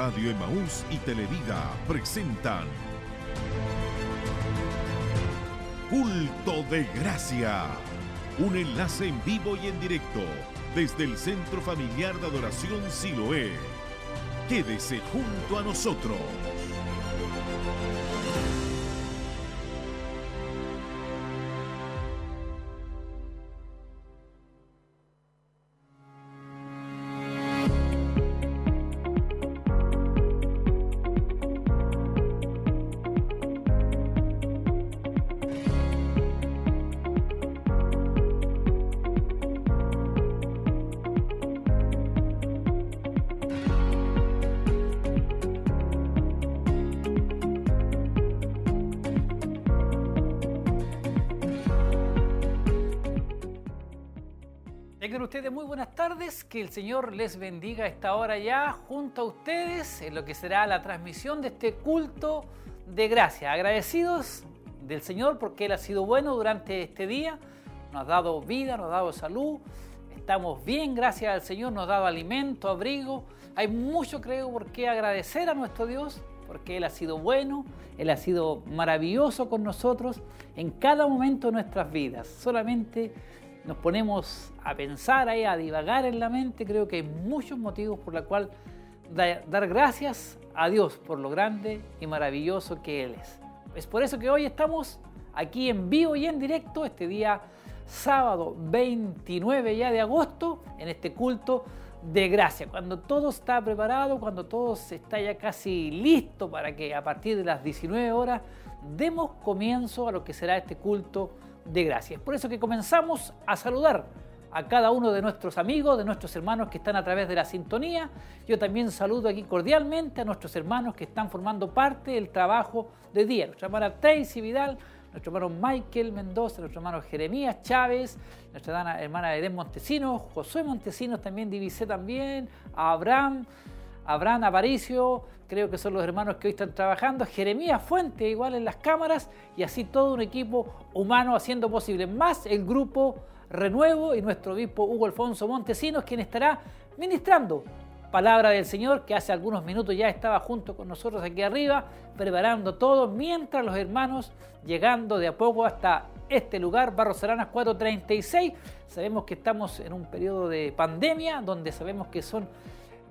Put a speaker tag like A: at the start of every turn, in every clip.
A: Radio Emaús y Televida presentan Culto de Gracia. Un enlace en vivo y en directo desde el Centro Familiar de Adoración Siloé. Quédese junto a nosotros.
B: Que el Señor les bendiga esta hora ya junto a ustedes en lo que será la transmisión de este culto de gracia. Agradecidos del Señor porque Él ha sido bueno durante este día, nos ha dado vida, nos ha dado salud, estamos bien, gracias al Señor, nos ha dado alimento, abrigo. Hay mucho, creo, por qué agradecer a nuestro Dios, porque Él ha sido bueno, Él ha sido maravilloso con nosotros en cada momento de nuestras vidas. Solamente nos ponemos a pensar ahí, a divagar en la mente, creo que hay muchos motivos por los cuales dar gracias a Dios por lo grande y maravilloso que Él es. Es por eso que hoy estamos aquí en vivo y en directo, este día sábado 29 ya de agosto, en este culto de gracia, cuando todo está preparado, cuando todo está ya casi listo para que a partir de las 19 horas demos comienzo a lo que será este culto de gracia. Es por eso que comenzamos a saludar a cada uno de nuestros amigos, de nuestros hermanos que están a través de la sintonía. Yo también saludo aquí cordialmente a nuestros hermanos que están formando parte del trabajo de día. Nuestra hermana Tracy Vidal, nuestro hermano Michael Mendoza, nuestro hermano Jeremías Chávez, nuestra hermana Edén Montesinos, Josué Montesinos también divisé también, Abraham, Abraham Aparicio, creo que son los hermanos que hoy están trabajando, Jeremías Fuente igual en las cámaras y así todo un equipo humano haciendo posible, más el grupo Renuevo y nuestro obispo Hugo Alfonso Montesinos, quien estará ministrando palabra del Señor, que hace algunos minutos ya estaba junto con nosotros aquí arriba, preparando todo, mientras los hermanos llegando de a poco hasta este lugar, Barros Saranas 436. Sabemos que estamos en un periodo de pandemia, donde sabemos que son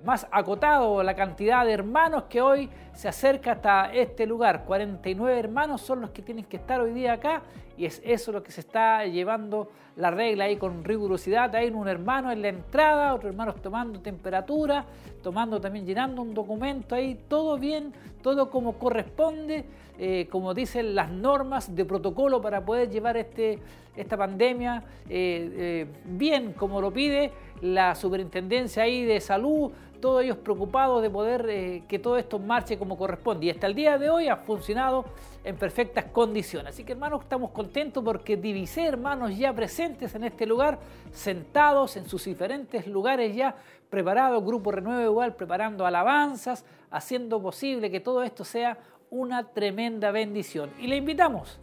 B: más acotado la cantidad de hermanos que hoy se acerca hasta este lugar. 49 hermanos son los que tienen que estar hoy día acá y es eso lo que se está llevando la regla ahí con rigurosidad. Hay un hermano en la entrada, otro hermano tomando temperatura, tomando también, llenando un documento ahí, todo bien, todo como corresponde, eh, como dicen las normas de protocolo para poder llevar este, esta pandemia eh, eh, bien como lo pide la superintendencia ahí de salud, todos ellos preocupados de poder eh, que todo esto marche como corresponde. Y hasta el día de hoy ha funcionado en perfectas condiciones. Así que hermanos, estamos contentos porque divisé hermanos ya presentes en este lugar, sentados en sus diferentes lugares ya, preparados, Grupo Renuevo igual, preparando alabanzas, haciendo posible que todo esto sea una tremenda bendición. Y le invitamos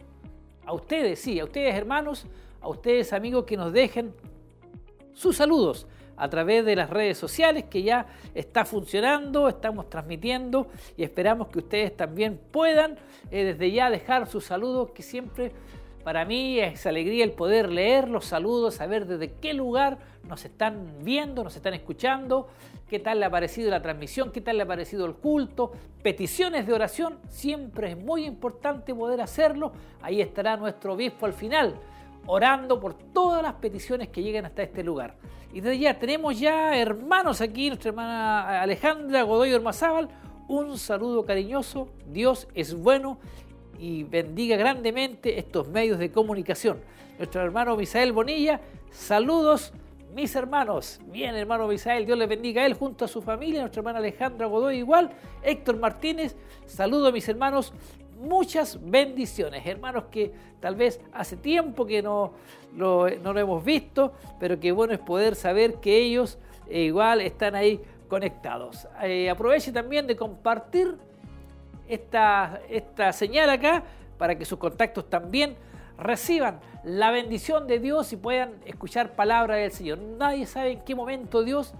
B: a ustedes, sí, a ustedes hermanos, a ustedes amigos que nos dejen sus saludos a través de las redes sociales que ya está funcionando, estamos transmitiendo y esperamos que ustedes también puedan eh, desde ya dejar sus saludos que siempre para mí es alegría el poder leer los saludos, saber desde qué lugar nos están viendo, nos están escuchando, qué tal le ha parecido la transmisión, qué tal le ha parecido el culto, peticiones de oración, siempre es muy importante poder hacerlo. Ahí estará nuestro obispo al final, orando por todas las peticiones que lleguen hasta este lugar. Y desde ya tenemos ya hermanos aquí, nuestra hermana Alejandra Godoy Ormazábal. Un saludo cariñoso. Dios es bueno y bendiga grandemente estos medios de comunicación. Nuestro hermano Misael Bonilla, saludos mis hermanos. Bien, hermano Misael, Dios les bendiga a él junto a su familia, nuestra hermana Alejandra Godoy igual, Héctor Martínez, saludo a mis hermanos muchas bendiciones. Hermanos que tal vez hace tiempo que no lo, no hemos visto, pero que bueno es poder saber que ellos eh, igual están ahí conectados. Eh, aproveche también de compartir esta, esta señal acá para que sus contactos también reciban la bendición de Dios y puedan escuchar palabra del Señor. Nadie sabe en qué momento Dios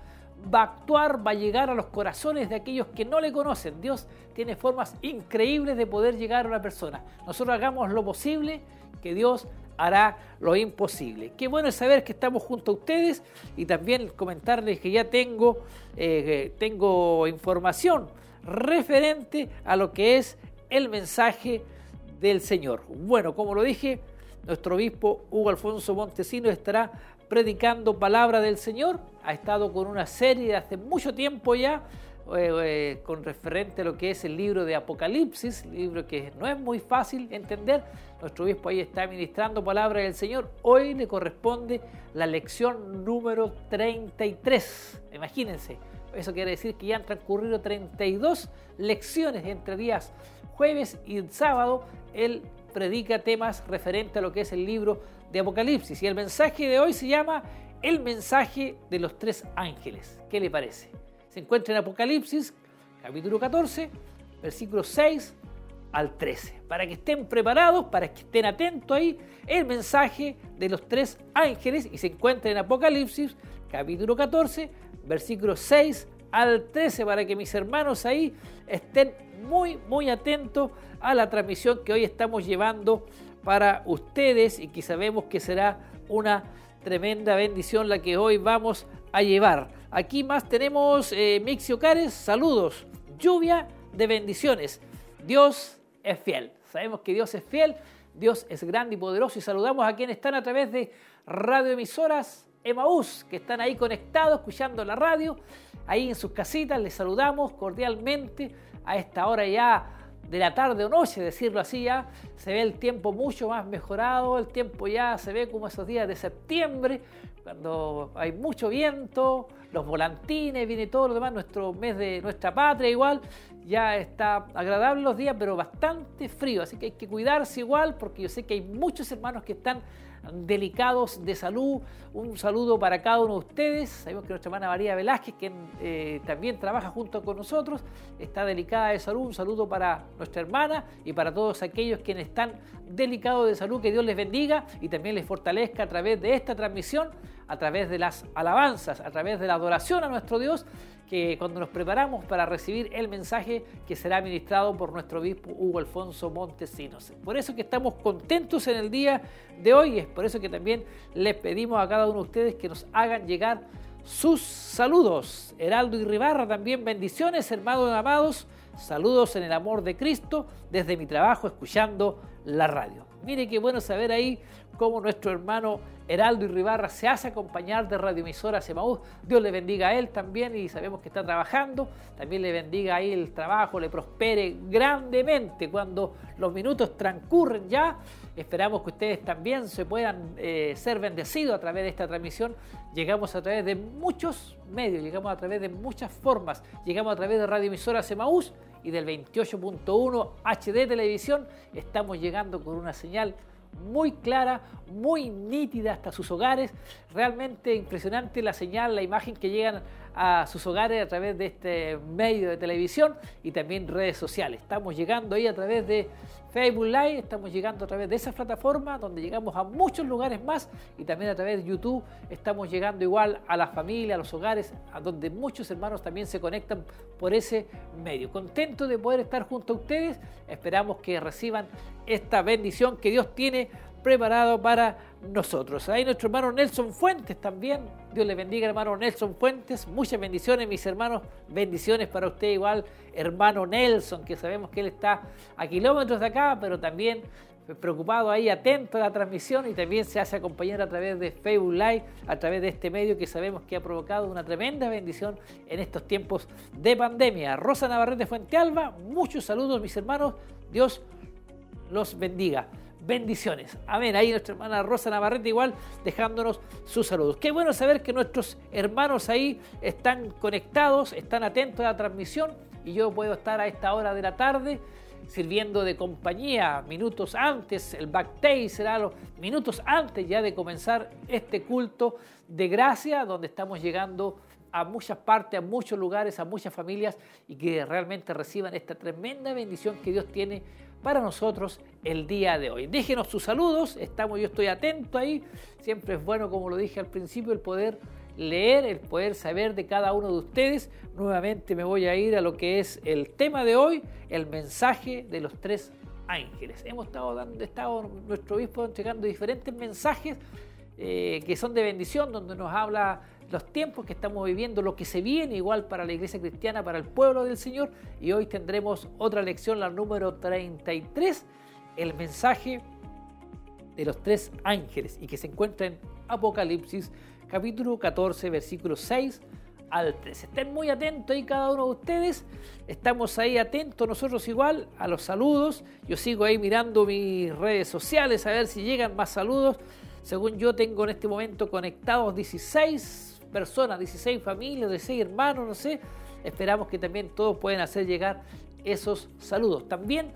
B: va a actuar, va a llegar a los corazones de aquellos que no le conocen. Dios tiene formas increíbles de poder llegar a una persona. Nosotros hagamos lo posible, que Dios hará lo imposible. Qué bueno saber que estamos junto a ustedes y también comentarles que ya tengo, eh, tengo información referente a lo que es el mensaje del Señor. Bueno, como lo dije, nuestro obispo Hugo Alfonso Montesino estará predicando palabra del Señor. Ha estado con una serie de hace mucho tiempo ya, eh, eh, con referente a lo que es el libro de Apocalipsis, libro que no es muy fácil entender. Nuestro obispo ahí está ministrando palabra del Señor. Hoy le corresponde la lección número 33. Imagínense, eso quiere decir que ya han transcurrido 32 lecciones entre días jueves y sábado. Él predica temas referentes a lo que es el libro de Apocalipsis. Y el mensaje de hoy se llama El mensaje de los tres ángeles. ¿Qué le parece? Se encuentra en Apocalipsis, capítulo 14, versículos 6 al 13. Para que estén preparados, para que estén atentos ahí, el mensaje de los tres ángeles y se encuentra en Apocalipsis, capítulo 14, versículos 6 al 13, para que mis hermanos ahí estén muy, muy atentos a la transmisión que hoy estamos llevando para ustedes y que sabemos que será una tremenda bendición la que hoy vamos a llevar. Aquí más tenemos eh, Mixio Cares, saludos, lluvia de bendiciones. Dios es fiel. Sabemos que Dios es fiel, Dios es grande y poderoso y saludamos a quienes están a través de radioemisoras Emaús, que están ahí conectados, escuchando la radio, ahí en sus casitas, les saludamos cordialmente a esta hora ya de la tarde o noche, decirlo así ya, se ve el tiempo mucho más mejorado, el tiempo ya se ve como esos días de septiembre, cuando hay mucho viento, los volantines, viene todo lo demás, nuestro mes de nuestra patria igual, ya está agradable los días, pero bastante frío, así que hay que cuidarse igual, porque yo sé que hay muchos hermanos que están delicados de salud. Un saludo para cada uno de ustedes. Sabemos que nuestra hermana María Velázquez, que eh, también trabaja junto con nosotros, está delicada de salud. Un saludo para nuestra hermana y para todos aquellos quienes están delicados de salud. Que Dios les bendiga y también les fortalezca a través de esta transmisión, a través de las alabanzas, a través de la adoración a nuestro Dios que cuando nos preparamos para recibir el mensaje que será ministrado por nuestro obispo Hugo Alfonso Montesinos. Por eso que estamos contentos en el día de hoy, es por eso que también les pedimos a cada uno de ustedes que nos hagan llegar sus saludos. Heraldo y Ribarra también bendiciones, hermanos amados, saludos en el amor de Cristo desde mi trabajo escuchando la radio. Mire qué bueno saber ahí cómo nuestro hermano Heraldo y Ribarra se hace acompañar de radioemisora Semaús. Dios le bendiga a él también y sabemos que está trabajando. También le bendiga ahí el trabajo, le prospere grandemente cuando los minutos transcurren ya. Esperamos que ustedes también se puedan eh, ser bendecidos a través de esta transmisión. Llegamos a través de muchos medios, llegamos a través de muchas formas. Llegamos a través de radioemisora Semaús y del 28.1 HD Televisión. Estamos llegando con una señal muy clara, muy nítida hasta sus hogares. Realmente impresionante la señal, la imagen que llegan a sus hogares a través de este medio de televisión y también redes sociales. Estamos llegando ahí a través de Facebook Live, estamos llegando a través de esa plataforma donde llegamos a muchos lugares más y también a través de YouTube estamos llegando igual a la familia, a los hogares, a donde muchos hermanos también se conectan por ese medio. Contento de poder estar junto a ustedes, esperamos que reciban esta bendición que Dios tiene preparado para nosotros. Ahí nuestro hermano Nelson Fuentes también. Dios le bendiga, hermano Nelson Fuentes. Muchas bendiciones, mis hermanos. Bendiciones para usted igual, hermano Nelson, que sabemos que él está a kilómetros de acá, pero también preocupado ahí, atento a la transmisión y también se hace acompañar a través de Facebook Live, a través de este medio que sabemos que ha provocado una tremenda bendición en estos tiempos de pandemia. Rosa Navarrete Fuente Alba, muchos saludos mis hermanos, Dios los bendiga bendiciones. Amén. Ahí nuestra hermana Rosa Navarrete igual dejándonos sus saludos. Qué bueno saber que nuestros hermanos ahí están conectados, están atentos a la transmisión y yo puedo estar a esta hora de la tarde sirviendo de compañía minutos antes, el backstage será los minutos antes ya de comenzar este culto de gracia donde estamos llegando a muchas partes, a muchos lugares, a muchas familias y que realmente reciban esta tremenda bendición que Dios tiene para nosotros el día de hoy. Déjenos sus saludos, estamos, yo estoy atento ahí, siempre es bueno, como lo dije al principio, el poder leer, el poder saber de cada uno de ustedes. Nuevamente me voy a ir a lo que es el tema de hoy, el mensaje de los tres ángeles. Hemos estado dando, estado nuestro obispo entregando diferentes mensajes eh, que son de bendición, donde nos habla los tiempos que estamos viviendo, lo que se viene igual para la iglesia cristiana, para el pueblo del Señor. Y hoy tendremos otra lección, la número 33, el mensaje de los tres ángeles y que se encuentra en Apocalipsis capítulo 14, versículo 6 al 13. Estén muy atentos ahí cada uno de ustedes. Estamos ahí atentos nosotros igual a los saludos. Yo sigo ahí mirando mis redes sociales a ver si llegan más saludos. Según yo tengo en este momento conectados 16 personas, 16 familias, 16 hermanos, no sé. Esperamos que también todos puedan hacer llegar esos saludos. También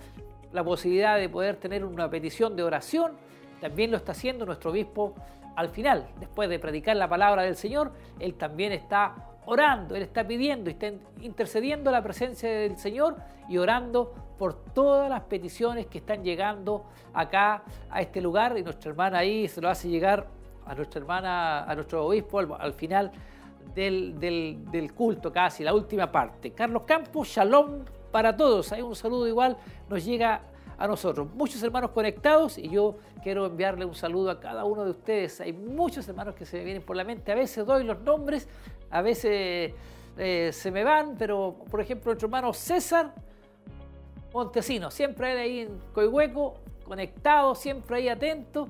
B: la posibilidad de poder tener una petición de oración. También lo está haciendo nuestro obispo al final, después de predicar la palabra del Señor, él también está orando, él está pidiendo, está intercediendo la presencia del Señor y orando por todas las peticiones que están llegando acá a este lugar y nuestra hermana ahí se lo hace llegar a nuestra hermana, a nuestro obispo al, final del, del, culto casi, la última parte. Carlos Campos, shalom para todos. Hay un saludo igual, nos llega a nosotros. Muchos hermanos conectados y yo quiero enviarle un saludo a cada uno de ustedes. Hay muchos hermanos que se me vienen por la mente. A veces doy los nombres, a veces eh, se me van, pero por ejemplo nuestro hermano César Montesino, siempre ahí en Coihueco, conectado, siempre ahí atento,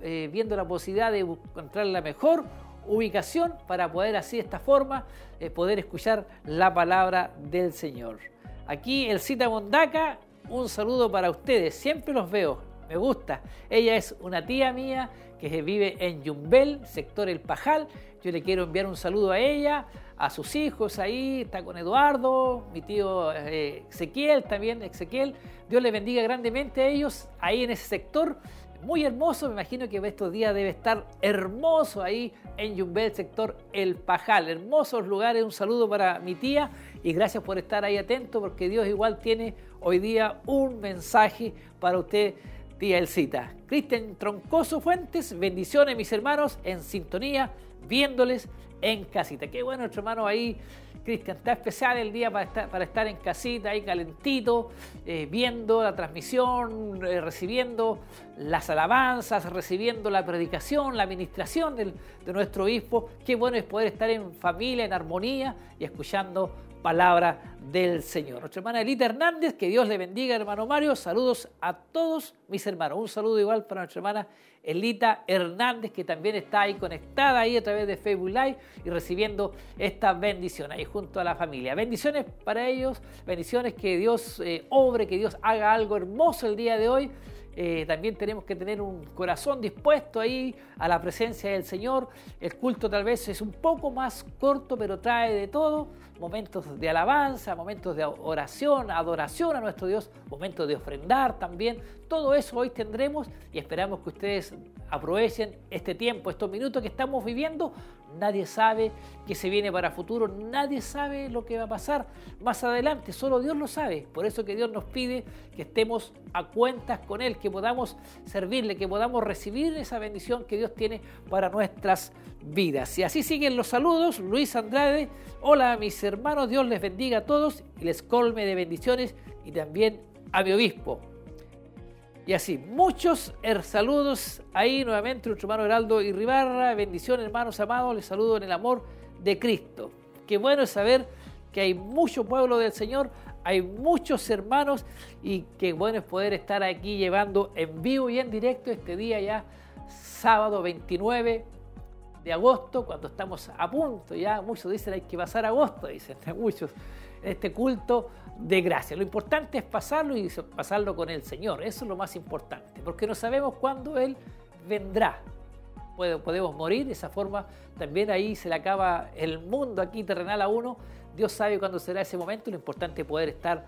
B: eh, viendo la posibilidad de encontrar la mejor ubicación para poder así de esta forma eh, poder escuchar la palabra del Señor. Aquí el Cita Mondaca un saludo para ustedes. Siempre los veo, me gusta. Ella es una tía mía que vive en Yumbel, sector El Pajal. Yo le quiero enviar un saludo a ella, a sus hijos ahí, está con Eduardo, mi tío eh, Ezequiel también, Ezequiel. Dios les bendiga grandemente a ellos ahí en ese sector. Muy hermoso, me imagino que estos días debe estar hermoso ahí en Yumbel, sector El Pajal. Hermosos lugares, un saludo para mi tía y gracias por estar ahí atento porque Dios igual tiene hoy día un mensaje para usted, tía Elcita. Cristian Troncoso Fuentes, bendiciones mis hermanos en sintonía, viéndoles en casita. Qué bueno nuestro hermano ahí. Cristian, está especial el día para estar, para estar en casita, ahí calentito, eh, viendo la transmisión, eh, recibiendo las alabanzas, recibiendo la predicación, la administración de nuestro obispo. Qué bueno es poder estar en familia, en armonía y escuchando palabra del Señor. Nuestra hermana Elita Hernández, que Dios le bendiga, hermano Mario. Saludos a todos mis hermanos. Un saludo igual para nuestra hermana Elita Hernández, que también está ahí conectada ahí a través de Facebook Live y recibiendo esta bendición ahí junto a la familia. Bendiciones para ellos, bendiciones que Dios eh, obre, que Dios haga algo hermoso el día de hoy. Eh, también tenemos que tener un corazón dispuesto ahí a la presencia del Señor. El culto tal vez es un poco más corto, pero trae de todo momentos de alabanza, momentos de oración, adoración a nuestro Dios, momentos de ofrendar también. Todo eso hoy tendremos y esperamos que ustedes aprovechen este tiempo, estos minutos que estamos viviendo. Nadie sabe qué se viene para futuro, nadie sabe lo que va a pasar más adelante, solo Dios lo sabe. Por eso que Dios nos pide que estemos a cuentas con Él, que podamos servirle, que podamos recibir esa bendición que Dios tiene para nuestras vidas. Y así siguen los saludos. Luis Andrade, hola mis hermanos, Dios les bendiga a todos y les colme de bendiciones y también a mi obispo. Y así, muchos saludos ahí nuevamente, nuestro hermano Heraldo y Ribarra. Bendiciones, hermanos amados. Les saludo en el amor de Cristo. Qué bueno es saber que hay mucho pueblo del Señor, hay muchos hermanos y qué bueno es poder estar aquí llevando en vivo y en directo este día ya, sábado 29 de agosto, cuando estamos a punto, ya muchos dicen hay que pasar agosto, dicen muchos, este culto de gracia. Lo importante es pasarlo y pasarlo con el Señor, eso es lo más importante, porque no sabemos cuándo Él vendrá. Podemos morir, de esa forma también ahí se le acaba el mundo aquí terrenal a uno. Dios sabe cuándo será ese momento, lo importante es poder estar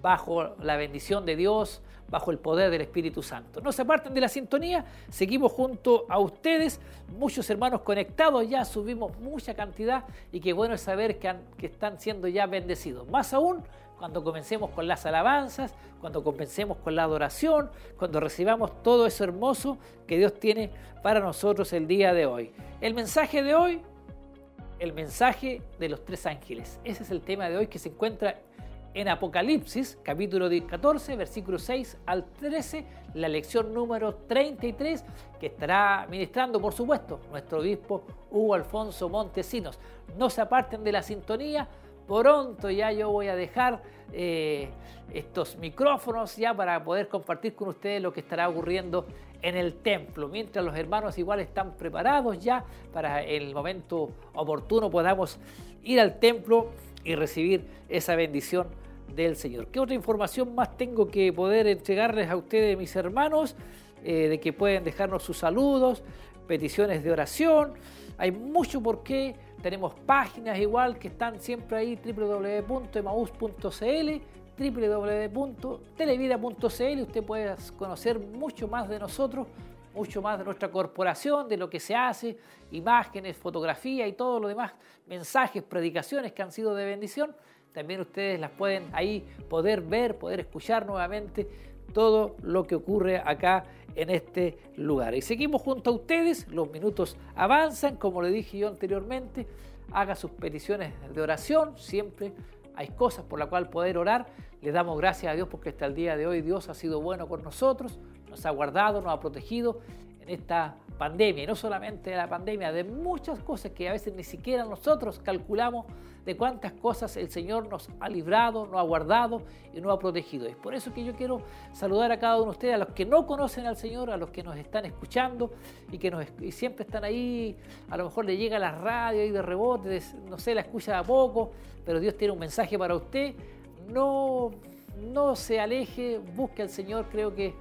B: bajo la bendición de Dios, bajo el poder del Espíritu Santo. No se aparten de la sintonía, seguimos junto a ustedes, muchos hermanos conectados, ya subimos mucha cantidad y qué bueno es saber que, que están siendo ya bendecidos. Más aún cuando comencemos con las alabanzas, cuando comencemos con la adoración, cuando recibamos todo eso hermoso que Dios tiene para nosotros el día de hoy. El mensaje de hoy el mensaje de los tres ángeles. Ese es el tema de hoy que se encuentra en Apocalipsis, capítulo 14, versículo 6 al 13, la lección número 33, que estará ministrando, por supuesto, nuestro obispo Hugo Alfonso Montesinos. No se aparten de la sintonía, pronto ya yo voy a dejar eh, estos micrófonos ya para poder compartir con ustedes lo que estará ocurriendo en el templo, mientras los hermanos igual están preparados ya para el momento oportuno podamos ir al templo y recibir esa bendición del Señor. ¿Qué otra información más tengo que poder entregarles a ustedes, mis hermanos? Eh, de que pueden dejarnos sus saludos, peticiones de oración. Hay mucho por qué. Tenemos páginas igual que están siempre ahí, www.emaus.cl, www.televida.cl. Usted puede conocer mucho más de nosotros, mucho más de nuestra corporación, de lo que se hace, imágenes, fotografía y todo lo demás, mensajes, predicaciones que han sido de bendición también ustedes las pueden ahí poder ver, poder escuchar nuevamente todo lo que ocurre acá en este lugar. Y seguimos junto a ustedes, los minutos avanzan, como le dije yo anteriormente, haga sus peticiones de oración, siempre hay cosas por las cuales poder orar. Le damos gracias a Dios porque hasta el día de hoy Dios ha sido bueno con nosotros, nos ha guardado, nos ha protegido en esta pandemia, y no solamente de la pandemia, de muchas cosas que a veces ni siquiera nosotros calculamos de cuántas cosas el Señor nos ha librado, nos ha guardado y nos ha protegido. Es por eso que yo quiero saludar a cada uno de ustedes, a los que no conocen al Señor, a los que nos están escuchando y que nos, siempre están ahí, a lo mejor le llega la radio y de rebote, no sé, la escucha a poco, pero Dios tiene un mensaje para usted. No, no se aleje, busque al Señor, creo que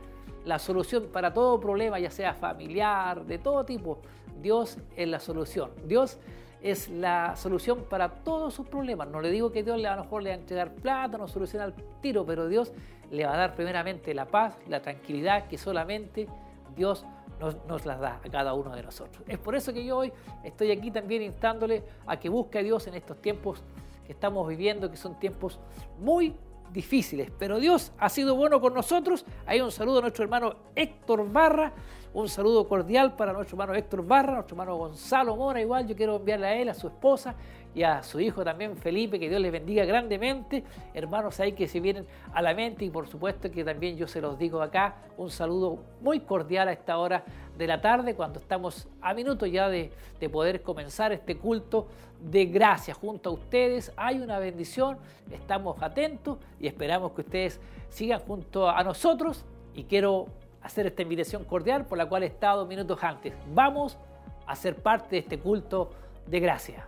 B: la solución para todo problema, ya sea familiar, de todo tipo. Dios es la solución. Dios es la solución para todos sus problemas. No le digo que Dios a lo mejor le va a entregar plata, no soluciona el tiro, pero Dios le va a dar primeramente la paz, la tranquilidad que solamente Dios nos, nos, las da a cada uno de nosotros. Es por eso que yo hoy estoy aquí también instándole a que busque a Dios en estos tiempos que estamos viviendo, que son tiempos muy difíciles, pero Dios ha sido bueno con nosotros. Hay un saludo a nuestro hermano Héctor Barra, un saludo cordial para nuestro hermano Héctor Barra, nuestro hermano Gonzalo Mora, igual yo quiero enviarle a él, a su esposa y a su hijo también Felipe, que Dios les bendiga grandemente. Hermanos ahí que se vienen a la mente y por supuesto que también yo se los digo acá, un saludo muy cordial a esta hora de la tarde, cuando estamos a minutos ya de, de poder comenzar este culto de gracia junto a ustedes. Hay una bendición, estamos atentos y esperamos que ustedes sigan junto a nosotros y quiero hacer esta invitación cordial por la cual he estado minutos antes. Vamos a ser parte de este culto de gracia.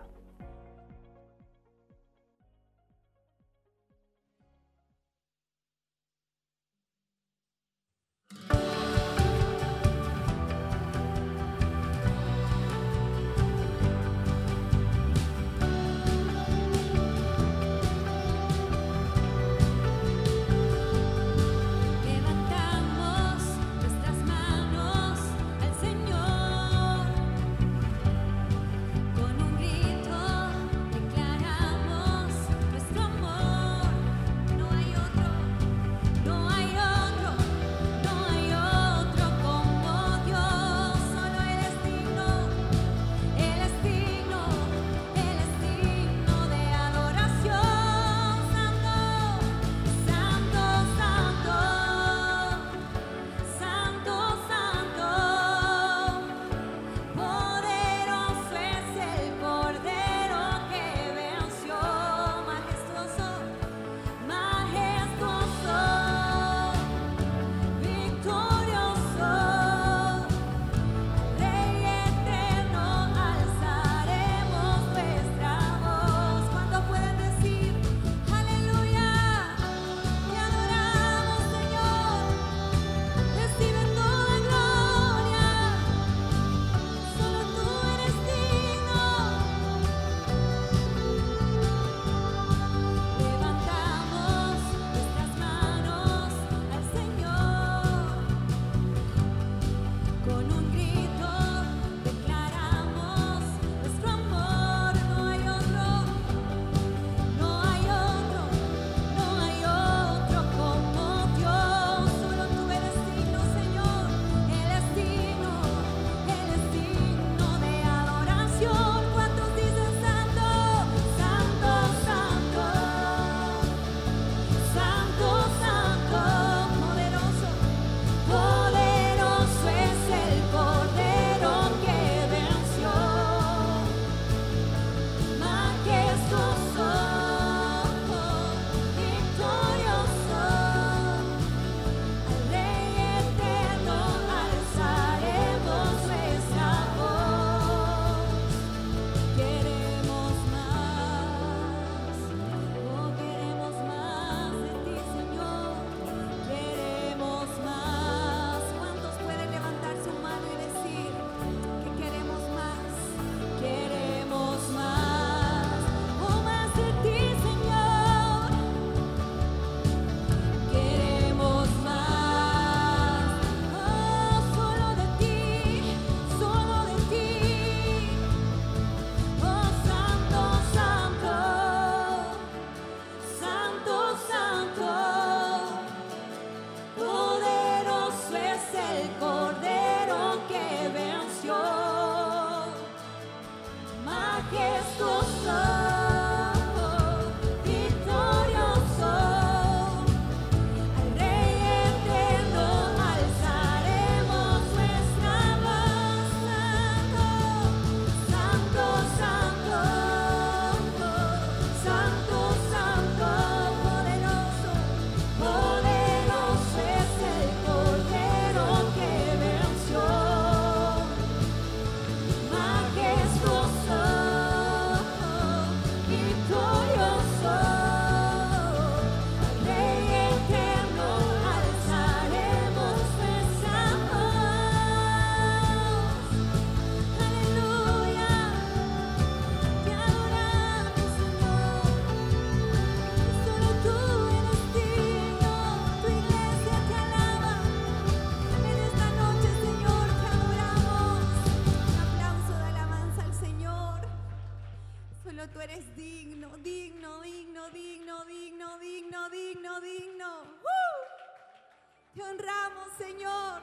C: digno. ¡Uh! Te honramos, Señor.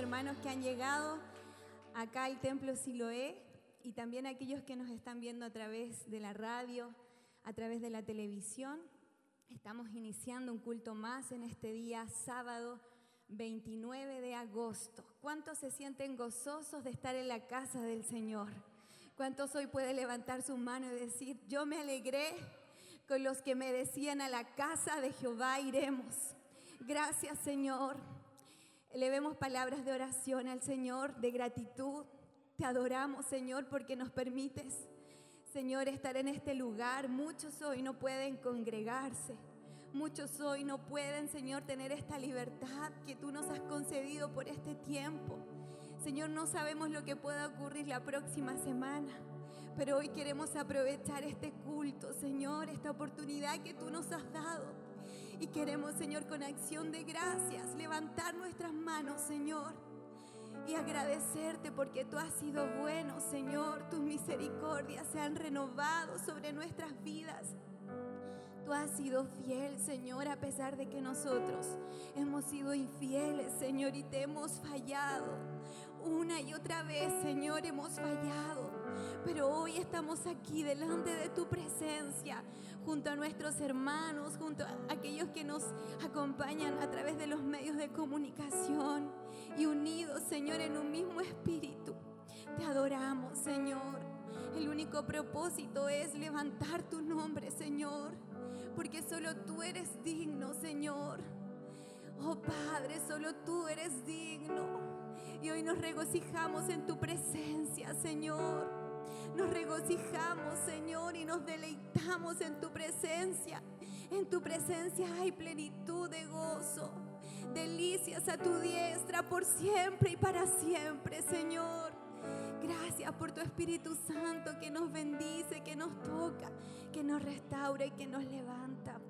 C: Hermanos que han llegado acá al Templo Siloé y también aquellos que nos están viendo a través de la radio, a través de la televisión. Estamos iniciando un culto más en este día sábado 29 de agosto. ¿Cuántos se sienten gozosos de estar en la casa del Señor? ¿Cuántos hoy puede levantar su mano y decir, yo me alegré con los que me decían a la casa de Jehová iremos? Gracias Señor. Elevemos palabras de oración al Señor, de gratitud. Te adoramos Señor porque nos permites, Señor, estar en este lugar. Muchos hoy no pueden congregarse. Muchos hoy no pueden, Señor, tener esta libertad que tú nos has concedido por este tiempo. Señor, no sabemos lo que pueda ocurrir la próxima semana, pero hoy queremos aprovechar este culto, Señor, esta oportunidad que tú nos has dado. Y queremos, Señor, con acción de gracias, levantar nuestras manos, Señor, y agradecerte porque tú has sido bueno, Señor. Tus misericordias se han renovado sobre nuestras vidas. Tú has sido fiel, Señor, a pesar de que nosotros hemos sido infieles, Señor, y te hemos fallado. Una y otra vez, Señor, hemos fallado. Pero hoy estamos aquí delante de tu presencia, junto a nuestros hermanos, junto a aquellos que nos acompañan a través de los medios de comunicación y unidos, Señor, en un mismo espíritu. Te adoramos, Señor. El único propósito es levantar tu nombre, Señor, porque solo tú eres digno, Señor. Oh Padre, solo tú eres digno. Y hoy nos regocijamos en tu presencia, Señor. Nos regocijamos, Señor, y nos deleitamos en tu presencia. En tu presencia hay plenitud de gozo. Delicias a tu diestra por siempre y para siempre, Señor. Gracias por tu Espíritu Santo que nos bendice, que nos toca, que nos restaura y que nos levanta.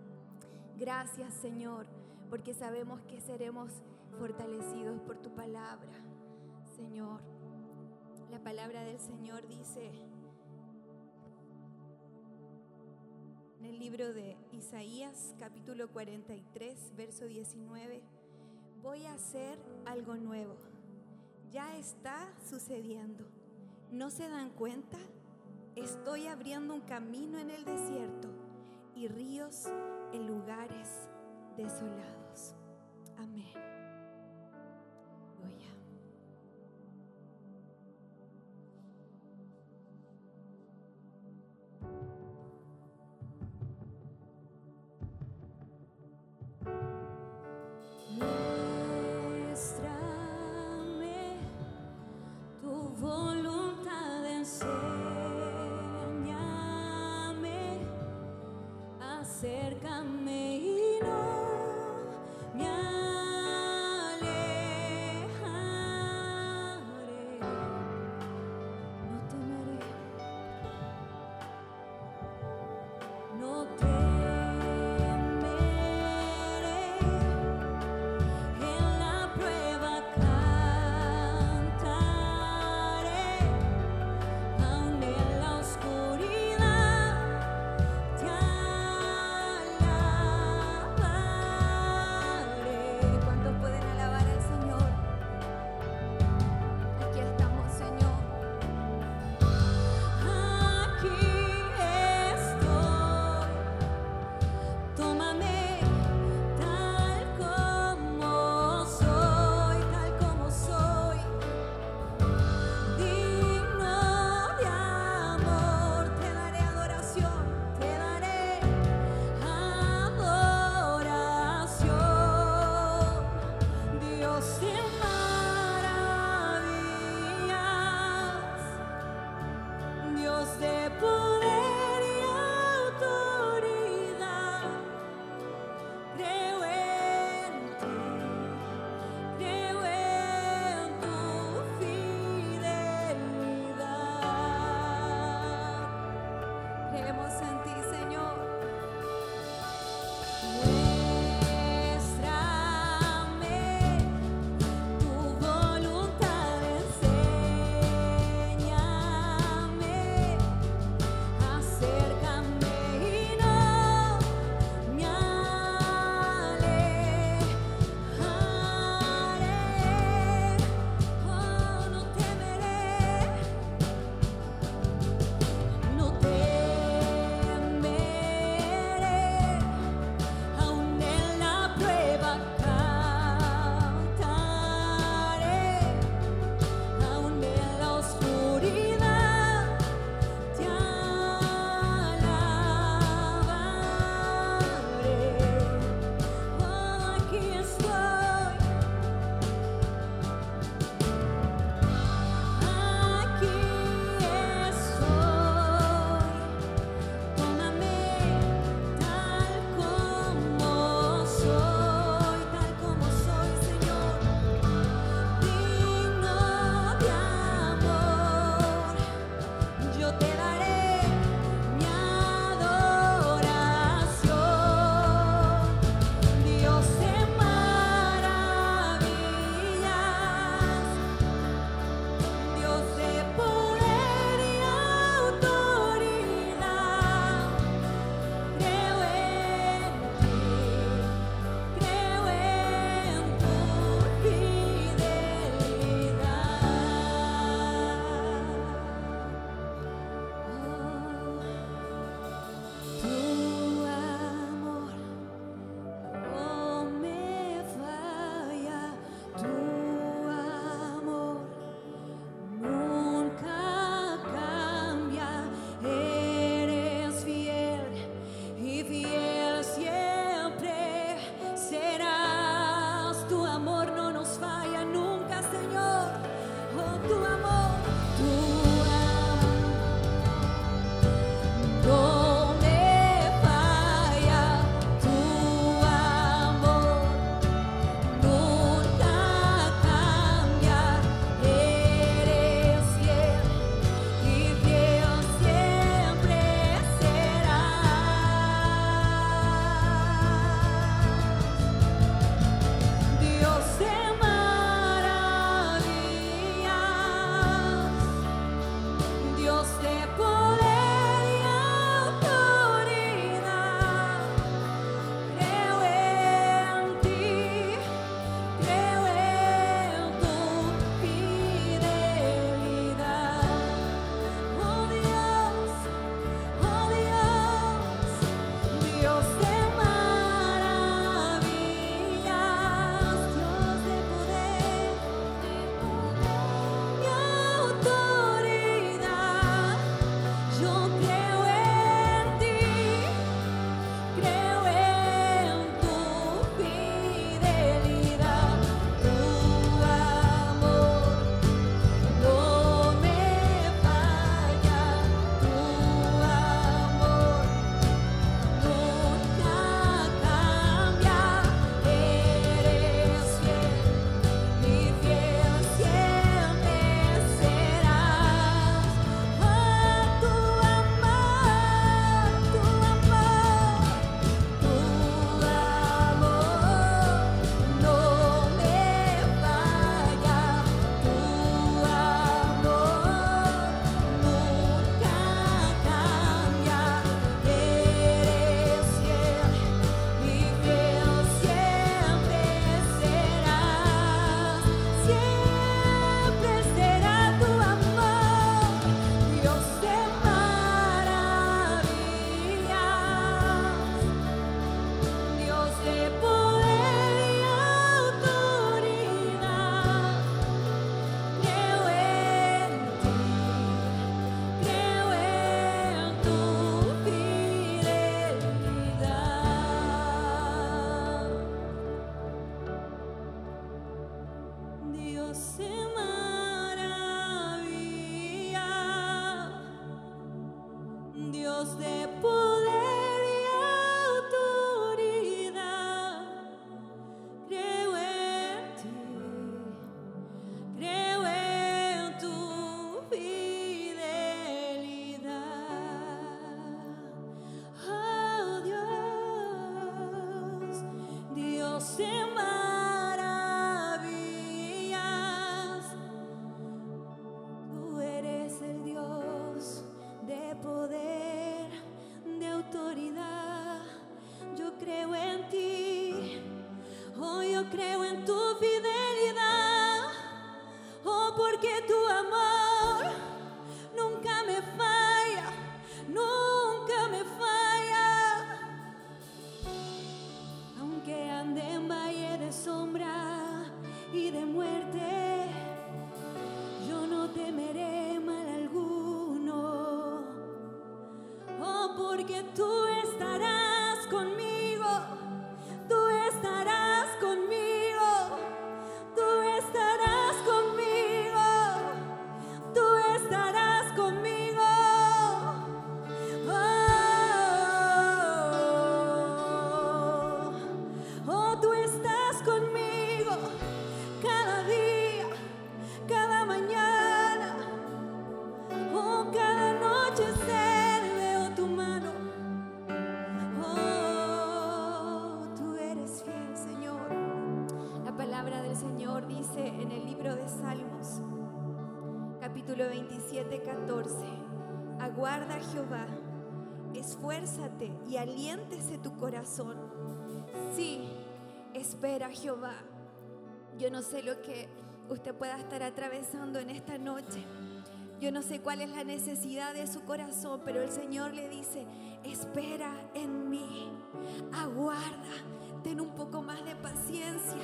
C: Gracias, Señor, porque sabemos que seremos fortalecidos por tu palabra. Señor. La palabra del Señor dice en el libro de Isaías capítulo 43, verso 19, voy a hacer algo nuevo. Ya está sucediendo. ¿No se dan cuenta? Estoy abriendo un camino en el desierto y ríos en lugares desolados. Amén. Jehová, esfuérzate y aliéntese tu corazón. Sí, espera Jehová. Yo no sé lo que usted pueda estar atravesando en esta noche. Yo no sé cuál es la necesidad de su corazón, pero el Señor le dice, espera en mí, aguarda, ten un poco más de paciencia,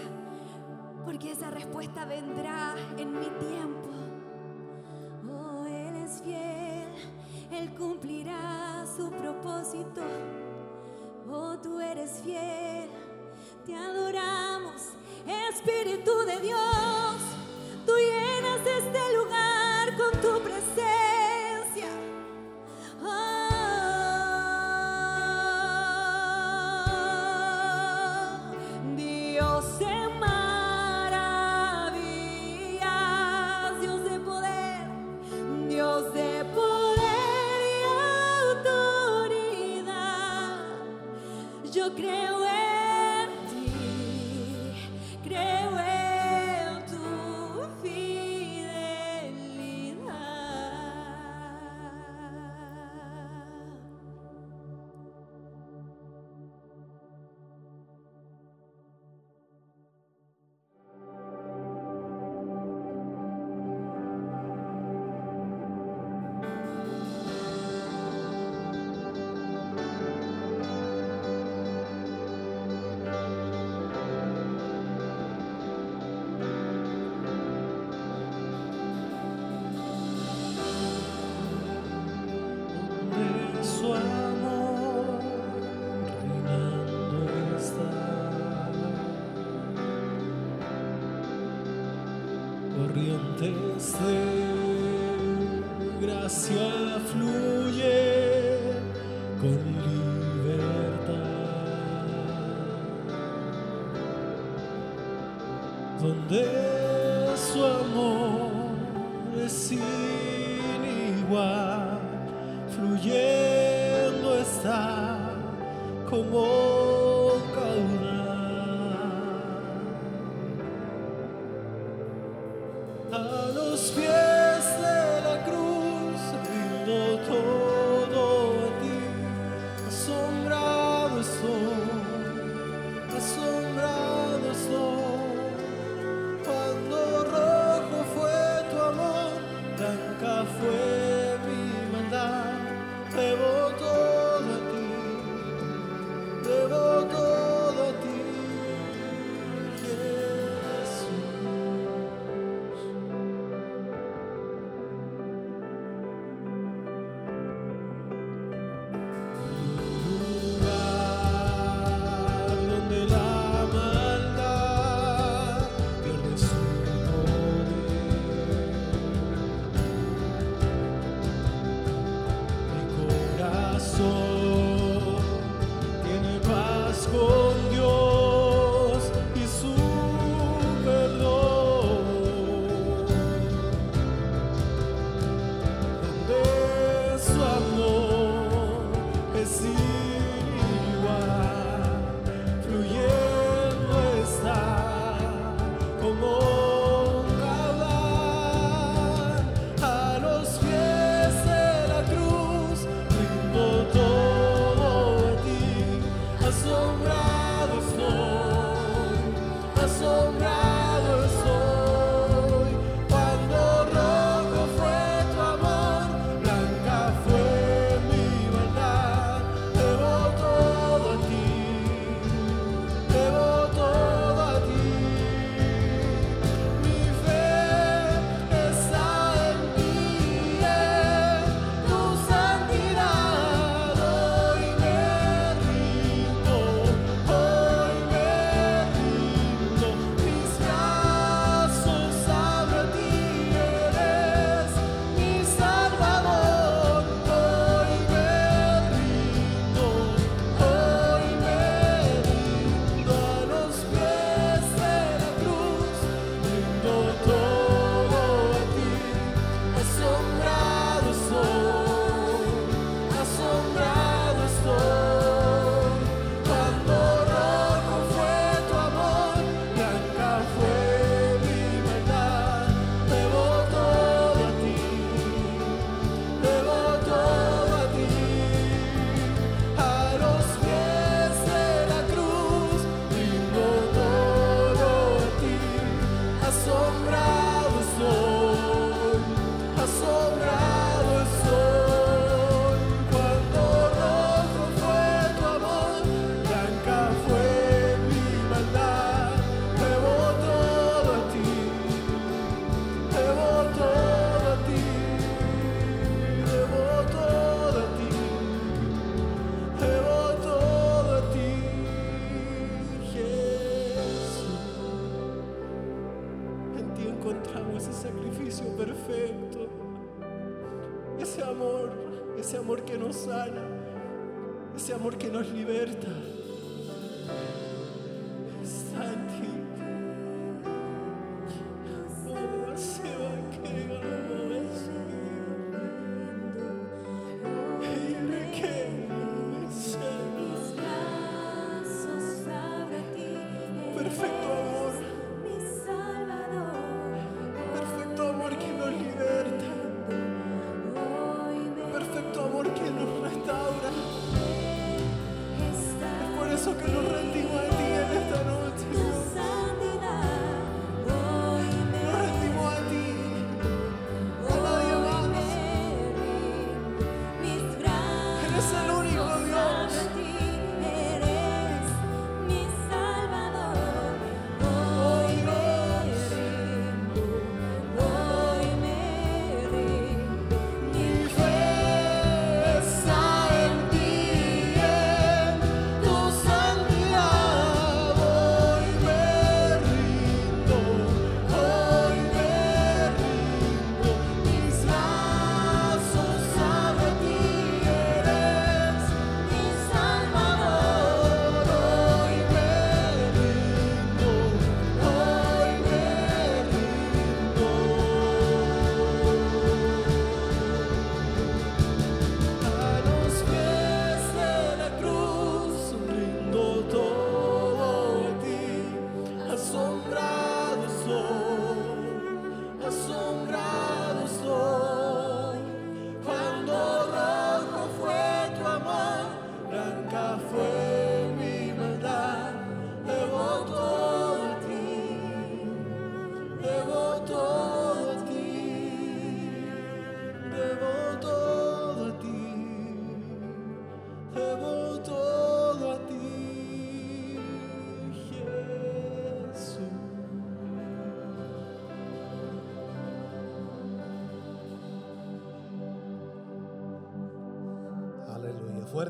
C: porque esa respuesta vendrá en mi tiempo. Oh, Él es fiel. Él cumplirá su propósito. Oh, tú eres fiel, te adoramos, Espíritu de Dios. Tú llenas este lugar con tu presencia.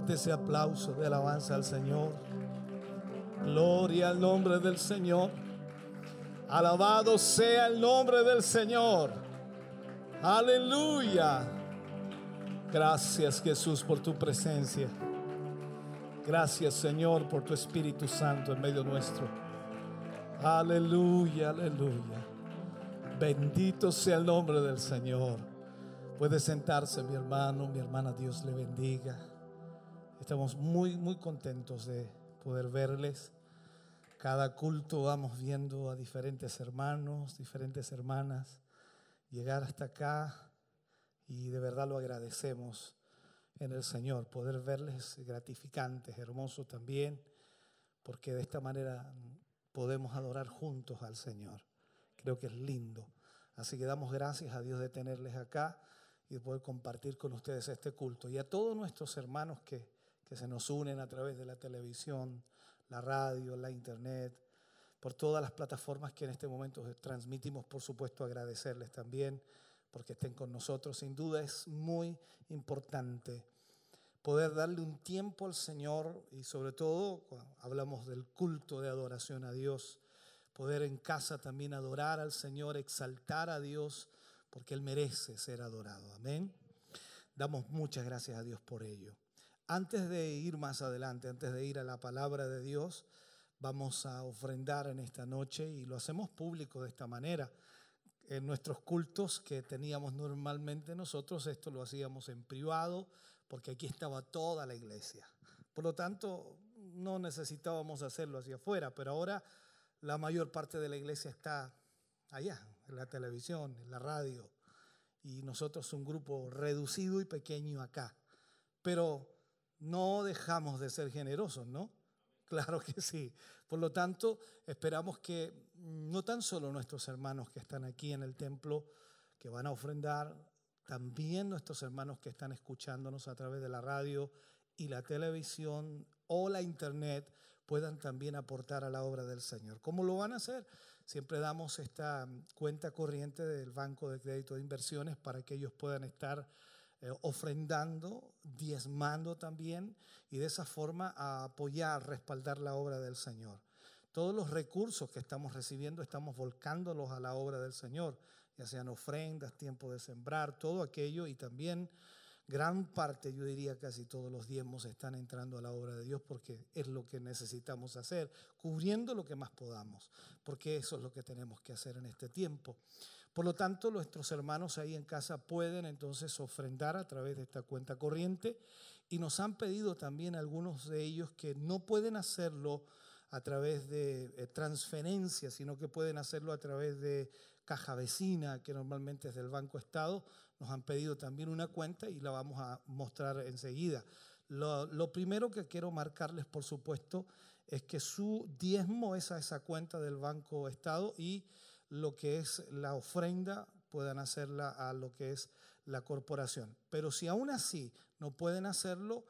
D: Fuerte ese aplauso de alabanza al Señor. Gloria al nombre del Señor. Alabado sea el nombre del Señor. Aleluya. Gracias Jesús por tu presencia. Gracias Señor por tu Espíritu Santo en medio nuestro. Aleluya, aleluya. Bendito sea el nombre del Señor. Puede sentarse mi hermano, mi hermana, Dios le bendiga. Estamos muy, muy contentos de poder verles. Cada culto vamos viendo a diferentes hermanos, diferentes hermanas, llegar hasta acá y de verdad lo agradecemos en el Señor. Poder verles es gratificante, es hermoso también, porque de esta manera podemos adorar juntos al Señor. Creo que es lindo. Así que damos gracias a Dios de tenerles acá y de poder compartir con ustedes este culto. Y a todos nuestros hermanos que, que se nos unen a través de la televisión, la radio, la internet, por todas las plataformas que en este momento transmitimos, por supuesto, agradecerles también porque estén con nosotros. Sin duda es muy importante poder darle un tiempo al Señor y sobre todo cuando hablamos del culto de adoración a Dios, poder en casa también adorar al Señor, exaltar a Dios, porque Él merece ser adorado. Amén. Damos muchas gracias a Dios por ello. Antes de ir más adelante, antes de ir a la palabra de Dios, vamos a ofrendar en esta noche y lo hacemos público de esta manera. En nuestros cultos que teníamos normalmente nosotros, esto lo hacíamos en privado, porque aquí estaba toda la iglesia. Por lo tanto, no necesitábamos hacerlo hacia afuera, pero ahora la mayor parte de la iglesia está allá, en la televisión, en la radio, y nosotros un grupo reducido y pequeño acá. Pero no dejamos de ser generosos, ¿no? Claro que sí. Por lo tanto, esperamos que no tan solo nuestros hermanos que están aquí en el templo, que van a ofrendar, también nuestros hermanos que están escuchándonos a través de la radio y la televisión o la internet puedan también aportar a la obra del Señor. ¿Cómo lo van a hacer? Siempre damos esta cuenta corriente del Banco de Crédito de Inversiones para que ellos puedan estar eh, ofrendando, diezmando también y de esa forma a apoyar, respaldar la obra del Señor. Todos los recursos que estamos recibiendo estamos volcándolos a la obra del Señor. ya sean ofrendas, tiempo de sembrar, todo aquello y también gran parte, yo diría casi todos los diezmos están entrando a la obra de Dios porque es lo que necesitamos hacer, cubriendo lo que más podamos, porque eso es lo que tenemos que hacer en este tiempo. Por lo tanto, nuestros hermanos ahí en casa pueden entonces ofrendar a través de esta cuenta corriente y nos han pedido también algunos de ellos que no pueden hacerlo a través de eh, transferencias, sino que pueden hacerlo a través de caja vecina, que normalmente es del Banco Estado. Nos han pedido también una cuenta y la vamos a mostrar enseguida. Lo, lo primero que quiero marcarles, por supuesto, es que su diezmo es a esa cuenta del Banco Estado y lo que es la ofrenda puedan hacerla a lo que es la corporación. Pero si aún así no pueden hacerlo,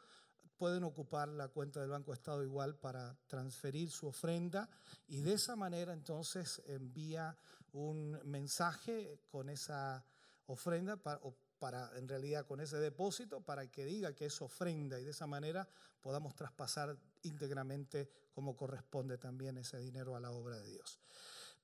D: pueden ocupar la cuenta del Banco Estado igual para transferir su ofrenda y de esa manera entonces envía un mensaje con esa ofrenda para en realidad con ese depósito para que diga que es ofrenda y de esa manera podamos traspasar íntegramente como corresponde también ese dinero a la obra de Dios.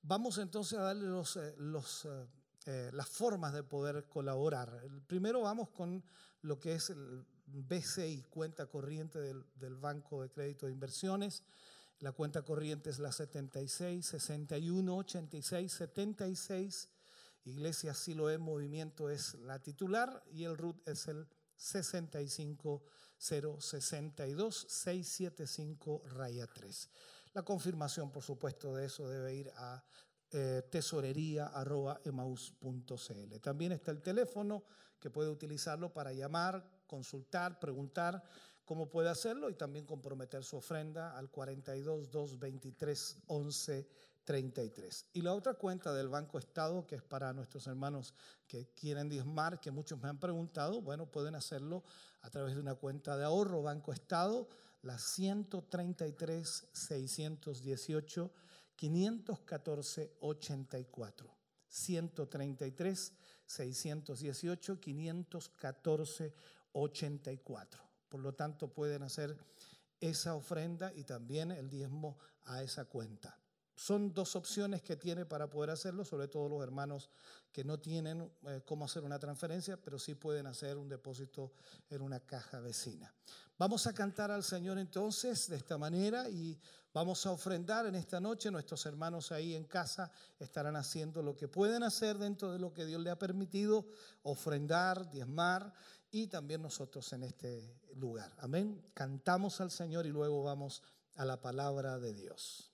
D: Vamos entonces a darle eh, eh, eh, las formas de poder colaborar. Primero vamos con lo que es el BCI, cuenta corriente del, Banco de Crédito de Inversiones. La cuenta corriente es la 76 61 86 76. Iglesia Siloé Movimiento es la titular y el RUT es el 65 062 675 raya 3. La confirmación, por supuesto, de eso debe ir a eh, tesorería.emaus.cl. También está el teléfono que puede utilizarlo para llamar, consultar, preguntar cómo puede hacerlo y también comprometer su ofrenda al 42 223 11 33. Y la otra cuenta del Banco Estado, que es para nuestros hermanos que quieren diezmar, que muchos me han preguntado, bueno, pueden hacerlo a través de una cuenta de ahorro Banco Estado, la 133 618 514 84. 133 618 514 84. Por lo tanto, pueden hacer esa ofrenda y también el diezmo a esa cuenta. Son dos opciones que tiene para poder hacerlo, sobre todo los hermanos que no tienen eh, cómo hacer una transferencia, pero sí pueden hacer un depósito en una caja vecina. Vamos a cantar al Señor entonces de esta manera y vamos a ofrendar en esta noche. Nuestros hermanos ahí en casa estarán haciendo lo que pueden hacer dentro de lo que Dios le ha permitido, ofrendar, diezmar y también nosotros en este lugar. Amén. Cantamos al Señor y luego vamos a la palabra de Dios.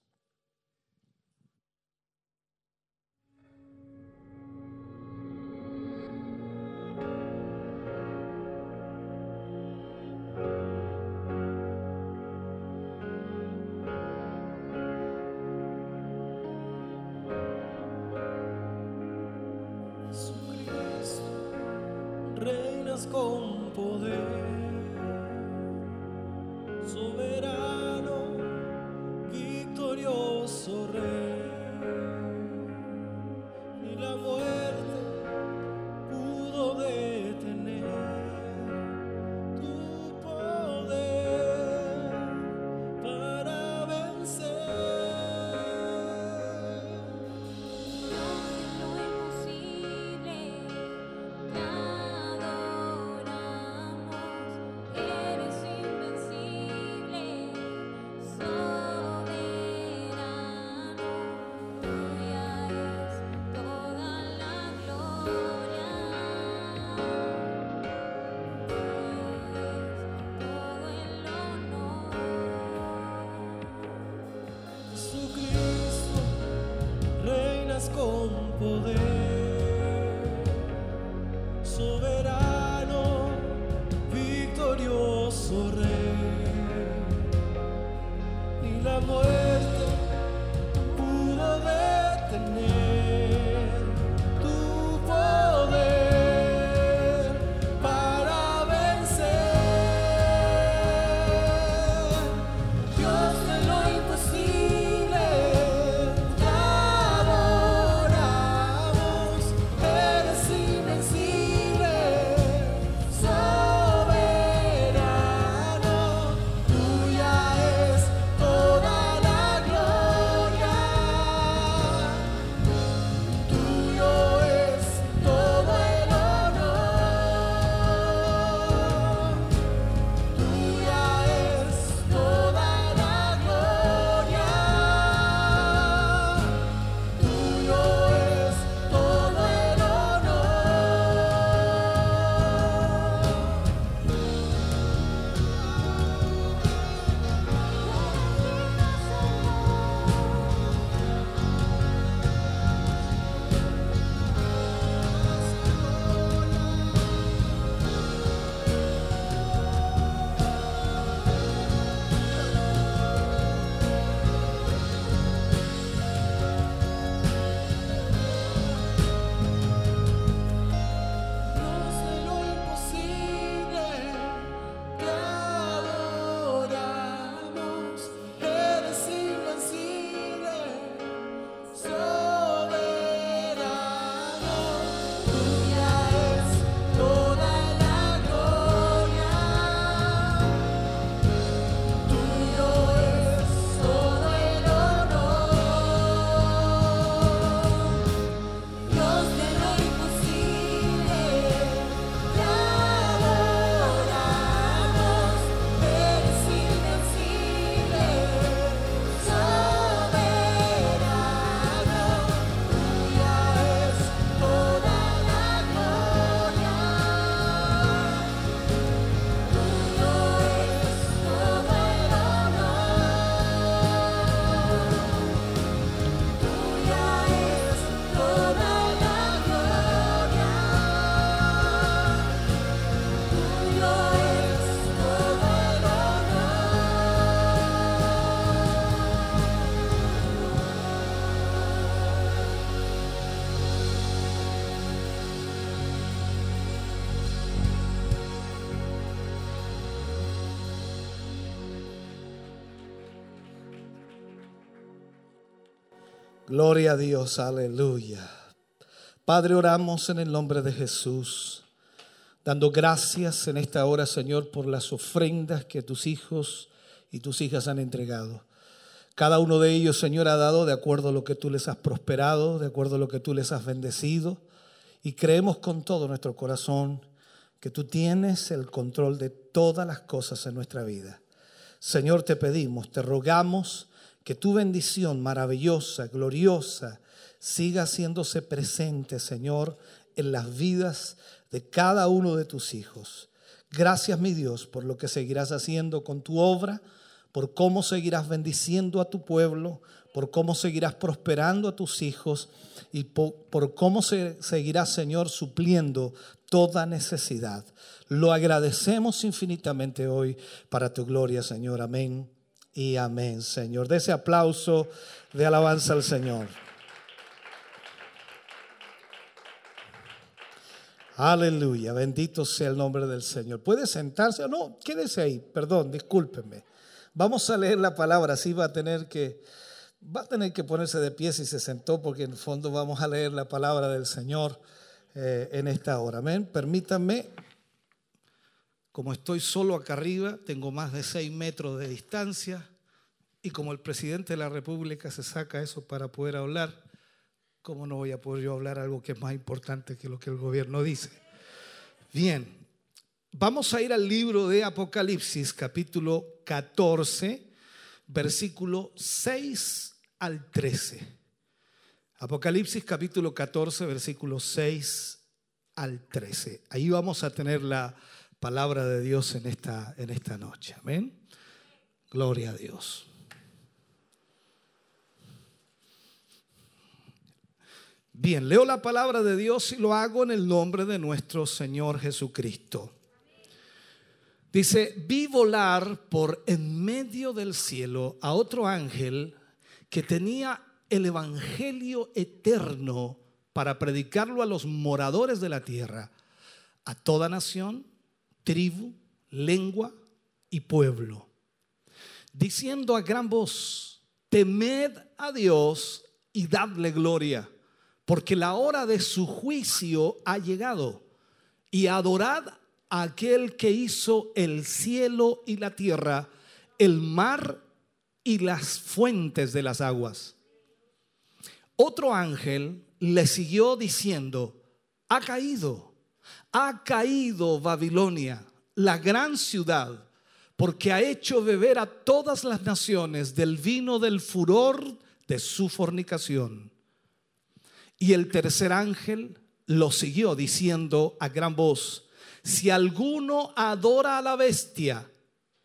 D: Gloria a Dios, aleluya. Padre, oramos en el nombre de Jesús, dando gracias en esta hora, Señor, por las ofrendas que tus hijos y tus hijas han entregado. Cada uno de ellos, Señor, ha dado de acuerdo a lo que tú les has prosperado, de acuerdo a lo que tú les has bendecido. Y creemos con todo nuestro corazón que tú tienes el control de todas las cosas en nuestra vida. Señor, te pedimos, te rogamos que tu bendición maravillosa, gloriosa, siga haciéndose presente, Señor, en las vidas de cada uno de tus hijos. Gracias, mi Dios, por lo que seguirás haciendo con tu obra, por cómo seguirás bendiciendo a tu pueblo, por cómo seguirás prosperando a tus hijos y por, cómo se, seguirás, Señor, supliendo toda necesidad. Lo agradecemos infinitamente hoy para tu gloria, Señor. Amén y amén, Señor. De ese aplauso de alabanza al Señor. Aleluya, bendito sea el nombre del Señor. ¿Puede sentarse o no? Quédese ahí, perdón, discúlpenme. Vamos a leer la palabra, así va a tener que va a tener que ponerse de pie si se sentó porque en el fondo vamos a leer la palabra del Señor eh, en esta hora. Amén. Permítanme como estoy solo acá arriba, tengo más de seis metros de distancia y como el presidente de la República se saca eso para poder hablar, ¿cómo no voy a poder yo hablar algo que es más importante que lo que el gobierno dice? Bien, vamos a ir al libro de Apocalipsis, capítulo 14, versículo 6 al 13. Apocalipsis capítulo 14, versículo 6 al 13. Ahí vamos a tener la palabra de Dios en esta, en esta noche. Amén. Gloria a Dios. Bien, leo la palabra de Dios y lo hago en el nombre de nuestro Señor Jesucristo. Dice, vi volar por en medio del cielo a otro ángel que tenía el Evangelio eterno para predicarlo a los moradores de la tierra, a toda nación, tribu, lengua y pueblo, diciendo a gran voz, temed a Dios y dadle gloria, porque la hora de su juicio ha llegado, y adorad a aquel que hizo el cielo y la tierra, el mar y las fuentes de las aguas. Otro ángel le siguió diciendo, ha caído ha caído Babilonia, la gran ciudad, porque ha hecho beber a todas las naciones del vino del furor de su fornicación. Y el tercer ángel lo siguió diciendo a gran voz, si alguno adora a la bestia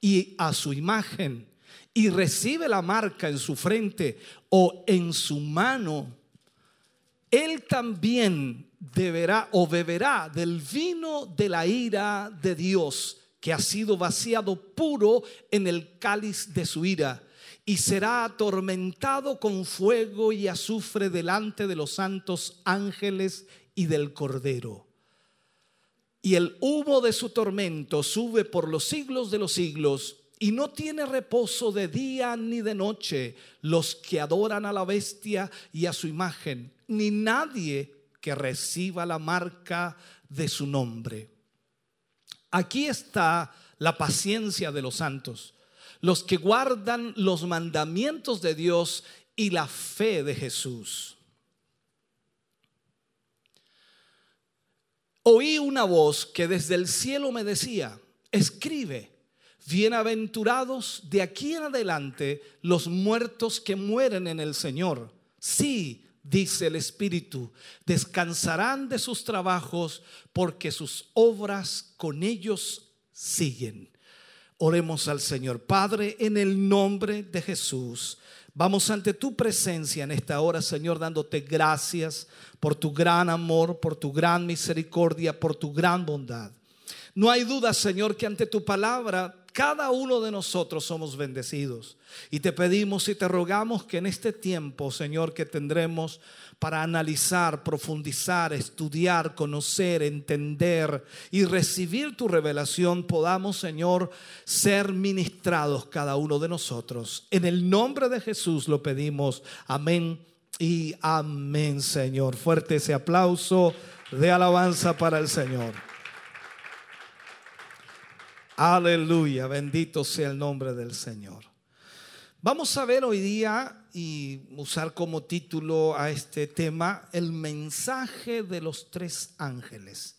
D: y a su imagen y recibe la marca en su frente o en su mano, él también deberá o beberá del vino de la ira de Dios, que ha sido vaciado puro en el cáliz de su ira, y será atormentado con fuego y azufre delante de los santos ángeles y del Cordero. Y el humo de su tormento sube por los siglos de los siglos y no tiene reposo de día ni de noche los que adoran a la bestia y a su imagen, ni nadie que reciba la marca de su nombre. Aquí está la paciencia de los santos, los que guardan los mandamientos de Dios y la fe de Jesús. Oí una voz que desde el cielo me decía, escribe, bienaventurados de aquí en adelante los muertos que mueren en el Señor. Sí, dice el Espíritu, descansarán de sus trabajos porque sus obras con ellos siguen. Oremos al Señor. Padre, en el nombre de Jesús, vamos ante tu presencia en esta hora, Señor, dándote gracias por tu gran amor, por tu gran misericordia, por tu gran bondad. No hay duda, Señor, que ante tu palabra cada uno de nosotros somos bendecidos. Y te pedimos y te rogamos que en este tiempo, Señor, que tendremos para analizar, profundizar, estudiar, conocer, entender y recibir tu revelación, podamos, Señor, ser ministrados cada uno de nosotros. En el nombre de Jesús lo pedimos. Amén Y amén, Señor. Fuerte ese aplauso de alabanza para el Señor. Aleluya, bendito sea el nombre del Señor. Vamos a ver hoy día y usar como título a este tema el mensaje de los tres ángeles.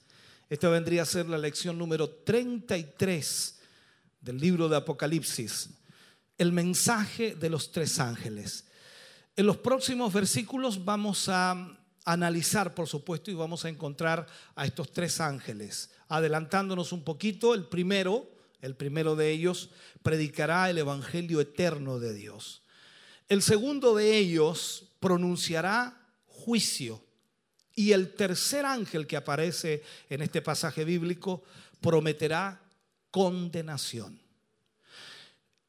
D: Esta vendría a ser la lección número 33 del libro de Apocalipsis. El mensaje de los tres ángeles. En los próximos versículos vamos a analizar, por supuesto, y vamos a encontrar a estos tres ángeles. Adelantándonos un poquito, el primero, el primero de ellos, predicará el Evangelio eterno de Dios. El segundo de ellos pronunciará juicio. Y el tercer ángel que aparece en este pasaje bíblico prometerá condenación.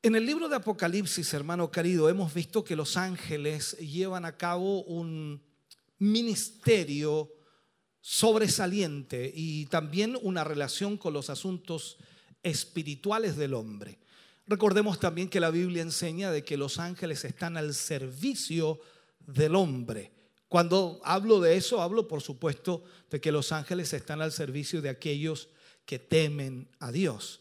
D: En el libro de Apocalipsis, hermano querido, hemos visto que los ángeles llevan a cabo un ministerio sobresaliente y también una relación con los asuntos espirituales del hombre. Recordemos también que la Biblia enseña de que los ángeles están al servicio del hombre. Cuando hablo de eso, hablo por supuesto de que los ángeles están al servicio de aquellos que temen a Dios.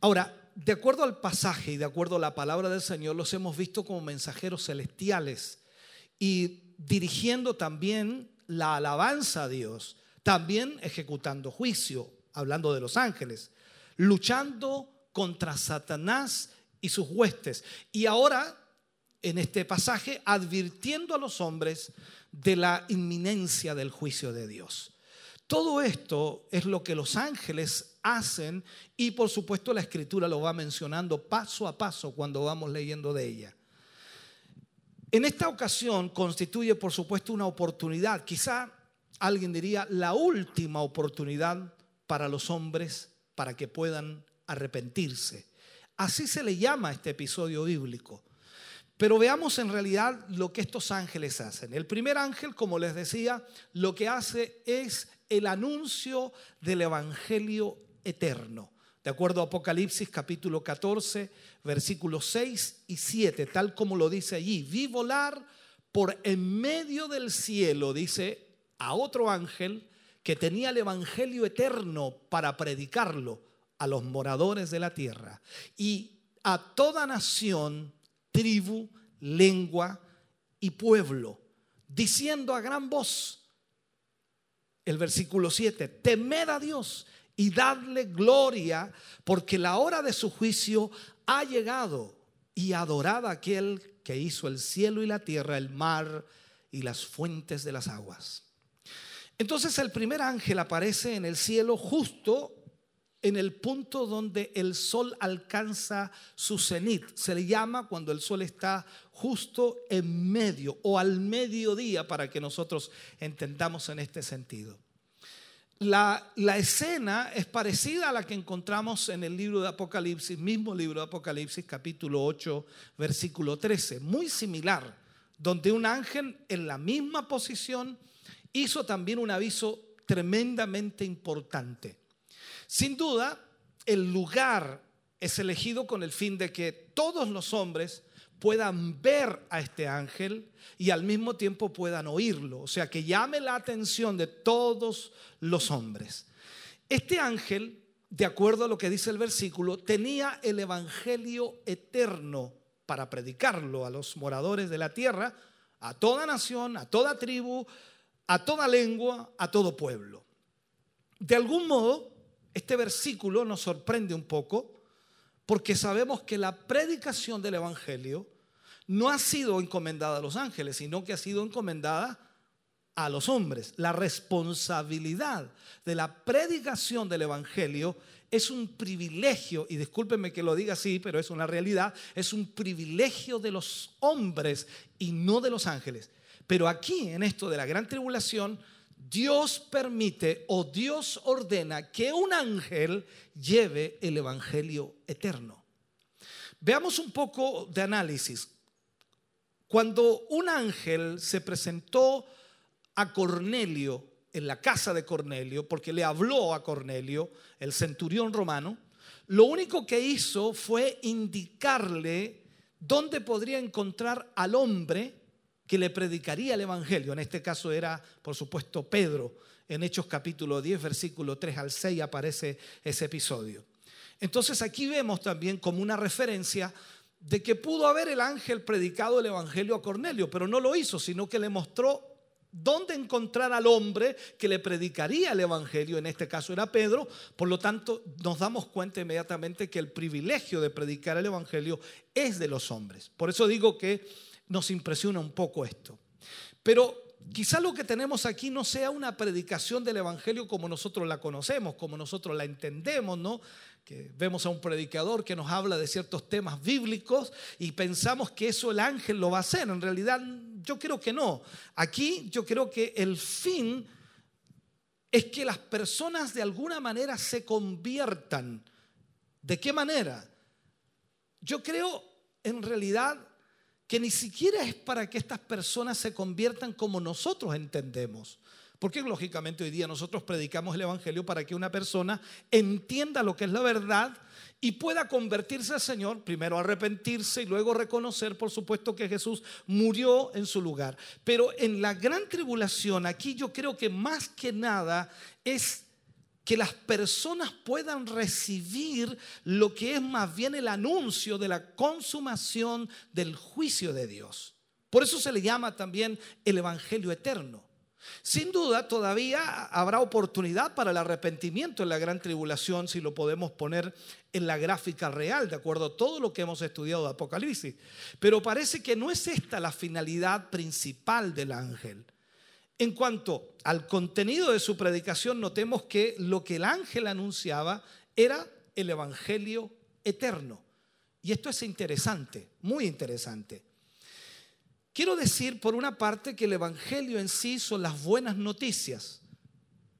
D: Ahora, de acuerdo al pasaje y de acuerdo a la palabra del Señor, los hemos visto como mensajeros celestiales y dirigiendo también la alabanza a Dios, también ejecutando juicio, hablando de los ángeles, luchando contra Satanás y sus huestes. Y ahora, en este pasaje, advirtiendo a los hombres de la inminencia del juicio de Dios. Todo esto es lo que los ángeles hacen y por supuesto la escritura lo va mencionando paso a paso cuando vamos leyendo de ella. En esta ocasión constituye por supuesto una oportunidad, quizá alguien diría la última oportunidad para los hombres para que puedan arrepentirse. Así se le llama este episodio bíblico. Pero veamos en realidad lo que estos ángeles hacen. El primer ángel, como les decía, lo que hace es el anuncio del Evangelio eterno. De acuerdo a Apocalipsis capítulo 14, versículos 6 y 7, tal como lo dice allí, vi volar por en medio del cielo, dice a otro ángel que tenía el Evangelio eterno para predicarlo a los moradores de la tierra y a toda nación, tribu, lengua y pueblo, diciendo a gran voz, el versículo 7, temed a Dios y dadle gloria, porque la hora de su juicio ha llegado y adorad a aquel que hizo el cielo y la tierra, el mar y las fuentes de las aguas. Entonces el primer ángel aparece en el cielo justo en el punto donde el sol alcanza su cenit. Se le llama cuando el sol está justo en medio o al mediodía para que nosotros entendamos en este sentido. La, escena es parecida a la que encontramos en el libro de Apocalipsis, mismo libro de Apocalipsis, capítulo 8, versículo 13, muy similar, donde un ángel en la misma posición hizo también un aviso tremendamente importante. Sin duda, el lugar es elegido con el fin de que todos los hombres puedan ver a este ángel y al mismo tiempo puedan oírlo, o sea, que llame la atención de todos los hombres. Este ángel, de acuerdo a lo que dice el versículo, tenía el Evangelio eterno para predicarlo a los moradores de la tierra, a toda nación, a toda tribu, a toda lengua, a todo pueblo. De algún modo, este versículo nos sorprende un poco porque sabemos que la predicación del Evangelio no ha sido encomendada a los ángeles, sino que ha sido encomendada a los hombres. La responsabilidad de la predicación del Evangelio es un privilegio, y discúlpenme que lo diga así, pero es una realidad, es un privilegio de los hombres y no de los ángeles. Pero aquí, en esto de la gran tribulación, Dios permite o Dios ordena que un ángel lleve el Evangelio eterno. Veamos un poco de análisis. Cuando un ángel se presentó a Cornelio en la casa de Cornelio, porque le habló a Cornelio, el centurión romano, lo único que hizo fue indicarle dónde podría encontrar al hombre que le predicaría el Evangelio. En este caso era, por supuesto, Pedro. En Hechos capítulo 10, versículo 3 al 6 aparece ese episodio. Entonces aquí vemos también como una referencia de que pudo haber el ángel predicado el Evangelio a Cornelio, pero no lo hizo, sino que le mostró dónde encontrar al hombre que le predicaría el Evangelio, en este caso era Pedro, por lo tanto nos damos cuenta inmediatamente que el privilegio de predicar el Evangelio es de los hombres. Por eso digo que nos impresiona un poco esto. Pero quizá lo que tenemos aquí no sea una predicación del Evangelio como nosotros la conocemos, como nosotros la entendemos, ¿no? que vemos a un predicador que nos habla de ciertos temas bíblicos y pensamos que eso el ángel lo va a hacer. En realidad yo creo que no. Aquí yo creo que el fin es que las personas de alguna manera se conviertan. ¿De qué manera? Yo creo en realidad que ni siquiera es para que estas personas se conviertan como nosotros entendemos. Porque lógicamente hoy día nosotros predicamos el Evangelio para que una persona entienda lo que es la verdad y pueda convertirse al Señor, primero arrepentirse y luego reconocer, por supuesto, que Jesús murió en su lugar. Pero en la gran tribulación, aquí yo creo que más que nada es que las personas puedan recibir lo que es más bien el anuncio de la consumación del juicio de Dios. Por eso se le llama también el Evangelio eterno. Sin duda, todavía habrá oportunidad para el arrepentimiento en la gran tribulación si lo podemos poner en la gráfica real, de acuerdo a todo lo que hemos estudiado de Apocalipsis. Pero parece que no es esta la finalidad principal del ángel. En cuanto al contenido de su predicación, notemos que lo que el ángel anunciaba era el Evangelio eterno. Y esto es interesante, muy interesante. Quiero decir, por una parte, que el Evangelio en sí son las buenas noticias.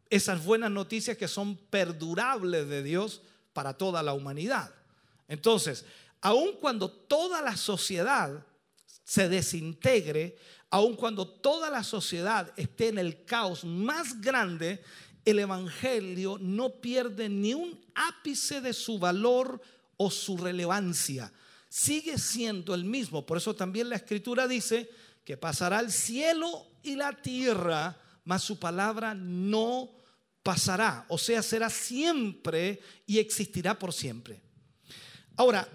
D: Esas buenas noticias que son perdurables de Dios para toda la humanidad. Entonces, aun cuando toda la sociedad se desintegre, aun cuando toda la sociedad esté en el caos más grande, el Evangelio no pierde ni un ápice de su valor o su relevancia sigue siendo el mismo. Por eso también la escritura dice que pasará el cielo y la tierra, mas su palabra no pasará. O sea, será siempre y existirá por siempre. Ahora,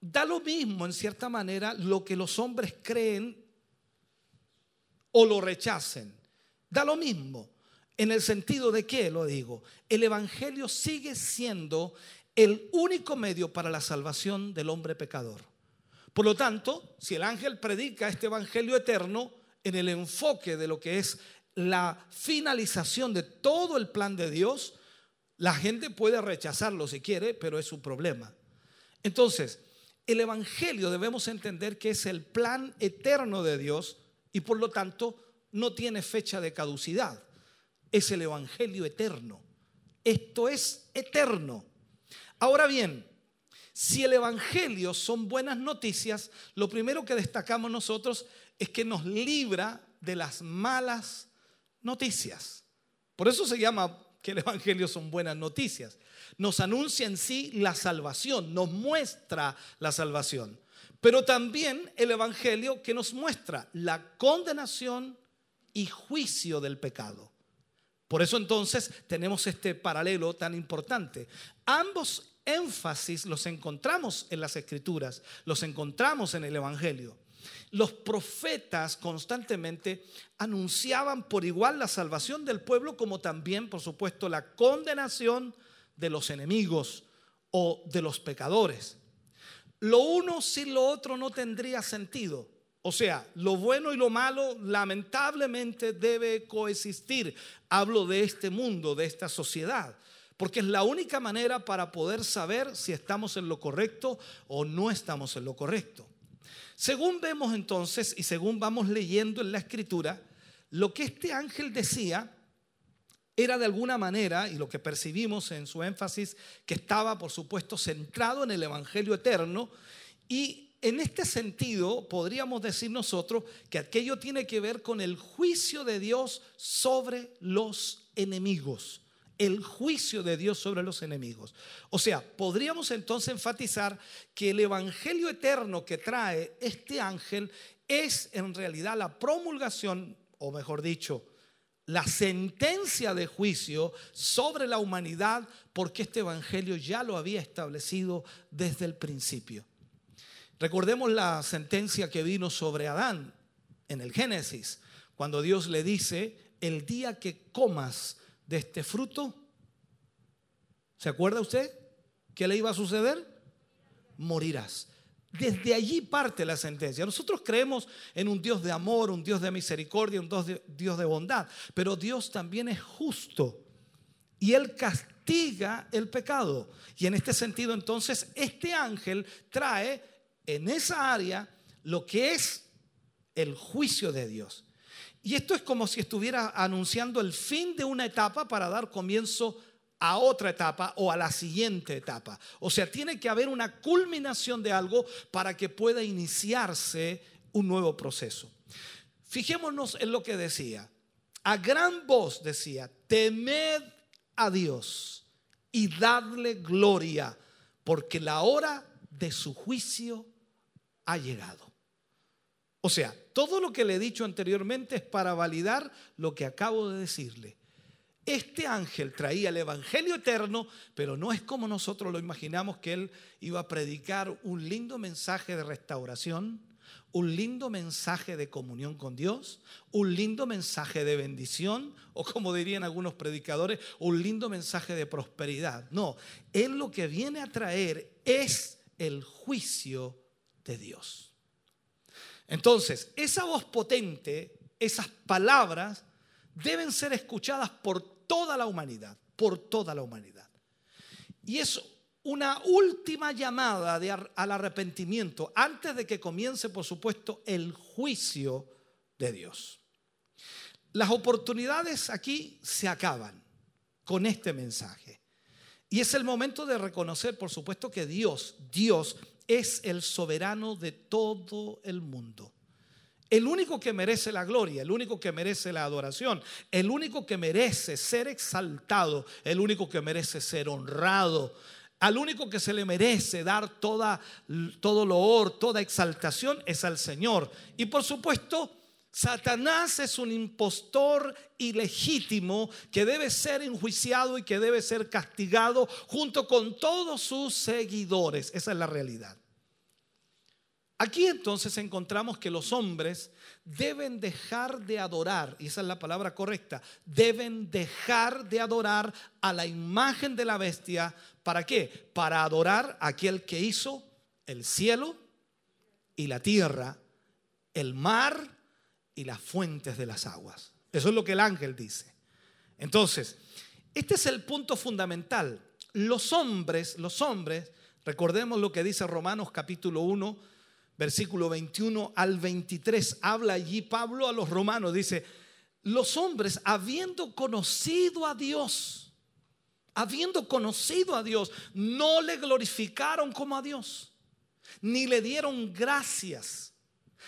D: da lo mismo en cierta manera lo que los hombres creen o lo rechacen. Da lo mismo. En el sentido de que, lo digo, el Evangelio sigue siendo el único medio para la salvación del hombre pecador. Por lo tanto, si el ángel predica este evangelio eterno en el enfoque de lo que es la finalización de todo el plan de Dios, la gente puede rechazarlo si quiere, pero es su problema. Entonces, el evangelio debemos entender que es el plan eterno de Dios y por lo tanto no tiene fecha de caducidad. Es el evangelio eterno. Esto es eterno. Ahora bien, si el Evangelio son buenas noticias, lo primero que destacamos nosotros es que nos libra de las malas noticias. Por eso se llama que el Evangelio son buenas noticias. Nos anuncia en sí la salvación, nos muestra la salvación. Pero también el Evangelio que nos muestra la condenación y juicio del pecado. Por eso entonces tenemos este paralelo tan importante. Ambos énfasis los encontramos en las escrituras, los encontramos en el Evangelio. Los profetas constantemente anunciaban por igual la salvación del pueblo como también, por supuesto, la condenación de los enemigos o de los pecadores. Lo uno sin lo otro no tendría sentido. O sea, lo bueno y lo malo lamentablemente debe coexistir. Hablo de este mundo, de esta sociedad, porque es la única manera para poder saber si estamos en lo correcto o no estamos en lo correcto. Según vemos entonces y según vamos leyendo en la escritura, lo que este ángel decía era de alguna manera, y lo que percibimos en su énfasis, que estaba por supuesto centrado en el Evangelio eterno y en este sentido, podríamos decir nosotros que aquello tiene que ver con el juicio de Dios sobre los enemigos. El juicio de Dios sobre los enemigos. O sea, podríamos entonces enfatizar que el Evangelio eterno que trae este ángel es en realidad la promulgación, o mejor dicho, la sentencia de juicio sobre la humanidad porque este Evangelio ya lo había establecido desde el principio. Recordemos la sentencia que vino sobre Adán en el Génesis, cuando Dios le dice, el día que comas de este fruto, ¿se acuerda usted? ¿Qué le iba a suceder? Morirás. Desde allí parte la sentencia. Nosotros creemos en un Dios de amor, un Dios de misericordia, un Dios de, bondad, pero Dios también es justo y Él castiga el pecado. Y en este sentido entonces este ángel trae en esa área lo que es el juicio de Dios. Y esto es como si estuviera anunciando el fin de una etapa para dar comienzo a otra etapa o a la siguiente etapa. O sea, tiene que haber una culminación de algo para que pueda iniciarse un nuevo proceso. Fijémonos en lo que decía. A gran voz decía, temed a Dios y dadle gloria, porque la hora de su juicio ha llegado. O sea, todo lo que le he dicho anteriormente es para validar lo que acabo de decirle. Este ángel traía el Evangelio eterno, pero no es como nosotros lo imaginamos que él iba a predicar un lindo mensaje de restauración, un lindo mensaje de comunión con Dios, un lindo mensaje de bendición, o como dirían algunos predicadores, un lindo mensaje de prosperidad. No, él lo que viene a traer es el juicio de Dios. Entonces, esa voz potente, esas palabras, deben ser escuchadas por toda la humanidad, por toda la humanidad. Y es una última llamada de, al arrepentimiento antes de que comience, por supuesto, el juicio de Dios. Las oportunidades aquí se acaban con este mensaje. Y es el momento de reconocer, por supuesto, que Dios, Dios es el soberano de todo el mundo. El único que merece la gloria, el único que merece la adoración, el único que merece ser exaltado, el único que merece ser honrado, al único que se le merece dar toda, todo loor, toda exaltación es al Señor. Y por supuesto, Satanás es un impostor ilegítimo que debe ser enjuiciado y que debe ser castigado junto con todos sus seguidores. Esa es la realidad. Aquí entonces encontramos que los hombres deben dejar de adorar, y esa es la palabra correcta, deben dejar de adorar a la imagen de la bestia. ¿Para qué? Para adorar a aquel que hizo el cielo y la tierra, el mar y las fuentes de las aguas. Eso es lo que el ángel dice. Entonces, este es el punto fundamental. Los hombres, los hombres, recordemos lo que dice Romanos capítulo 1, versículo 21 al 23, habla allí Pablo a los romanos, dice, los hombres habiendo conocido a Dios, habiendo conocido a Dios, no le glorificaron como a Dios, ni le dieron gracias,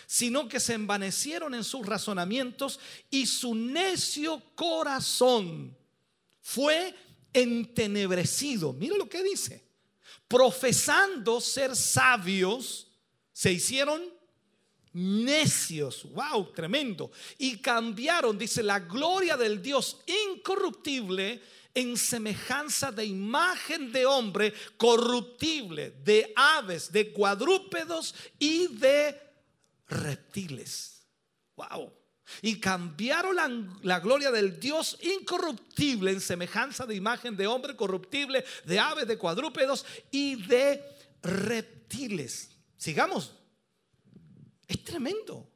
D: sino que se envanecieron en sus razonamientos y su necio corazón fue entenebrecido. Mira lo que dice, profesando ser sabios, se hicieron necios, wow, tremendo. Y cambiaron, dice, la gloria del Dios incorruptible en semejanza de imagen de hombre corruptible, de aves, de cuadrúpedos y de reptiles. Wow. Y cambiaron la, gloria del Dios incorruptible en semejanza de imagen de hombre corruptible, de aves, de cuadrúpedos y de reptiles. Sigamos. Es tremendo.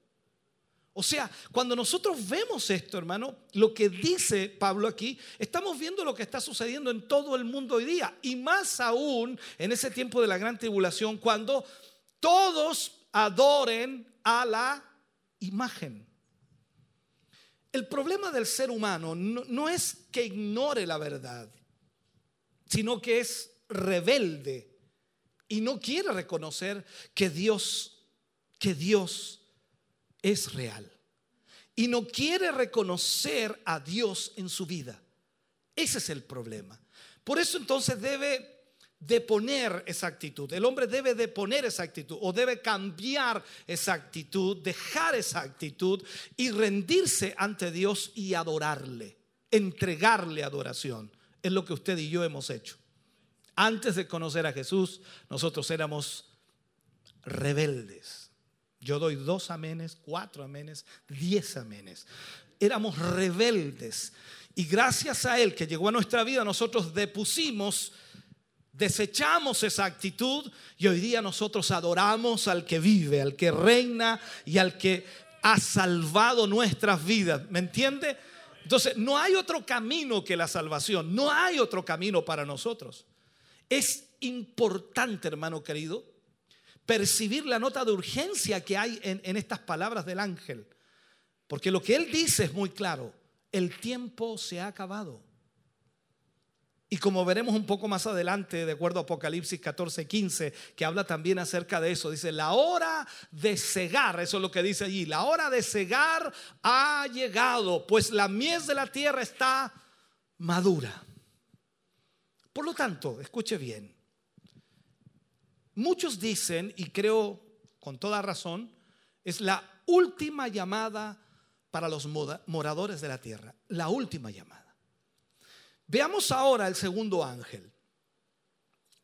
D: O sea, cuando nosotros vemos esto, hermano, lo que dice Pablo aquí, estamos viendo lo que está sucediendo en todo el mundo hoy día. Y más aún en ese tiempo de la gran tribulación, cuando todos adoren a la imagen. El problema del ser humano no, no es que ignore la verdad, sino que es rebelde y no quiere reconocer que Dios, que Dios es real. Y no quiere reconocer a Dios en su vida. Ese es el problema. Por eso entonces debe de poner esa actitud. El hombre debe de poner esa actitud o debe cambiar esa actitud, dejar esa actitud y rendirse ante Dios y adorarle, entregarle adoración. Es lo que usted y yo hemos hecho. Antes de conocer a Jesús, nosotros éramos rebeldes. Yo doy dos amenes, cuatro amenes, diez amenes. Éramos rebeldes. Y gracias a Él que llegó a nuestra vida, nosotros depusimos Desechamos esa actitud y hoy día nosotros adoramos al que vive, al que reina y al que ha salvado nuestras vidas. ¿Me entiende? Entonces, no hay otro camino que la salvación, no hay otro camino para nosotros. Es importante, hermano querido, percibir la nota de urgencia que hay en, estas palabras del ángel. Porque lo que él dice es muy claro, el tiempo se ha acabado. Y como veremos un poco más adelante, de acuerdo a Apocalipsis 14, 15, que habla también acerca de eso, dice, la hora de cegar, eso es lo que dice allí, la hora de cegar ha llegado, pues la mies de la tierra está madura. Por lo tanto, escuche bien, muchos dicen, y creo con toda razón, es la última llamada para los moradores de la tierra, la última llamada. Veamos ahora el segundo ángel.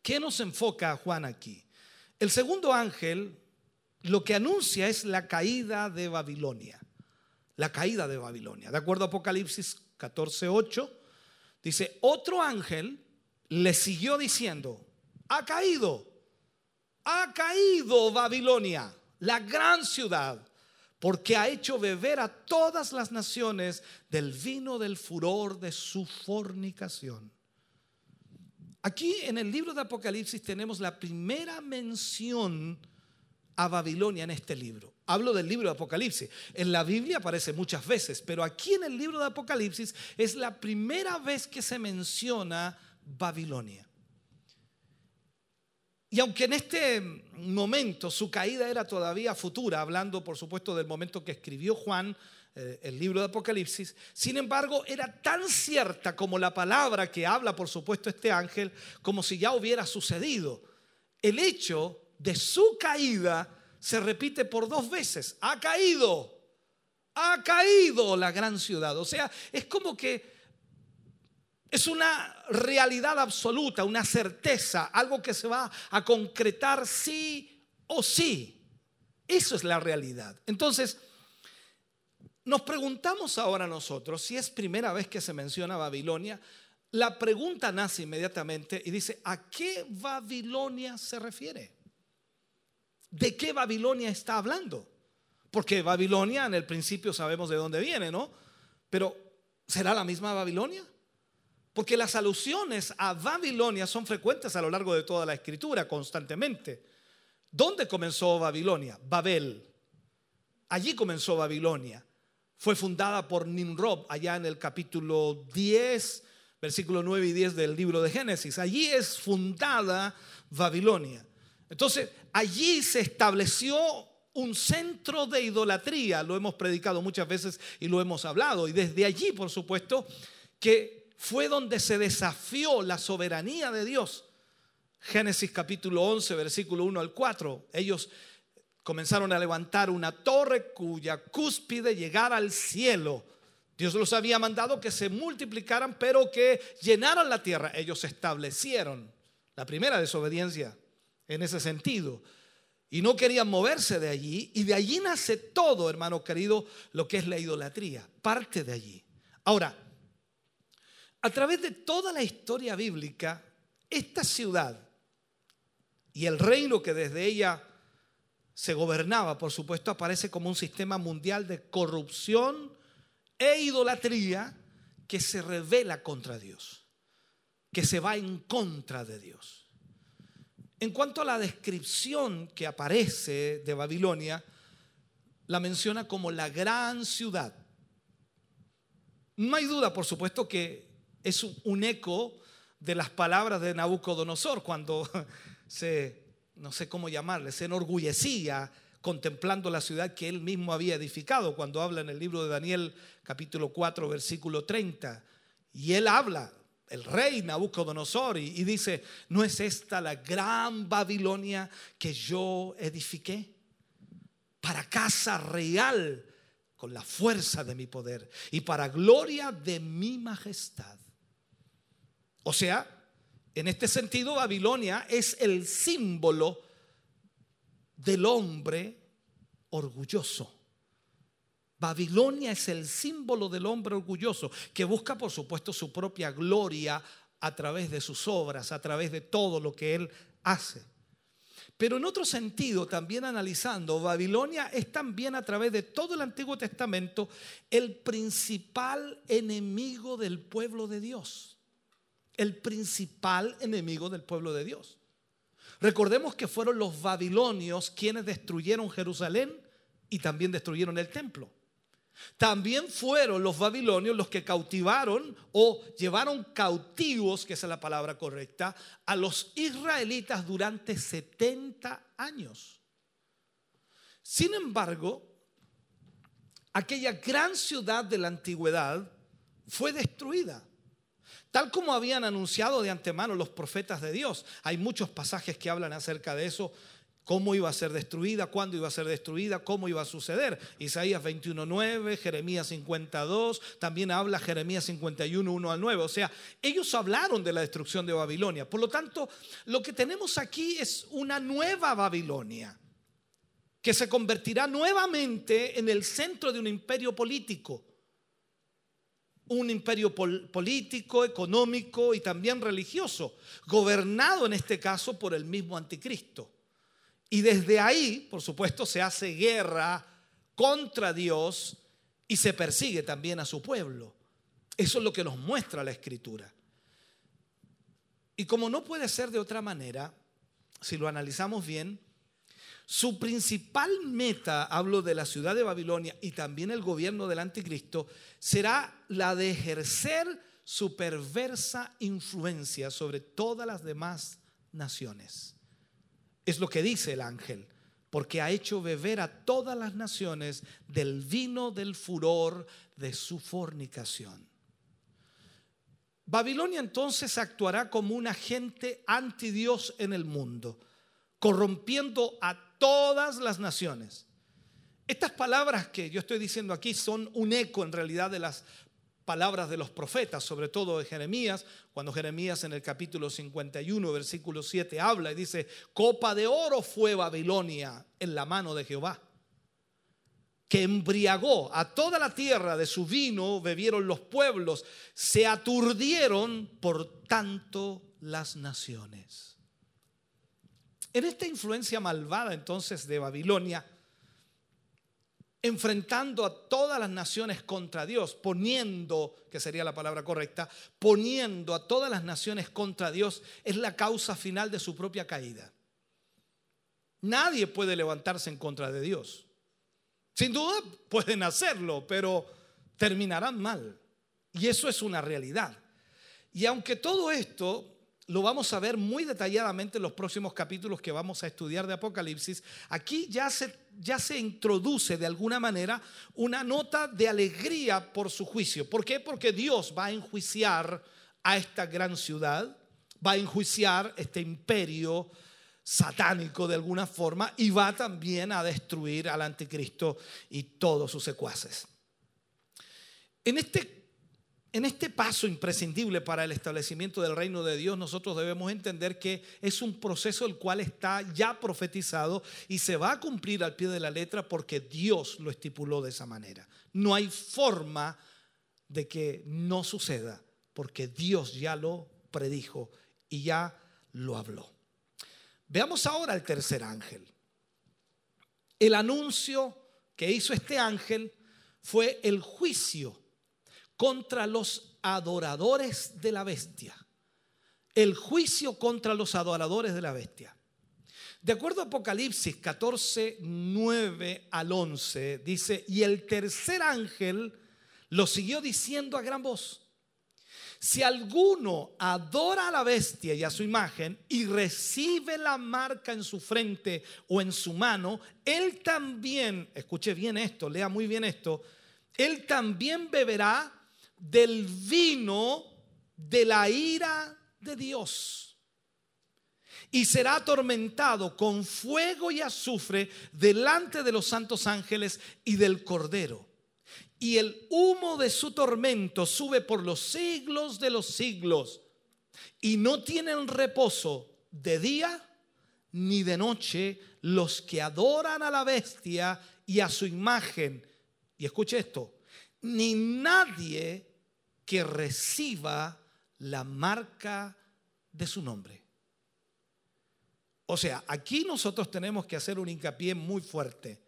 D: ¿Qué nos enfoca Juan aquí? El segundo ángel lo que anuncia es la caída de Babilonia. La caída de Babilonia. De acuerdo a Apocalipsis 14:8, dice, otro ángel le siguió diciendo, ha caído, ha caído Babilonia, la gran ciudad porque ha hecho beber a todas las naciones del vino del furor de su fornicación. Aquí en el libro de Apocalipsis tenemos la primera mención a Babilonia en este libro. Hablo del libro de Apocalipsis. En la Biblia aparece muchas veces, pero aquí en el libro de Apocalipsis es la primera vez que se menciona Babilonia. Y aunque en este momento su caída era todavía futura, hablando por supuesto del momento que escribió Juan, eh, el libro de Apocalipsis, sin embargo era tan cierta como la palabra que habla por supuesto este ángel, como si ya hubiera sucedido. El hecho de su caída se repite por dos veces. Ha caído, ha caído la gran ciudad. O sea, es como que es una realidad absoluta, una certeza, algo que se va a concretar sí o sí. Eso es la realidad. Entonces, nos preguntamos ahora nosotros, si es primera vez que se menciona Babilonia, la pregunta nace inmediatamente y dice, ¿a qué Babilonia se refiere? ¿De qué Babilonia está hablando? Porque Babilonia en el principio sabemos de dónde viene, ¿no? Pero ¿será la misma Babilonia? Porque las alusiones a Babilonia son frecuentes a lo largo de toda la escritura, constantemente. ¿Dónde comenzó Babilonia? Babel. Allí comenzó Babilonia. Fue fundada por Nimrod allá en el capítulo 10, versículo 9 y 10 del libro de Génesis. Allí es fundada Babilonia. Entonces, allí se estableció un centro de idolatría. Lo hemos predicado muchas veces y lo hemos hablado. Y desde allí, por supuesto, que fue donde se desafió la soberanía de Dios. Génesis capítulo 11, versículo 1 al 4. Ellos comenzaron a levantar una torre cuya cúspide llegara al cielo. Dios los había mandado que se multiplicaran, pero que llenaran la tierra. Ellos establecieron la primera desobediencia en ese sentido. Y no querían moverse de allí. Y de allí nace todo, hermano querido, lo que es la idolatría. Parte de allí. Ahora, a través de toda la historia bíblica, esta ciudad y el reino que desde ella se gobernaba, por supuesto, aparece como un sistema mundial de corrupción e idolatría que se revela contra Dios, que se va en contra de Dios. En cuanto a la descripción que aparece de Babilonia, la menciona como la gran ciudad. No hay duda, por supuesto, que es un eco de las palabras de Nabucodonosor cuando se, no sé cómo llamarle, se enorgullecía contemplando la ciudad que él mismo había edificado, cuando habla en el libro de Daniel capítulo 4 versículo 30. Y él habla, el rey Nabucodonosor y, y dice, ¿no es esta la gran Babilonia que yo edifiqué? Para casa real con la fuerza de mi poder y para gloria de mi majestad. O sea, en este sentido, Babilonia es el símbolo del hombre orgulloso. Babilonia es el símbolo del hombre orgulloso que busca, por supuesto, su propia gloria a través de sus obras, a través de todo lo que él hace. Pero en otro sentido, también analizando, Babilonia es también a través de todo el Antiguo Testamento el principal enemigo del pueblo de Dios. El principal enemigo del pueblo de Dios. Recordemos que fueron los babilonios quienes destruyeron Jerusalén y también destruyeron el templo. También fueron los babilonios los que cautivaron o llevaron cautivos, que es la palabra correcta, a los israelitas durante 70 años. Sin embargo, aquella gran ciudad de la antigüedad fue destruida. Tal como habían anunciado de antemano los profetas de Dios. Hay muchos pasajes que hablan acerca de eso cómo iba a ser destruida, cuándo iba a ser destruida, cómo iba a suceder. Isaías 21.9, Jeremías 52, también habla Jeremías 51, 1 al 9. O sea, ellos hablaron de la destrucción de Babilonia. Por lo tanto, lo que tenemos aquí es una nueva Babilonia, que se convertirá nuevamente en el centro de un imperio político. Un imperio político, económico y también religioso, gobernado en este caso por el mismo anticristo. Y desde ahí, por supuesto, se hace guerra contra Dios y se persigue también a su pueblo. Eso es lo que nos muestra la escritura. Y como no puede ser de otra manera, si lo analizamos bien, su principal meta, hablo de la ciudad de Babilonia y también el gobierno del anticristo, será la de ejercer su perversa influencia sobre todas las demás naciones. Es lo que dice el ángel, porque ha hecho beber a todas las naciones del vino del furor de su fornicación. Babilonia entonces actuará como un agente anti Dios en el mundo, corrompiendo a todas las naciones. Estas palabras que yo estoy diciendo aquí son un eco en realidad de las palabras de los profetas, sobre todo de Jeremías, cuando Jeremías en el capítulo 51, versículo 7 habla y dice, copa de oro fue Babilonia en la mano de Jehová, que embriagó a toda la tierra de su vino, bebieron los pueblos, se aturdieron por tanto las naciones. En esta influencia malvada entonces de Babilonia, enfrentando a todas las naciones contra Dios, poniendo, que sería la palabra correcta, poniendo a todas las naciones contra Dios, es la causa final de su propia caída. Nadie puede levantarse en contra de Dios. Sin duda pueden hacerlo, pero terminarán mal. Y eso es una realidad. Y aunque todo esto lo vamos a ver muy detalladamente en los próximos capítulos que vamos a estudiar de Apocalipsis, aquí ya se, ya se introduce de alguna manera una nota de alegría por su juicio. ¿Por qué? Porque Dios va a enjuiciar a esta gran ciudad, va a enjuiciar este imperio satánico de alguna forma y va también a destruir al anticristo y todos sus secuaces. En este en este paso imprescindible para el establecimiento del reino de Dios, nosotros debemos entender que es un proceso el cual está ya profetizado y se va a cumplir al pie de la letra porque Dios lo estipuló de esa manera. No hay forma de que no suceda porque Dios ya lo predijo y ya lo habló. Veamos ahora el tercer ángel. El anuncio que hizo este ángel fue el juicio contra los adoradores de la bestia. El juicio contra los adoradores de la bestia. De acuerdo a Apocalipsis 14, 9 al 11, dice, y el tercer ángel lo siguió diciendo a gran voz, si alguno adora a la bestia y a su imagen y recibe la marca en su frente o en su mano, él también, escuche bien esto, lea muy bien esto, él también beberá del vino de la ira de Dios y será atormentado con fuego y azufre delante de los santos ángeles y del Cordero. Y el humo de su tormento sube por los siglos de los siglos y no tienen reposo de día ni de noche los que adoran a la bestia y a su imagen. Y escuche esto, ni nadie que reciba la marca de su nombre. O sea, aquí nosotros tenemos que hacer un hincapié muy fuerte.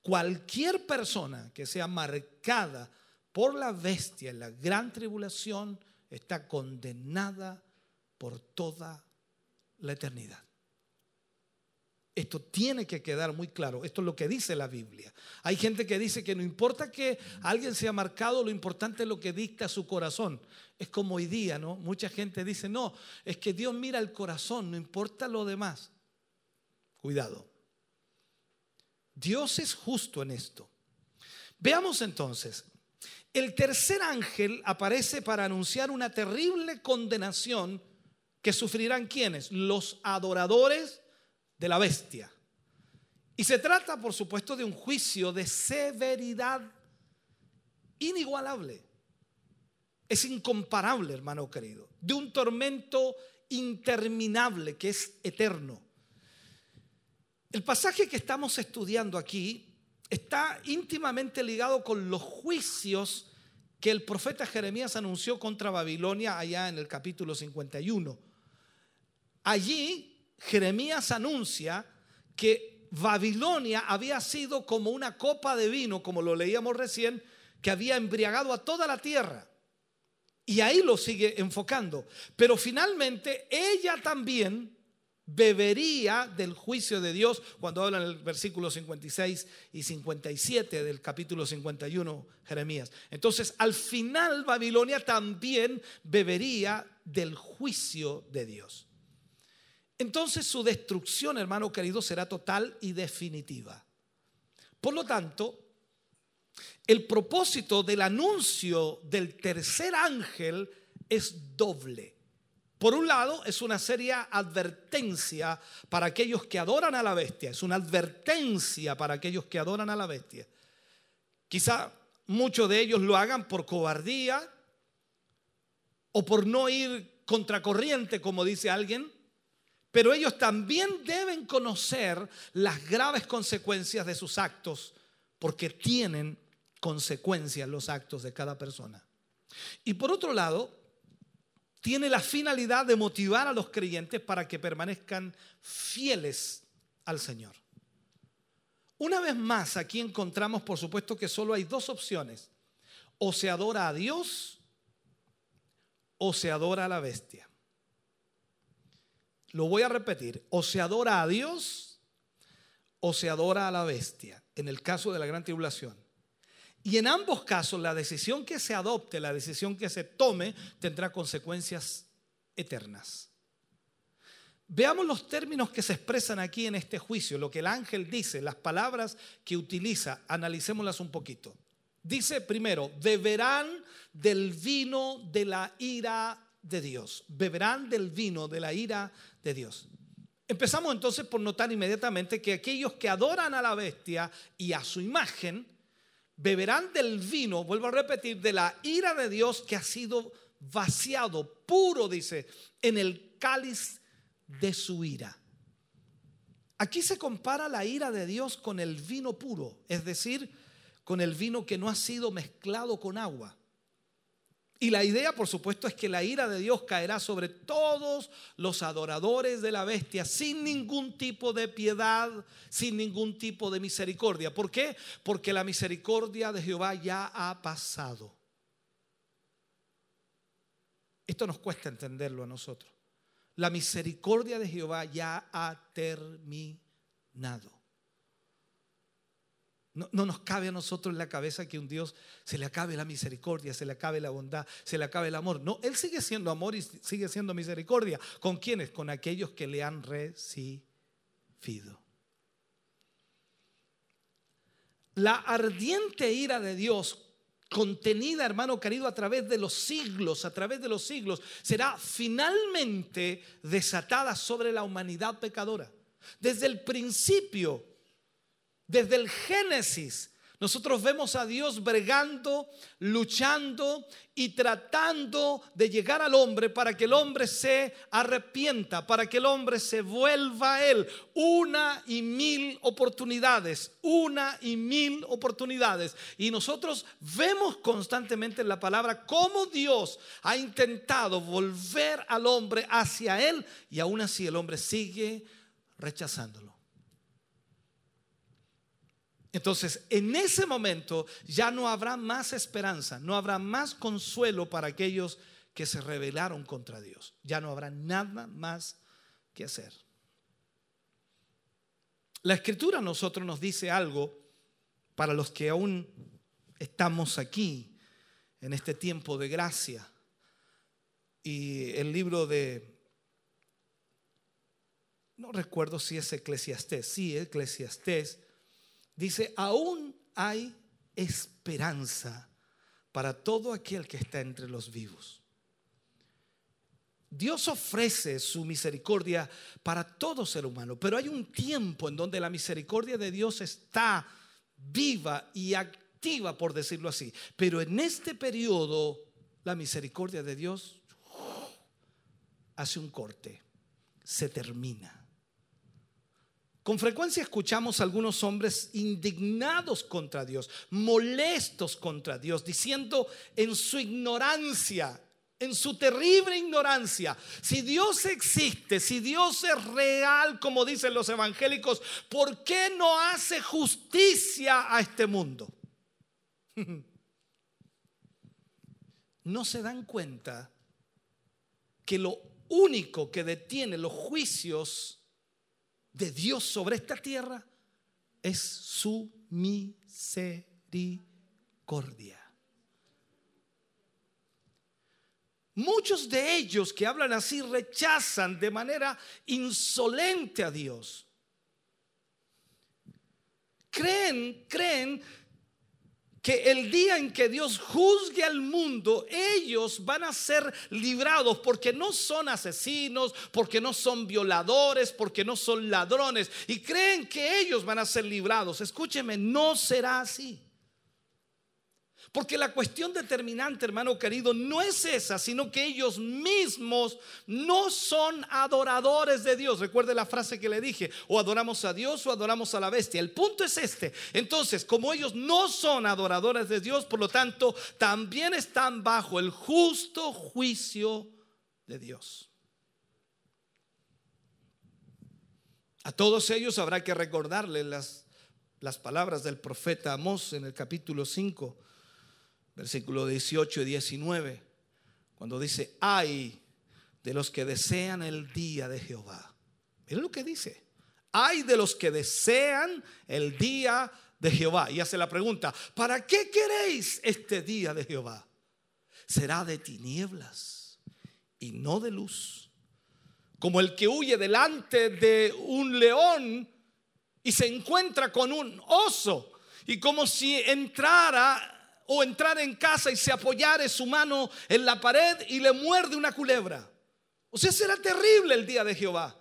D: Cualquier persona que sea marcada por la bestia en la gran tribulación está condenada por toda la eternidad. Esto tiene que quedar muy claro. Esto es lo que dice la Biblia. Hay gente que dice que no importa que alguien sea marcado, lo importante es lo que dicta su corazón. Es como hoy día, ¿no? Mucha gente dice, no, es que Dios mira el corazón, no importa lo demás. Cuidado. Dios es justo en esto. Veamos entonces. El tercer ángel aparece para anunciar una terrible condenación que sufrirán quienes? Los adoradores de la bestia. Y se trata, por supuesto, de un juicio de severidad inigualable. Es incomparable, hermano querido. De un tormento interminable que es eterno. El pasaje que estamos estudiando aquí está íntimamente ligado con los juicios que el profeta Jeremías anunció contra Babilonia allá en el capítulo 51. Allí Jeremías anuncia que Babilonia había sido como una copa de vino, como lo leíamos recién, que había embriagado a toda la tierra. Y ahí lo sigue enfocando. Pero finalmente ella también bebería del juicio de Dios cuando habla en el versículo 56 y 57 del capítulo 51 Jeremías. Entonces, al final Babilonia también bebería del juicio de Dios entonces su destrucción, hermano querido, será total y definitiva. Por lo tanto, el propósito del anuncio del tercer ángel es doble. Por un lado, es una seria advertencia para aquellos que adoran a la bestia. Es una advertencia para aquellos que adoran a la bestia. Quizá muchos de ellos lo hagan por cobardía o por no ir contracorriente, como dice alguien, pero ellos también deben conocer las graves consecuencias de sus actos, porque tienen consecuencias los actos de cada persona. Y por otro lado, tiene la finalidad de motivar a los creyentes para que permanezcan fieles al Señor. Una vez más, aquí encontramos, por supuesto, que solo hay dos opciones. O se adora a Dios o se adora a la bestia. Lo voy a repetir, o se adora a Dios o se adora a la bestia, en el caso de la gran tribulación. Y en ambos casos la decisión que se adopte, la decisión que se tome, tendrá consecuencias eternas. Veamos los términos que se expresan aquí en este juicio, lo que el ángel dice, las palabras que utiliza, analicémoslas un poquito. Dice primero, beberán del vino de la ira de Dios, beberán del vino de la ira de Dios. Empezamos entonces por notar inmediatamente que aquellos que adoran a la bestia y a su imagen, beberán del vino, vuelvo a repetir, de la ira de Dios que ha sido vaciado, puro, dice, en el cáliz de su ira. Aquí se compara la ira de Dios con el vino puro, es decir, con el vino que no ha sido mezclado con agua. Y la idea, por supuesto, es que la ira de Dios caerá sobre todos los adoradores de la bestia sin ningún tipo de piedad, sin ningún tipo de misericordia. ¿Por qué? Porque la misericordia de Jehová ya ha pasado. Esto nos cuesta entenderlo a nosotros. La misericordia de Jehová ya ha terminado. No, nos cabe a nosotros en la cabeza que un Dios se le acabe la misericordia, se le acabe la bondad, se le acabe el amor. No, Él sigue siendo amor y sigue siendo misericordia. ¿Con quiénes? Con aquellos que le han recibido. La ardiente ira de Dios contenida, hermano querido, a través de los siglos, a través de los siglos, será finalmente desatada sobre la humanidad pecadora. Desde el principio, desde el Génesis, nosotros vemos a Dios bregando, luchando y tratando de llegar al hombre para que el hombre se arrepienta, para que el hombre se vuelva a Él. Una y mil oportunidades, una y mil oportunidades. Y nosotros vemos constantemente en la palabra cómo Dios ha intentado volver al hombre hacia Él y aún así el hombre sigue rechazándolo. Entonces, en ese momento ya no habrá más esperanza, no habrá más consuelo para aquellos que se rebelaron contra Dios. Ya no habrá nada más que hacer. La escritura a nosotros nos dice algo para los que aún estamos aquí en este tiempo de gracia. Y el libro de, no recuerdo si es Eclesiastés, sí, Eclesiastés Dice, aún hay esperanza para todo aquel que está entre los vivos. Dios ofrece su misericordia para todo ser humano, pero hay un tiempo en donde la misericordia de Dios está viva y activa, por decirlo así. Pero en este periodo, la misericordia de Dios hace un corte, se termina. Con frecuencia escuchamos a algunos hombres indignados contra Dios, molestos contra Dios, diciendo en su ignorancia, en su terrible ignorancia, si Dios existe, si Dios es real, como dicen los evangélicos, ¿por qué no hace justicia a este mundo? No se dan cuenta que lo único que detiene los juicios de Dios sobre esta tierra es su misericordia. Muchos de ellos que hablan así rechazan de manera insolente a Dios. Creen, creen que el día en que Dios juzgue al mundo, ellos van a ser librados porque no son asesinos, porque no son violadores, porque no son ladrones. Y creen que ellos van a ser librados. Escúcheme, no será así. Porque la cuestión determinante, hermano querido, no es esa, sino que ellos mismos no son adoradores de Dios. Recuerde la frase que le dije, o adoramos a Dios o adoramos a la bestia. El punto es este. Entonces, como ellos no son adoradores de Dios, por lo tanto, también están bajo el justo juicio de Dios. A todos ellos habrá que recordarle las, las palabras del profeta Amós en el capítulo 5 versículo 18 y 19, cuando dice, ay de los que desean el día de Jehová. Miren lo que dice. Ay de los que desean el día de Jehová. Y hace la pregunta, ¿para qué queréis este día de Jehová? Será de tinieblas y no de luz. Como el que huye delante de un león y se encuentra con un oso. Y como si entrara o entrar en casa y se apoyare su mano en la pared y le muerde una culebra. O sea, será terrible el día de Jehová.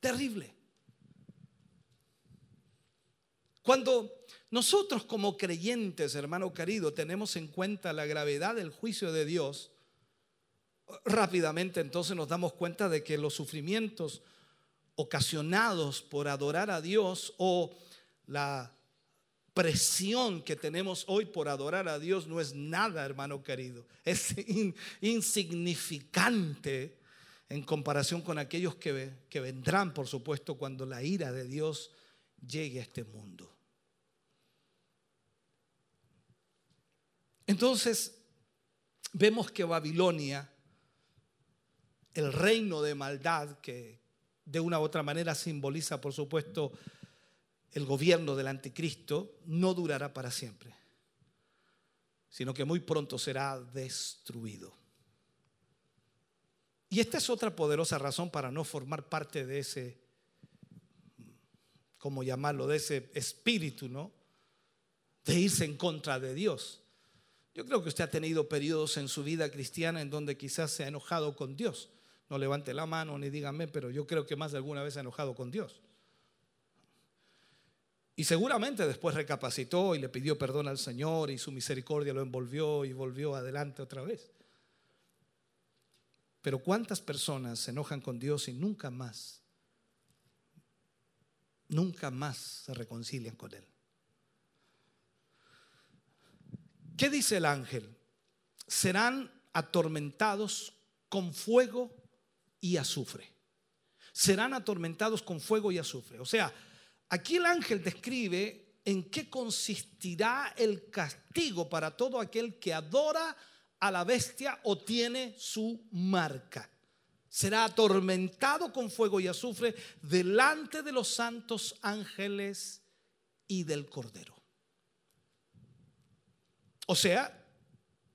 D: Terrible. Cuando nosotros como creyentes, hermano querido, tenemos en cuenta la gravedad del juicio de Dios, rápidamente entonces nos damos cuenta de que los sufrimientos ocasionados por adorar a Dios o la presión que tenemos hoy por adorar a Dios no es nada, hermano querido. Es insignificante en comparación con aquellos que, que vendrán, por supuesto, cuando la ira de Dios llegue a este mundo. Entonces, vemos que Babilonia, el reino de maldad que de una u otra manera simboliza, por supuesto, el gobierno del anticristo no durará para siempre, sino que muy pronto será destruido. Y esta es otra poderosa razón para no formar parte de ese, ¿cómo llamarlo? De ese espíritu, ¿no? de irse en contra de Dios. Yo creo que usted ha tenido periodos en su vida cristiana en donde quizás se ha enojado con Dios. No levante la mano ni dígame, pero yo creo que más de alguna vez se ha enojado con Dios. Y seguramente después recapacitó y le pidió perdón al Señor y su misericordia lo envolvió y volvió adelante otra vez. Pero ¿cuántas personas se enojan con Dios y nunca más, nunca más se reconcilian con Él? ¿Qué dice el ángel? Serán atormentados con fuego y azufre. Serán atormentados con fuego y azufre. O sea, Aquí el ángel describe en qué consistirá el castigo para todo aquel que adora a la bestia o tiene su marca. Será atormentado con fuego y azufre delante de los santos ángeles y del Cordero. O sea,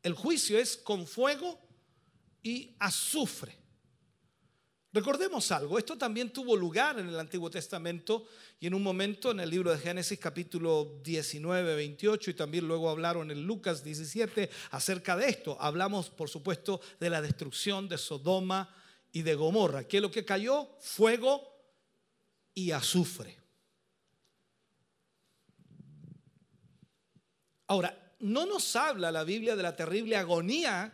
D: el juicio es con fuego y azufre. Recordemos algo, esto también tuvo lugar en el Antiguo Testamento y en un momento en el libro de Génesis capítulo 19, 28 y también luego hablaron en Lucas 17 acerca de esto. Hablamos, por supuesto, de la destrucción de Sodoma y de Gomorra. ¿Qué es lo que cayó? Fuego y azufre. Ahora, no nos habla la Biblia de la terrible agonía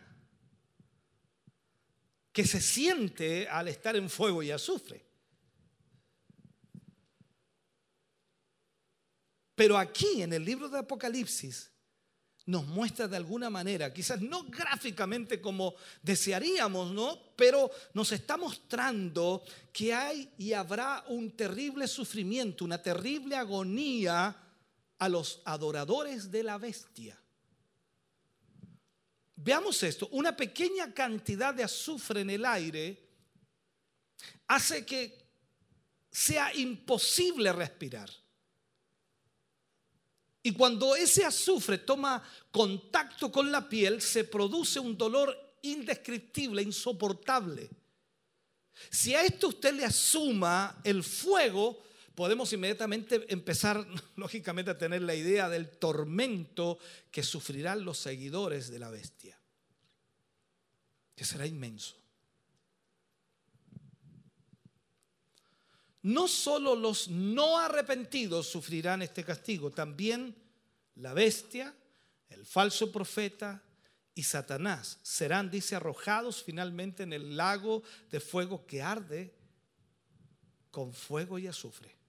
D: que se siente al estar en fuego y azufre. Pero aquí en el libro de Apocalipsis nos muestra de alguna manera, quizás no gráficamente como desearíamos, ¿no? Pero nos está mostrando que hay y habrá un terrible sufrimiento, una terrible agonía a los adoradores de la bestia. Veamos esto, una pequeña cantidad de azufre en el aire hace que sea imposible respirar. Y cuando ese azufre toma contacto con la piel, se produce un dolor indescriptible, insoportable. Si a esto usted le asuma el fuego, podemos inmediatamente empezar, lógicamente, a tener la idea del tormento que sufrirán los seguidores de la bestia, que será inmenso. No solo los no arrepentidos sufrirán este castigo, también la bestia, el falso profeta y Satanás serán, dice, arrojados finalmente en el lago de fuego que arde con fuego y azufre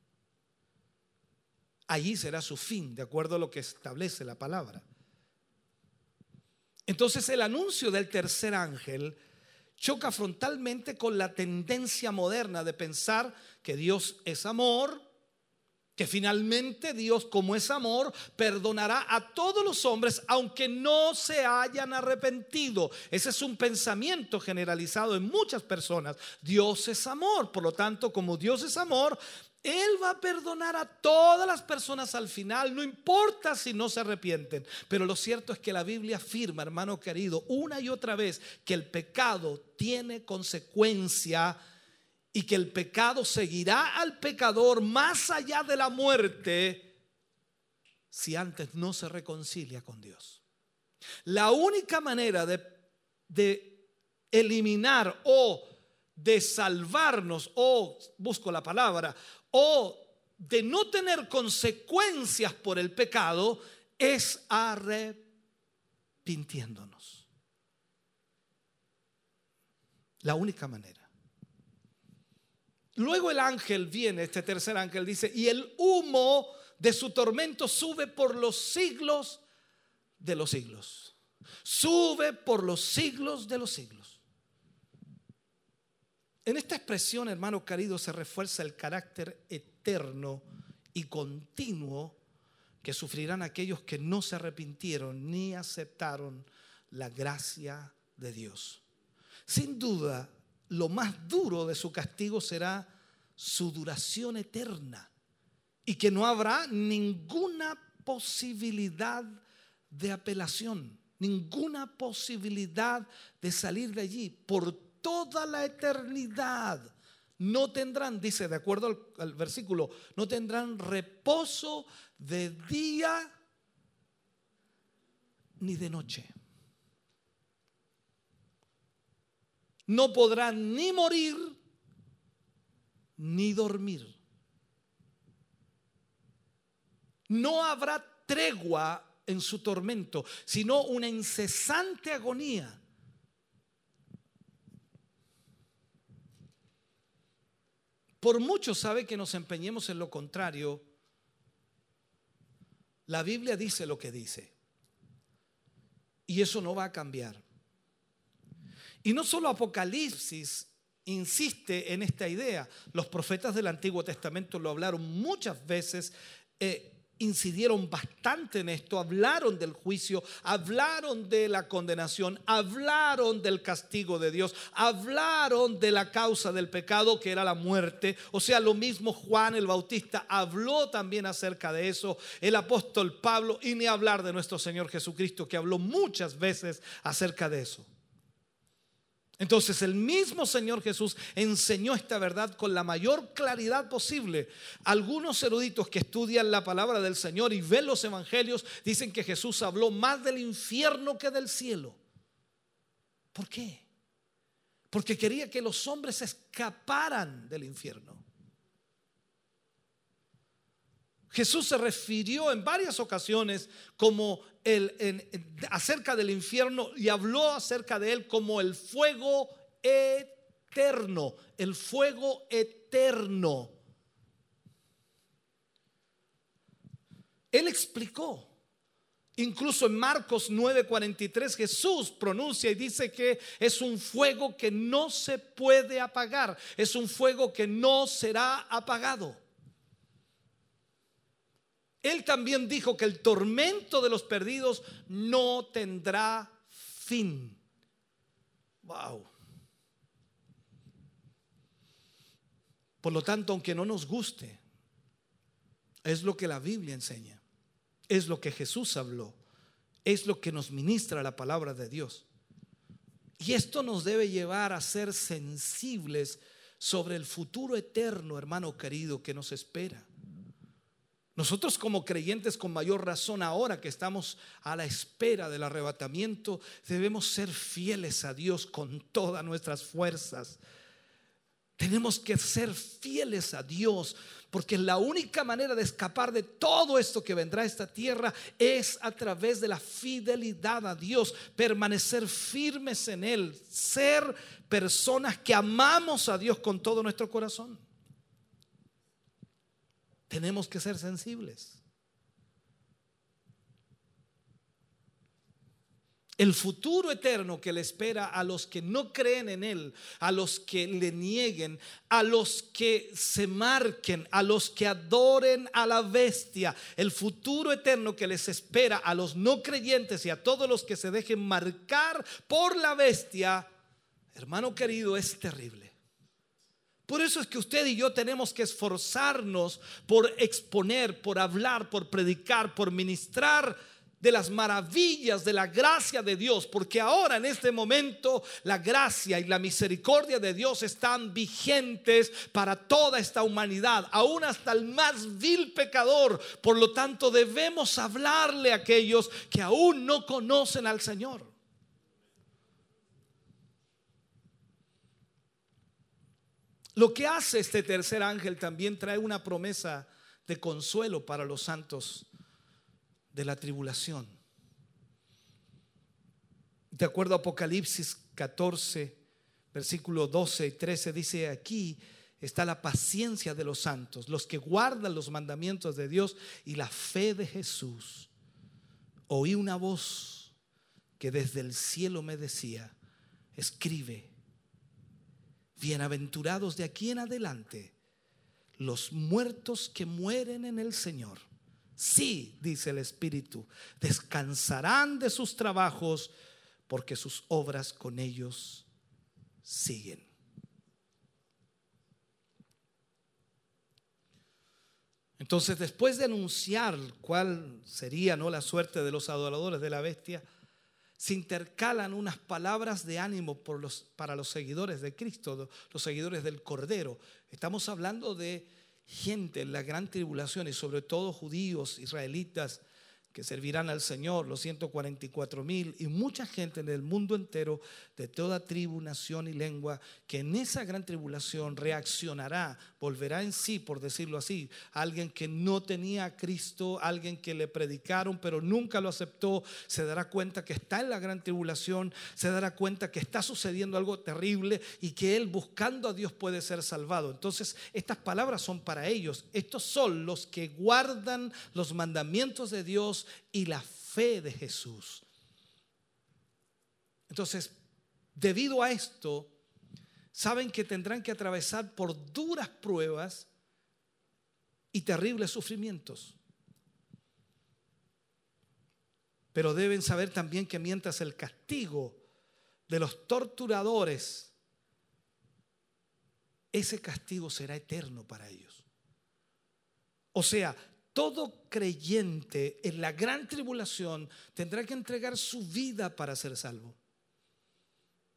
D: allí será su fin, de acuerdo a lo que establece la palabra. Entonces el anuncio del tercer ángel choca frontalmente con la tendencia moderna de pensar que Dios es amor, que finalmente Dios como es amor perdonará a todos los hombres aunque no se hayan arrepentido. Ese es un pensamiento generalizado en muchas personas. Dios es amor, por lo tanto como Dios es amor, él va a perdonar a todas las personas al final, no importa si no se arrepienten. Pero lo cierto es que la Biblia afirma, hermano querido, una y otra vez que el pecado tiene consecuencia y que el pecado seguirá al pecador más allá de la muerte si antes no se reconcilia con Dios. La única manera de, de eliminar o de salvarnos, o busco la palabra, o de no tener consecuencias por el pecado es arrepintiéndonos. La única manera. Luego el ángel viene, este tercer ángel dice, y el humo de su tormento sube por los siglos de los siglos. Sube por los siglos de los siglos. En esta expresión, hermano querido, se refuerza el carácter eterno y continuo que sufrirán aquellos que no se arrepintieron ni aceptaron la gracia de Dios. Sin duda, lo más duro de su castigo será su duración eterna y que no habrá ninguna posibilidad de apelación, ninguna posibilidad de salir de allí por toda la eternidad. No tendrán, dice de acuerdo al, versículo, no tendrán reposo de día ni de noche. No podrán ni morir ni dormir. No habrá tregua en su tormento, sino una incesante agonía. Por mucho sabe que nos empeñemos en lo contrario, la Biblia dice lo que dice. Y eso no va a cambiar. Y no solo Apocalipsis insiste en esta idea, los profetas del Antiguo Testamento lo hablaron muchas veces. Eh, incidieron bastante en esto, hablaron del juicio, hablaron de la condenación, hablaron del castigo de Dios, hablaron de la causa del pecado que era la muerte. O sea, lo mismo Juan el Bautista habló también acerca de eso, el apóstol Pablo, y ni hablar de nuestro Señor Jesucristo que habló muchas veces acerca de eso. Entonces el mismo Señor Jesús enseñó esta verdad con la mayor claridad posible. Algunos eruditos que estudian la palabra del Señor y ven los evangelios dicen que Jesús habló más del infierno que del cielo. ¿Por qué? Porque quería que los hombres escaparan del infierno. Jesús se refirió en varias ocasiones como el, acerca del infierno y habló acerca de él como el fuego eterno, el fuego eterno. Él explicó. Incluso en Marcos 9:43 Jesús pronuncia y dice que es un fuego que no se puede apagar, es un fuego que no será apagado. Él también dijo que el tormento de los perdidos no tendrá fin. Wow. Por lo tanto, aunque no nos guste, es lo que la Biblia enseña, es lo que Jesús habló, es lo que nos ministra la palabra de Dios. Y esto nos debe llevar a ser sensibles sobre el futuro eterno, hermano querido, que nos espera. Nosotros como creyentes con mayor razón ahora que estamos a la espera del arrebatamiento, debemos ser fieles a Dios con todas nuestras fuerzas. Tenemos que ser fieles a Dios porque la única manera de escapar de todo esto que vendrá a esta tierra es a través de la fidelidad a Dios, permanecer firmes en Él, ser personas que amamos a Dios con todo nuestro corazón tenemos que ser sensibles. El futuro eterno que le espera a los que no creen en Él, a los que le nieguen, a los que se marquen, a los que adoren a la bestia. El futuro eterno que les espera a los no creyentes y a todos los que se dejen marcar por la bestia, hermano querido, es terrible. Por eso es que usted y yo tenemos que esforzarnos por exponer, por hablar, por predicar, por ministrar de las maravillas de la gracia de Dios, porque ahora en este momento la gracia y la misericordia de Dios están vigentes para toda esta humanidad, aún hasta el más vil pecador. Por lo tanto, debemos hablarle a aquellos que aún no conocen al Señor. Lo que hace este tercer ángel también trae una promesa de consuelo para los santos de la tribulación. De acuerdo a Apocalipsis 14, versículo 12 y 13, dice aquí está la paciencia de los santos, los que guardan los mandamientos de Dios y la fe de Jesús. Oí una voz que desde el cielo me decía, escribe Bienaventurados de aquí en adelante los muertos que mueren en el Señor. Sí, dice el Espíritu, descansarán de sus trabajos porque sus obras con ellos siguen. Entonces, después de anunciar cuál sería ¿no? la suerte de los adoradores de la bestia, se intercalan unas palabras de ánimo para los seguidores de Cristo, los seguidores del Cordero. Estamos hablando de gente en la gran tribulación y sobre todo judíos, israelitas, que servirán al Señor, los 144 mil, y mucha gente en el mundo entero, de toda tribu, nación y lengua, que en esa gran tribulación reaccionará, volverá en sí, por decirlo así, alguien que no tenía a Cristo, alguien que le predicaron, pero nunca lo aceptó, se dará cuenta que está en la gran tribulación, se dará cuenta que está sucediendo algo terrible y que él buscando a Dios puede ser salvado. Entonces, estas palabras son para ellos. Estos son los que guardan los mandamientos de Dios y la fe de Jesús. Entonces, debido a esto, saben que tendrán que atravesar por duras pruebas y terribles sufrimientos. Pero deben saber también que mientras el castigo de los torturadores, ese castigo será eterno para ellos. O sea, todo creyente en la gran tribulación tendrá que entregar su vida para ser salvo.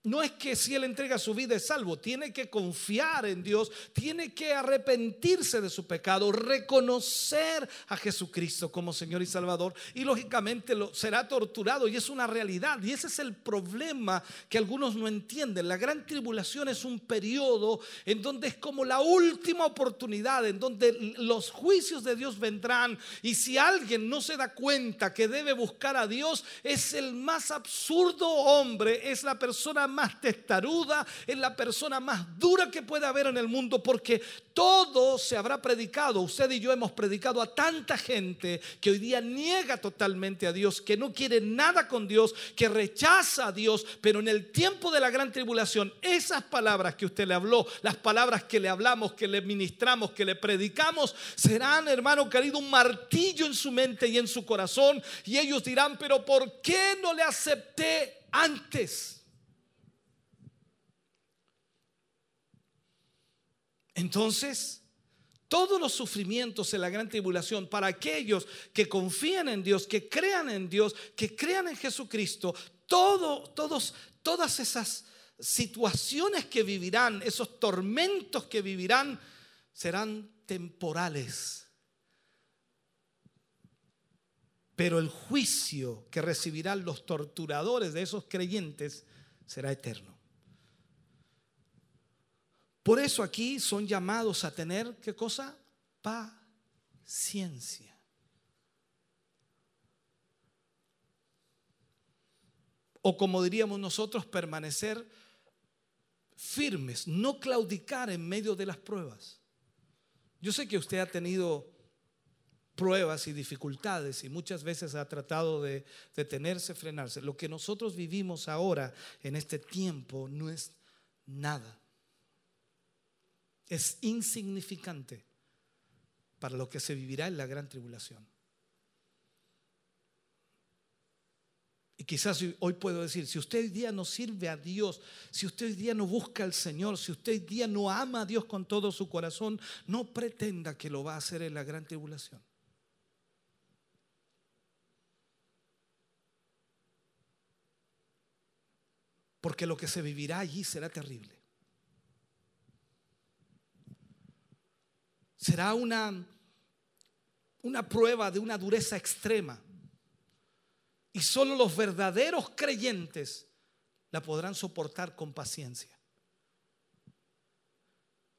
D: No es que si él entrega su vida es salvo, tiene que confiar en Dios, tiene que arrepentirse de su pecado, reconocer a Jesucristo como Señor y Salvador y lógicamente lo, será torturado y es una realidad y ese es el problema que algunos no entienden. La gran tribulación es un periodo en donde es como la última oportunidad, en donde los juicios de Dios vendrán y si alguien no se da cuenta que debe buscar a Dios, es el más absurdo hombre, es la persona más testaruda, es la persona más dura que puede haber en el mundo, porque todo se habrá predicado. Usted y yo hemos predicado a tanta gente que hoy día niega totalmente a Dios, que no quiere nada con Dios, que rechaza a Dios, pero en el tiempo de la gran tribulación, esas palabras que usted le habló, las palabras que le hablamos, que le ministramos, que le predicamos, serán, hermano querido, un martillo en su mente y en su corazón, y ellos dirán, pero ¿por qué no le acepté antes? Entonces, todos los sufrimientos en la gran tribulación para aquellos que confían en Dios, que crean en Dios, que crean en Jesucristo, todo, todos, todas esas situaciones que vivirán, esos tormentos que vivirán, serán temporales. Pero el juicio que recibirán los torturadores de esos creyentes será eterno. Por eso aquí son llamados a tener, ¿qué cosa? Paciencia. O como diríamos nosotros, permanecer firmes, no claudicar en medio de las pruebas. Yo sé que usted ha tenido pruebas y dificultades y muchas veces ha tratado de detenerse, frenarse. Lo que nosotros vivimos ahora en este tiempo no es nada es insignificante para lo que se vivirá en la gran tribulación. Y quizás hoy puedo decir, si usted hoy día no sirve a Dios, si usted hoy día no busca al Señor, si usted hoy día no ama a Dios con todo su corazón, no pretenda que lo va a hacer en la gran tribulación. Porque lo que se vivirá allí será terrible. Será una, una prueba de una dureza extrema. Y solo los verdaderos creyentes la podrán soportar con paciencia.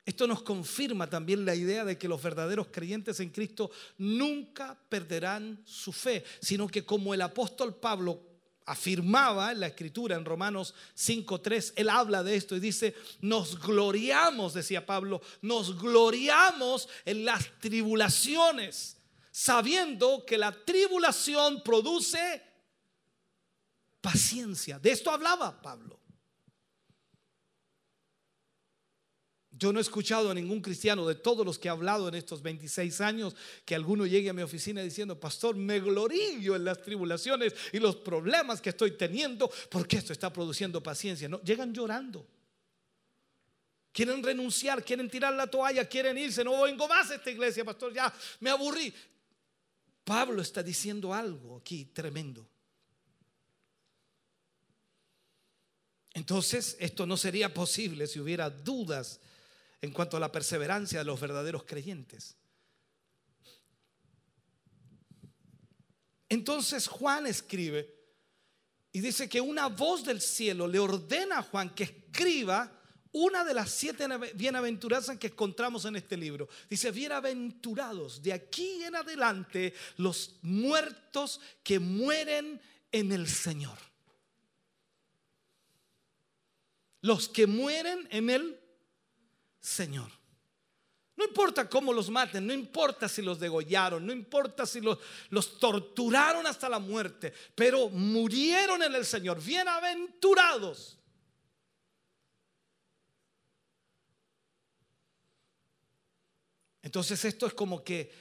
D: Esto nos confirma también la idea de que los verdaderos creyentes en Cristo nunca perderán su fe, sino que como el apóstol Pablo afirmaba en la escritura en Romanos 5.3, él habla de esto y dice, nos gloriamos, decía Pablo, nos gloriamos en las tribulaciones, sabiendo que la tribulación produce paciencia. De esto hablaba Pablo. Yo no he escuchado a ningún cristiano de todos los que he hablado en estos 26 años que alguno llegue a mi oficina diciendo, pastor, me glorillo en las tribulaciones y los problemas que estoy teniendo porque esto está produciendo paciencia. No, llegan llorando. Quieren renunciar, quieren tirar la toalla, quieren irse. No vengo más a esta iglesia, pastor, ya me aburrí. Pablo está diciendo algo aquí tremendo. Entonces, esto no sería posible si hubiera dudas en cuanto a la perseverancia de los verdaderos creyentes. Entonces Juan escribe y dice que una voz del cielo le ordena a Juan que escriba una de las siete bienaventuranzas que encontramos en este libro. Dice, bienaventurados de aquí en adelante los muertos que mueren en el Señor. Los que mueren en el Señor. No importa cómo los maten, no importa si los degollaron, no importa si los, los, torturaron hasta la muerte, pero murieron en el Señor, bienaventurados. Entonces esto es como que,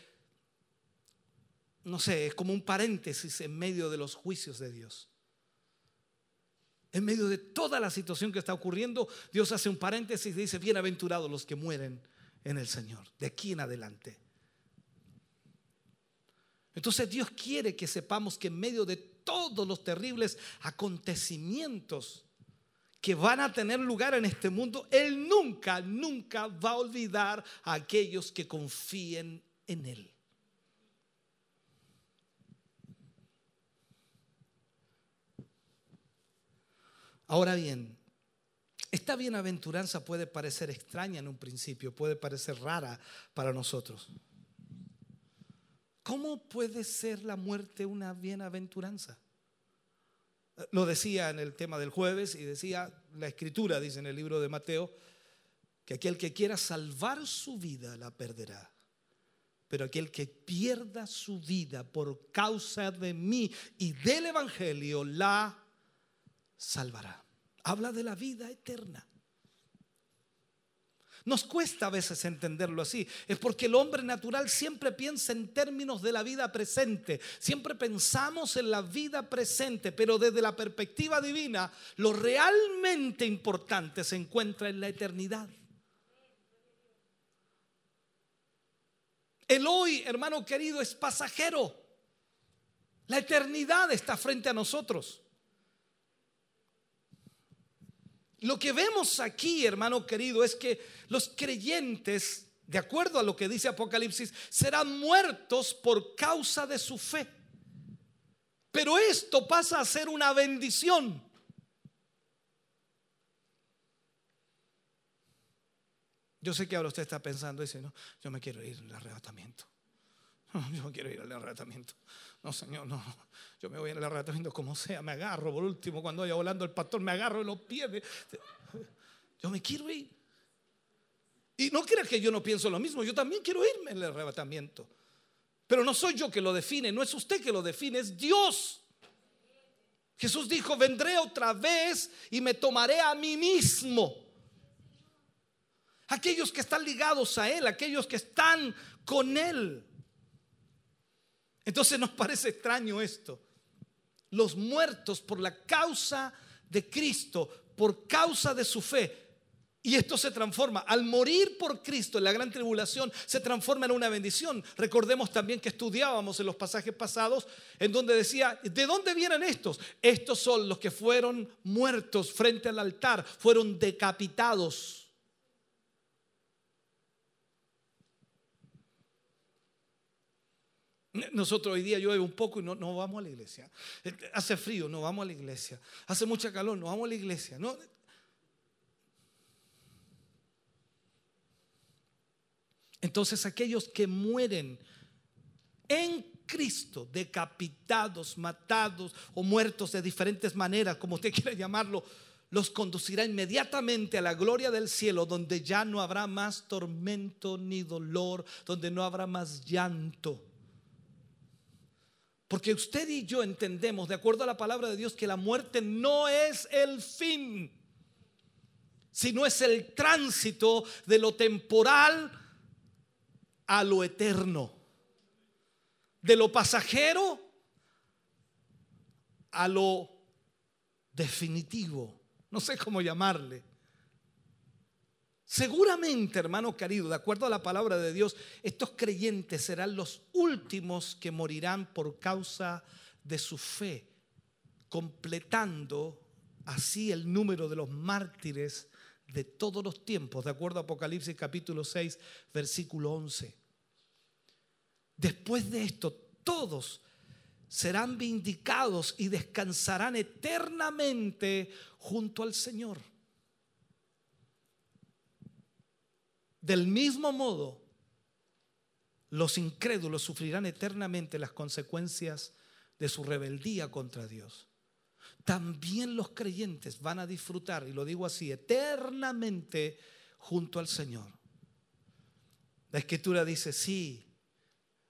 D: no sé, es como un paréntesis en medio de los juicios de Dios. En medio de toda la situación que está ocurriendo, Dios hace un paréntesis y dice, bienaventurados los que mueren en el Señor, de aquí en adelante. Entonces Dios quiere que sepamos que en medio de todos los terribles acontecimientos que van a tener lugar en este mundo, Él nunca, nunca va a olvidar a aquellos que confíen en Él. Ahora bien, esta bienaventuranza puede parecer extraña en un principio, puede parecer rara para nosotros. ¿Cómo puede ser la muerte una bienaventuranza? Lo decía en el tema del jueves y decía la escritura, dice en el libro de Mateo, que aquel que quiera salvar su vida la perderá. Pero aquel que pierda su vida por causa de mí y del Evangelio la salvará habla de la vida eterna. Nos cuesta a veces entenderlo así. Es porque el hombre natural siempre piensa en términos de la vida presente. Siempre pensamos en la vida presente, pero desde la perspectiva divina, lo realmente importante se encuentra en la eternidad. El hoy, hermano querido, es pasajero. La eternidad está frente a nosotros. Lo que vemos aquí, hermano querido, es que los creyentes, de acuerdo a lo que dice Apocalipsis, serán muertos por causa de su fe. Pero esto pasa a ser una bendición. Yo sé que ahora usted está pensando, dice, no, yo me quiero ir al arrebatamiento. yo quiero ir al arrebatamiento. No, Señor, no. Yo me voy al arrebatamiento como sea. Me agarro, por último, cuando vaya volando el pastor, me agarro en los pies. Yo me quiero ir. Y no creas que yo no pienso lo mismo. Yo también quiero irme el arrebatamiento. Pero no soy yo que lo define, no es usted que lo define, es Dios. Jesús dijo, vendré otra vez y me tomaré a mí mismo. Aquellos que están ligados a Él, aquellos que están con Él. Entonces nos parece extraño esto. Los muertos por la causa de Cristo, por causa de su fe. Y esto se transforma. Al morir por Cristo en la gran tribulación, se transforma en una bendición. Recordemos también que estudiábamos en los pasajes pasados, en donde decía, ¿de dónde vienen estos? Estos son los que fueron muertos frente al altar, fueron decapitados Nosotros hoy día llueve un poco y no, no, vamos a la iglesia. Hace frío, no vamos a la iglesia. Hace mucha calor, no vamos a la iglesia. No. Entonces aquellos que mueren en Cristo, decapitados, matados o muertos de diferentes maneras, como usted quiera llamarlo, los conducirá inmediatamente a la gloria del cielo, donde ya no habrá más tormento ni dolor, donde no habrá más llanto porque usted y yo entendemos, de acuerdo a la palabra de Dios, que la muerte no es el fin, sino es el tránsito de lo temporal a lo eterno, de lo pasajero a lo definitivo, no sé cómo llamarle. Seguramente, hermano querido, de acuerdo a la palabra de Dios, estos creyentes serán los últimos que morirán por causa de su fe, completando así el número de los mártires de todos los tiempos, de acuerdo a Apocalipsis capítulo 6, versículo 11. Después de esto, todos serán vindicados y descansarán eternamente junto al Señor. Del mismo modo, los incrédulos sufrirán eternamente las consecuencias de su rebeldía contra Dios. También los creyentes van a disfrutar, y lo digo así, eternamente junto al Señor. La escritura dice, sí,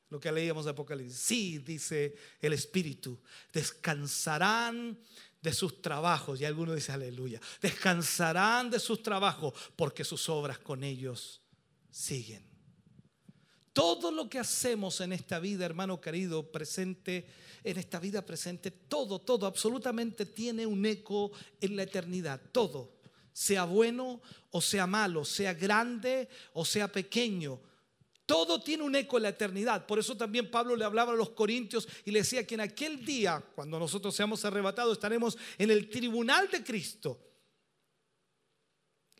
D: lo que leíamos de Apocalipsis, sí, dice el Espíritu, descansarán de sus trabajos, y algunos dicen aleluya, descansarán de sus trabajos porque sus obras con ellos siguen. Todo lo que hacemos en esta vida, hermano querido, presente, en esta vida presente, todo, todo, absolutamente tiene un eco en la eternidad, todo, sea bueno o sea malo, sea grande o sea pequeño. Todo tiene un eco en la eternidad. Por eso también Pablo le hablaba a los corintios y le decía que en aquel día, cuando nosotros seamos arrebatados, estaremos en el tribunal de Cristo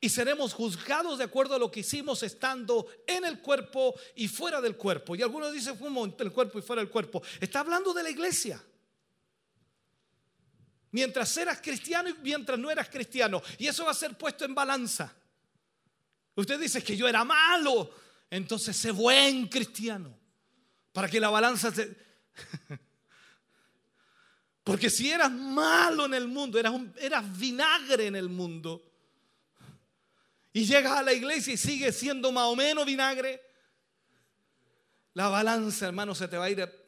D: y seremos juzgados de acuerdo a lo que hicimos estando en el cuerpo y fuera del cuerpo. Y algunos dicen, ¿cómo entre el cuerpo y fuera del cuerpo? Está hablando de la iglesia. Mientras eras cristiano y mientras no eras cristiano. Y eso va a ser puesto en balanza. Usted dice que yo era malo, entonces sé buen cristiano. Para que la balanza se... Porque si eras malo en el mundo, eras, eras vinagre en el mundo, y llegas a la iglesia y sigues siendo más o menos vinagre, la balanza, hermano, se te va a ir.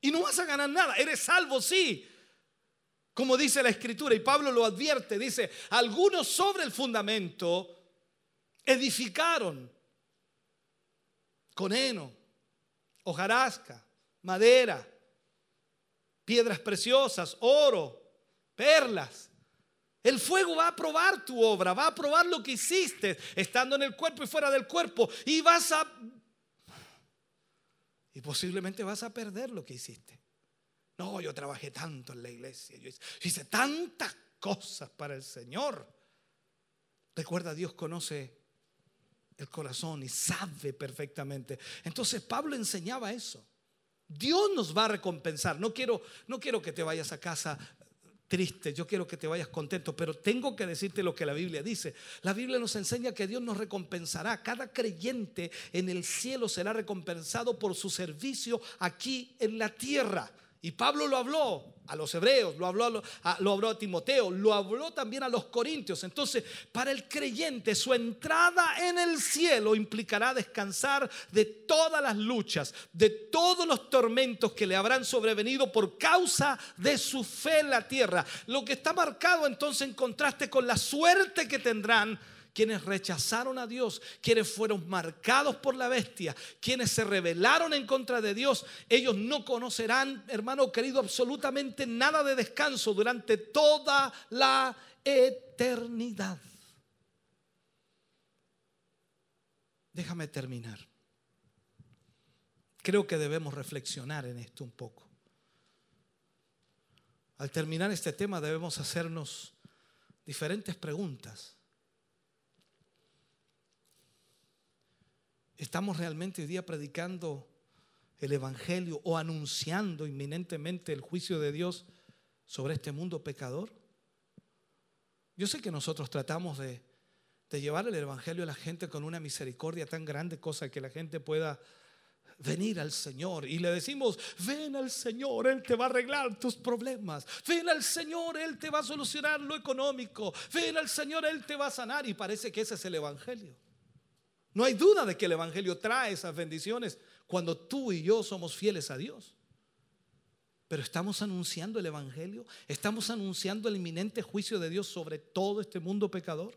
D: Y no vas a ganar nada. Eres salvo, sí. Como dice la escritura, y Pablo lo advierte, dice, algunos sobre el fundamento edificaron con heno, hojarasca, madera, piedras preciosas, oro, perlas. El fuego va a probar tu obra, va a probar lo que hiciste estando en el cuerpo y fuera del cuerpo. Y vas a... Y posiblemente vas a perder lo que hiciste. No, yo trabajé tanto en la iglesia, yo hice, tantas cosas para el Señor. Recuerda, Dios conoce el corazón y sabe perfectamente. Entonces Pablo enseñaba eso. Dios nos va a recompensar. No quiero, no quiero que te vayas a casa triste, yo quiero que te vayas contento, pero tengo que decirte lo que la Biblia dice. La Biblia nos enseña que Dios nos recompensará. Cada creyente en el cielo será recompensado por su servicio aquí en la tierra. Y Pablo lo habló a los hebreos, lo habló a, lo habló a Timoteo, lo habló también a los corintios. Entonces, para el creyente, su entrada en el cielo implicará descansar de todas las luchas, de todos los tormentos que le habrán sobrevenido por causa de su fe en la tierra. Lo que está marcado entonces en contraste con la suerte que tendrán quienes rechazaron a Dios, quienes fueron marcados por la bestia, quienes se rebelaron en contra de Dios, ellos no conocerán, hermano querido, absolutamente nada de descanso durante toda la eternidad. Déjame terminar. Creo que debemos reflexionar en esto un poco. Al terminar este tema debemos hacernos diferentes preguntas. ¿Estamos realmente hoy día predicando el Evangelio o anunciando inminentemente el juicio de Dios sobre este mundo pecador? Yo sé que nosotros tratamos de, llevar el Evangelio a la gente con una misericordia tan grande, cosa que la gente pueda venir al Señor y le decimos, ven al Señor, Él te va a arreglar tus problemas, ven al Señor, Él te va a solucionar lo económico, ven al Señor, Él te va a sanar y parece que ese es el Evangelio. No hay duda de que el Evangelio trae esas bendiciones cuando tú y yo somos fieles a Dios. Pero estamos anunciando el Evangelio, estamos anunciando el inminente juicio de Dios sobre todo este mundo pecador.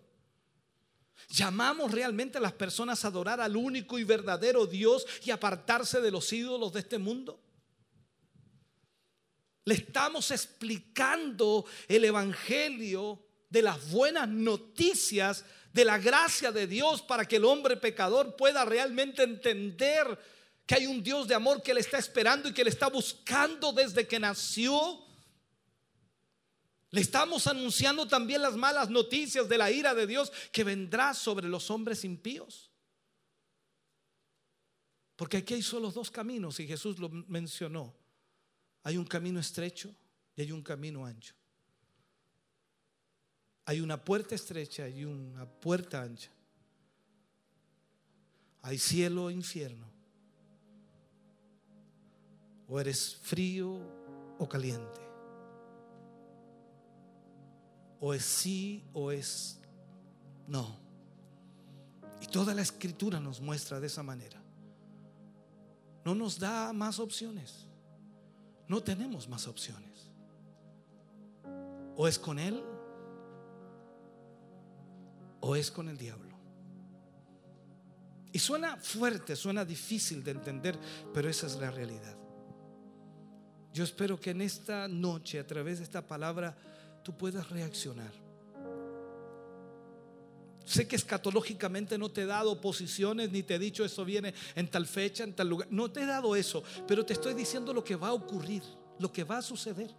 D: ¿Llamamos realmente a las personas a adorar al único y verdadero Dios y apartarse de los ídolos de este mundo? Le estamos explicando el Evangelio de las buenas noticias de la gracia de Dios para que el hombre pecador pueda realmente entender que hay un Dios de amor que le está esperando y que le está buscando desde que nació. Le estamos anunciando también las malas noticias de la ira de Dios que vendrá sobre los hombres impíos. Porque aquí hay solo dos caminos y Jesús lo mencionó. Hay un camino estrecho y hay un camino ancho. Hay una puerta estrecha y una puerta ancha. Hay cielo e infierno. O eres frío o caliente. O es sí o es no. Y toda la escritura nos muestra de esa manera. No nos da más opciones. No tenemos más opciones. O es con Él o es con el diablo. Y suena fuerte, suena difícil de entender, pero esa es la realidad. Yo espero que en esta noche, a través de esta palabra, tú puedas reaccionar. Sé que escatológicamente no te he dado posiciones ni te he dicho eso viene en tal fecha, en tal lugar. No te he dado eso, pero te estoy diciendo lo que va a ocurrir, lo que va a suceder.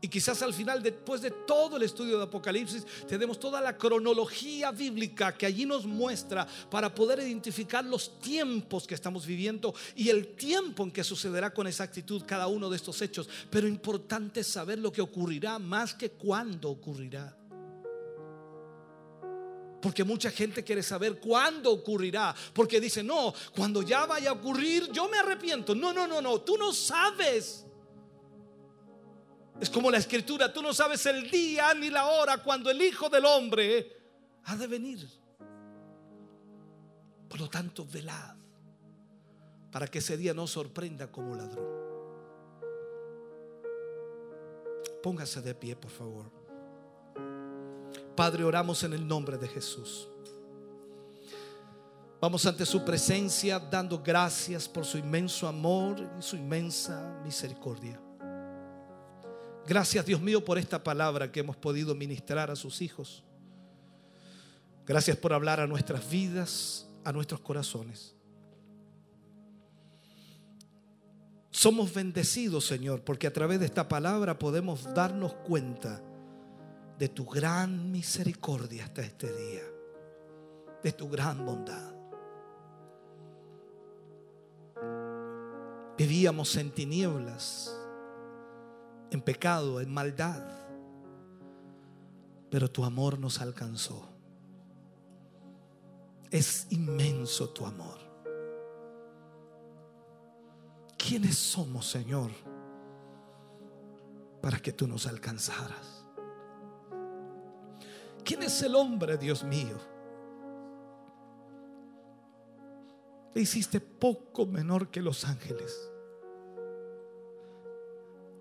D: Y quizás al final, después de todo el estudio de Apocalipsis, tenemos toda la cronología bíblica que allí nos muestra para poder identificar los tiempos que estamos viviendo y el tiempo en que sucederá con exactitud cada uno de estos hechos. Pero importante saber lo que ocurrirá más que cuándo ocurrirá. Porque mucha gente quiere saber cuándo ocurrirá. Porque dice, no, cuando ya vaya a ocurrir, yo me arrepiento. No, no, no, no, tú no sabes. Es como la escritura, tú no sabes el día ni la hora cuando el Hijo del Hombre ha de venir. Por lo tanto, velad para que ese día no sorprenda como ladrón. Póngase de pie, por favor. Padre, oramos en el nombre de Jesús. Vamos ante su presencia dando gracias por su inmenso amor y su inmensa misericordia. Gracias Dios mío por esta palabra que hemos podido ministrar a sus hijos. Gracias por hablar a nuestras vidas, a nuestros corazones. Somos bendecidos, Señor, porque a través de esta palabra podemos darnos cuenta de tu gran misericordia hasta este día, de tu gran bondad. Vivíamos en tinieblas en pecado, en maldad. Pero tu amor nos alcanzó. Es inmenso tu amor. ¿Quiénes somos, Señor, para que tú nos alcanzaras? ¿Quién es el hombre, Dios mío? Le hiciste poco menor que los ángeles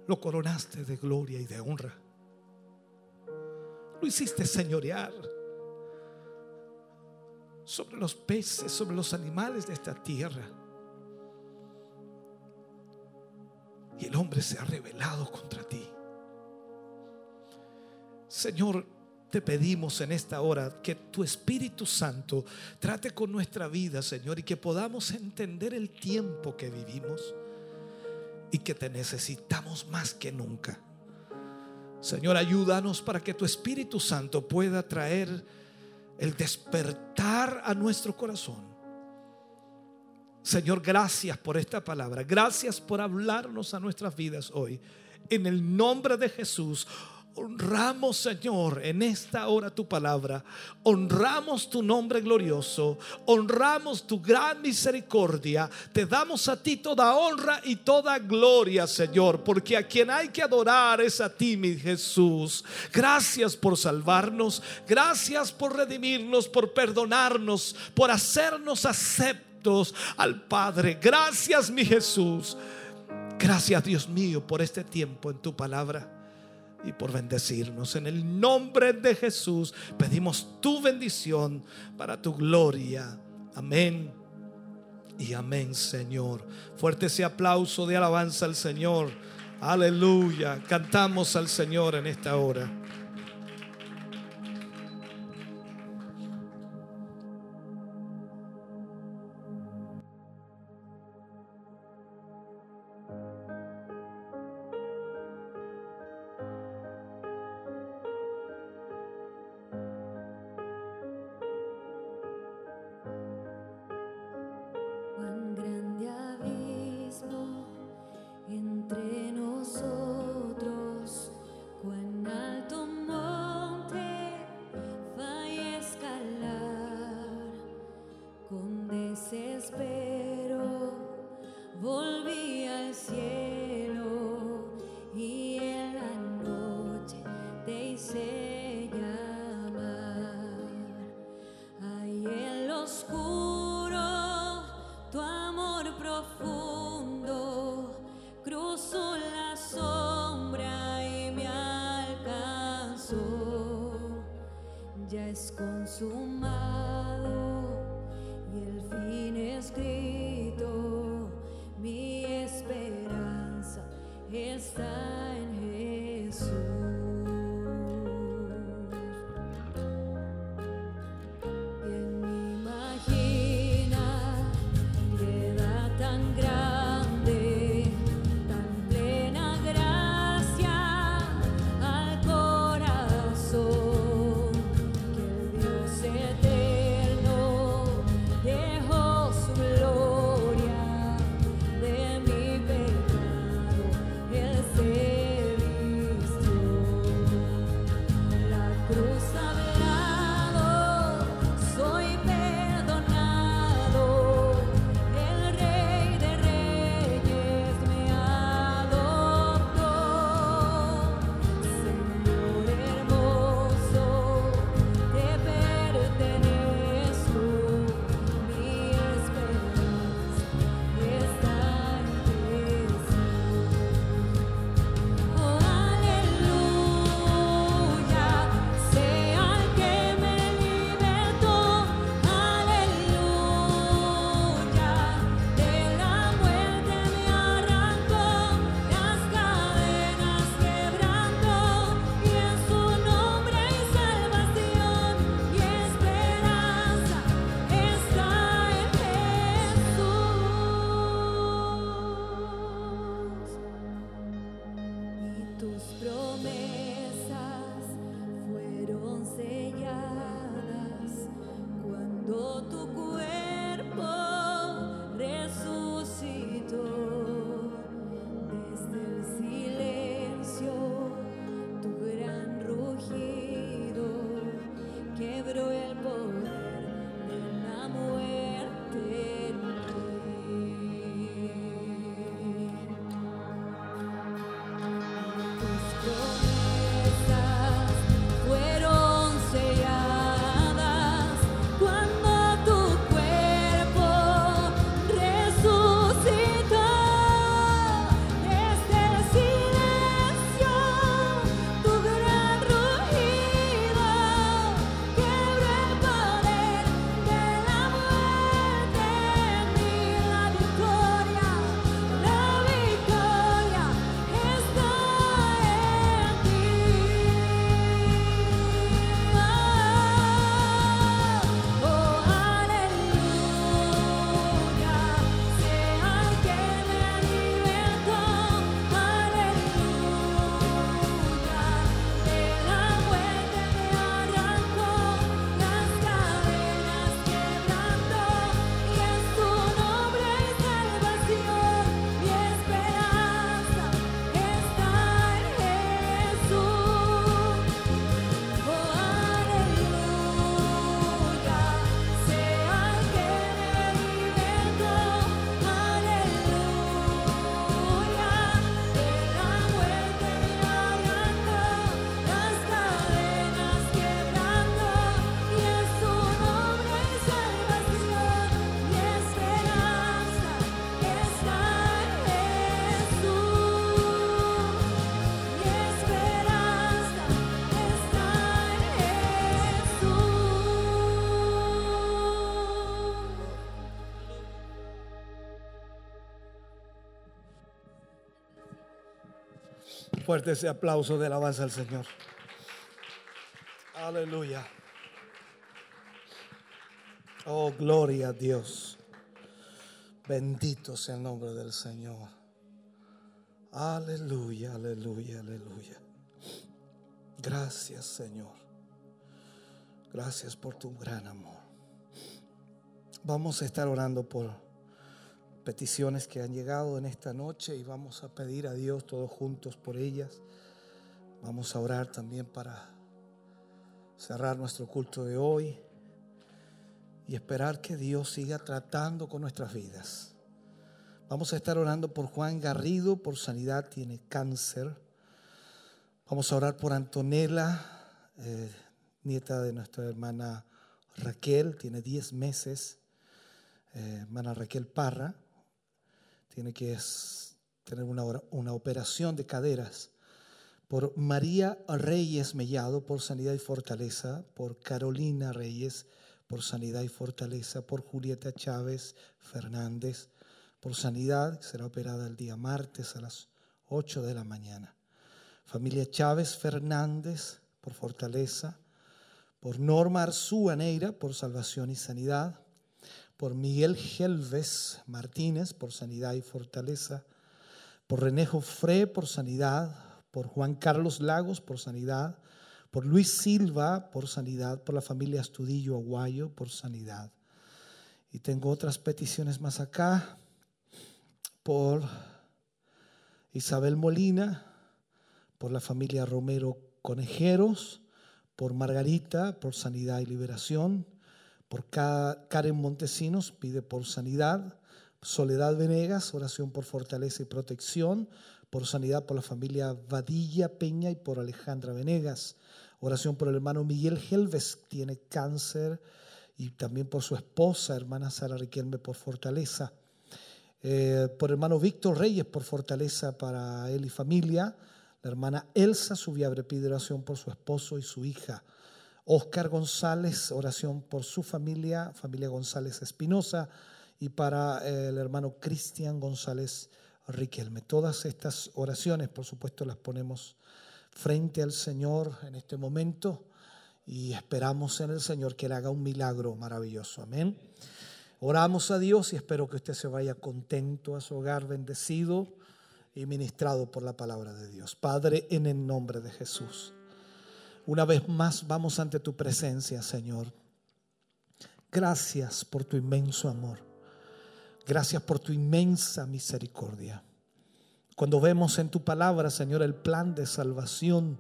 D: lo coronaste de gloria y de honra. Lo hiciste señorear sobre los peces, sobre los animales de esta tierra. Y el hombre se ha rebelado contra ti. Señor, te pedimos en esta hora que tu Espíritu Santo trate con nuestra vida, Señor, y que podamos entender el tiempo que vivimos y que te necesitamos más que nunca. Señor, ayúdanos para que tu Espíritu Santo pueda traer el despertar a nuestro corazón. Señor, gracias por esta palabra. Gracias por hablarnos a nuestras vidas hoy. En el nombre de Jesús. Honramos, Señor, en esta hora tu palabra. Honramos tu nombre glorioso. Honramos tu gran misericordia. Te damos a ti toda honra y toda gloria, Señor, porque a quien hay que adorar es a ti, mi Jesús. Gracias por salvarnos. Gracias por redimirnos, por perdonarnos, por hacernos aceptos al Padre. Gracias, mi Jesús. Gracias, Dios mío, por este tiempo en tu palabra y por bendecirnos. En el nombre de Jesús pedimos tu bendición para tu gloria. Amén. Y amén, Señor. Fuerte ese aplauso de alabanza al Señor. Aleluya. Cantamos al Señor en esta hora. fuerte ese aplauso de alabanza al Señor. Aleluya. Oh, gloria a Dios. Bendito sea el nombre del Señor. Aleluya, aleluya, aleluya. Gracias, Señor. Gracias por tu gran amor. Vamos a estar orando por peticiones que han llegado en esta noche y vamos a pedir a Dios todos juntos por ellas. Vamos a orar también para cerrar nuestro culto de hoy y esperar que Dios siga tratando con nuestras vidas. Vamos a estar orando por Juan Garrido, por sanidad, tiene cáncer. Vamos a orar por Antonella, eh, nieta de nuestra hermana Raquel, tiene 10 meses, eh, hermana Raquel Parra tiene que tener una, una operación de caderas. Por María Reyes Mellado, por sanidad y fortaleza. Por Carolina Reyes, por sanidad y fortaleza. Por Julieta Chávez Fernández, por sanidad, será operada el día martes a las 8 de la mañana. Familia Chávez Fernández, por fortaleza. Por Norma Arzúa Neira, por salvación y sanidad. Por Miguel Gelves Martínez, por sanidad y fortaleza. Por Renejo Fre, por sanidad. Por Juan Carlos Lagos, por sanidad. Por Luis Silva, por sanidad. Por la familia Astudillo Aguayo, por sanidad. Y tengo otras peticiones más acá. Por Isabel Molina, por la familia Romero Conejeros, por Margarita, por sanidad y liberación, por Karen Montesinos, pide por sanidad, Soledad Venegas, oración por fortaleza y protección, por sanidad por la familia Vadilla Peña y por Alejandra Venegas, oración por el hermano Miguel Helves, tiene cáncer, y también por su esposa, hermana Sara Riquelme, por fortaleza. Eh, por hermano Víctor Reyes, por fortaleza para él y familia. La hermana Elsa Subiabre pide oración por su esposo y su hija. Oscar González, oración por su familia, familia González Espinosa, y para eh, el hermano Cristian González Riquelme. Todas estas oraciones, por supuesto, las ponemos frente al Señor en este momento y esperamos en el Señor que Él haga un milagro maravilloso. Amén. Oramos a Dios y espero que usted se vaya contento a su hogar, bendecido y ministrado por la palabra de Dios. Padre, en el nombre de Jesús. Una vez más vamos ante tu presencia, Señor. Gracias por tu inmenso amor. Gracias por tu inmensa misericordia. Cuando vemos en tu palabra, Señor, el plan de salvación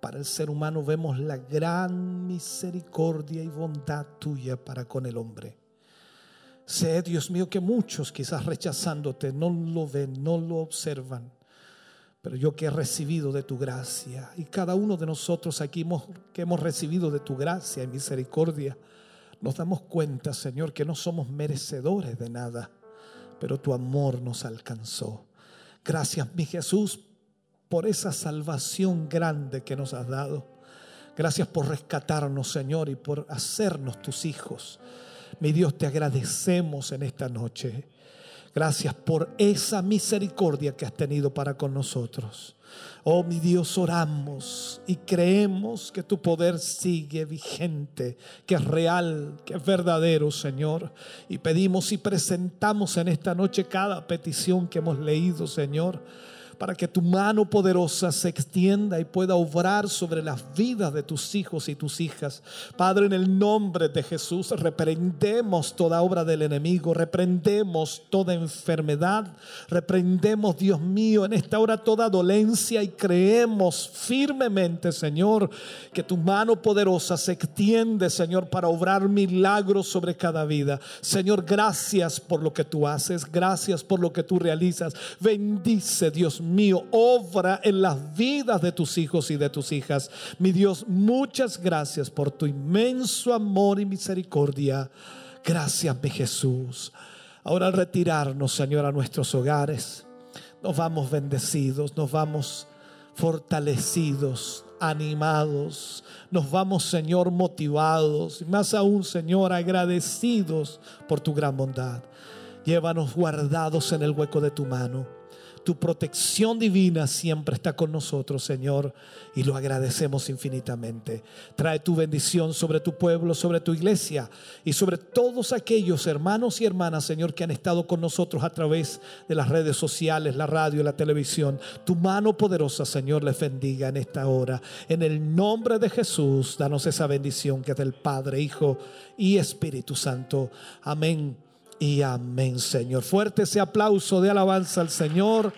D: para el ser humano, vemos la gran misericordia y bondad tuya para con el hombre. Sé, Dios mío, que muchos quizás rechazándote no lo ven, no lo observan. Pero yo que he recibido de tu gracia y cada uno de nosotros aquí que hemos recibido de tu gracia y misericordia, nos damos cuenta, Señor, que no somos merecedores de nada, pero tu amor nos alcanzó. Gracias, mi Jesús, por esa salvación grande que nos has dado. Gracias por rescatarnos, Señor, y por hacernos tus hijos. Mi Dios, te agradecemos en esta noche. Gracias por esa misericordia que has tenido para con nosotros. Oh, mi Dios, oramos y creemos que tu poder sigue vigente, que es real, que es verdadero, Señor. Y pedimos y presentamos en esta noche cada petición que hemos leído, Señor para que tu mano poderosa se extienda y pueda obrar sobre las vidas de tus hijos y tus hijas. Padre, en el nombre de Jesús, reprendemos toda obra del enemigo, reprendemos toda enfermedad, reprendemos, Dios mío, en esta hora toda dolencia y creemos firmemente, Señor, que tu mano poderosa se extiende, Señor, para obrar milagros sobre cada vida. Señor, gracias por lo que tú haces, gracias por lo que tú realizas. Bendice, Dios mío, obra en las vidas de tus hijos y de tus hijas. Mi Dios, muchas gracias por tu inmenso amor y misericordia. Gracias, mi Jesús. Ahora al retirarnos, Señor, a nuestros hogares, nos vamos bendecidos, nos vamos fortalecidos, animados, nos vamos, Señor, motivados, y más aún, Señor, agradecidos por tu gran bondad. Llévanos guardados en el hueco de tu mano. Tu protección divina siempre está con nosotros, Señor, y lo agradecemos infinitamente. Trae tu bendición sobre tu pueblo, sobre tu iglesia y sobre todos aquellos hermanos y hermanas, Señor, que han estado con nosotros a través de las redes sociales, la radio, la televisión. Tu mano poderosa, Señor, les bendiga en esta hora. En el nombre de Jesús, danos esa bendición que es del Padre, Hijo y Espíritu Santo. Amén y amén, Señor. Fuerte ese aplauso de alabanza al Señor.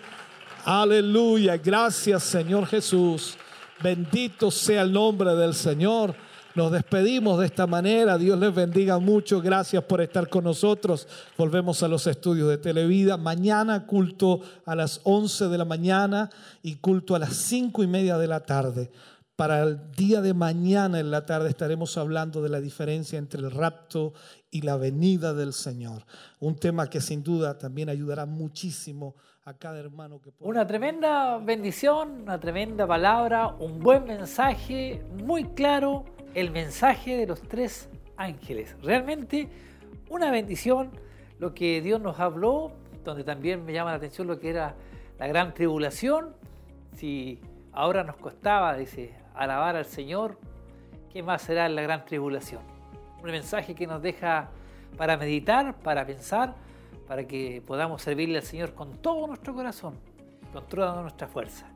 D: Aleluya. Gracias, Señor Jesús. Bendito sea el nombre del Señor. Nos despedimos de esta manera. Dios les bendiga mucho. Gracias por estar con nosotros. Volvemos a los estudios de Televida. Mañana culto a las 11 de la mañana y culto a las 5 y media de la tarde. Para el día de mañana en la tarde estaremos hablando de la diferencia entre el rapto y la venida del Señor. Un tema que sin duda también ayudará muchísimo a cada hermano que pueda.
B: Una tremenda bendición, una tremenda palabra, un buen mensaje, muy claro, el mensaje de los tres ángeles. Realmente una bendición lo que Dios nos habló, donde también me llama la atención lo que era la gran tribulación. Si ahora nos costaba, dice, alabar al Señor, ¿qué más será la gran tribulación? Un mensaje que nos deja para meditar, para pensar, para que podamos servirle al Señor con todo nuestro corazón, con toda nuestra fuerza.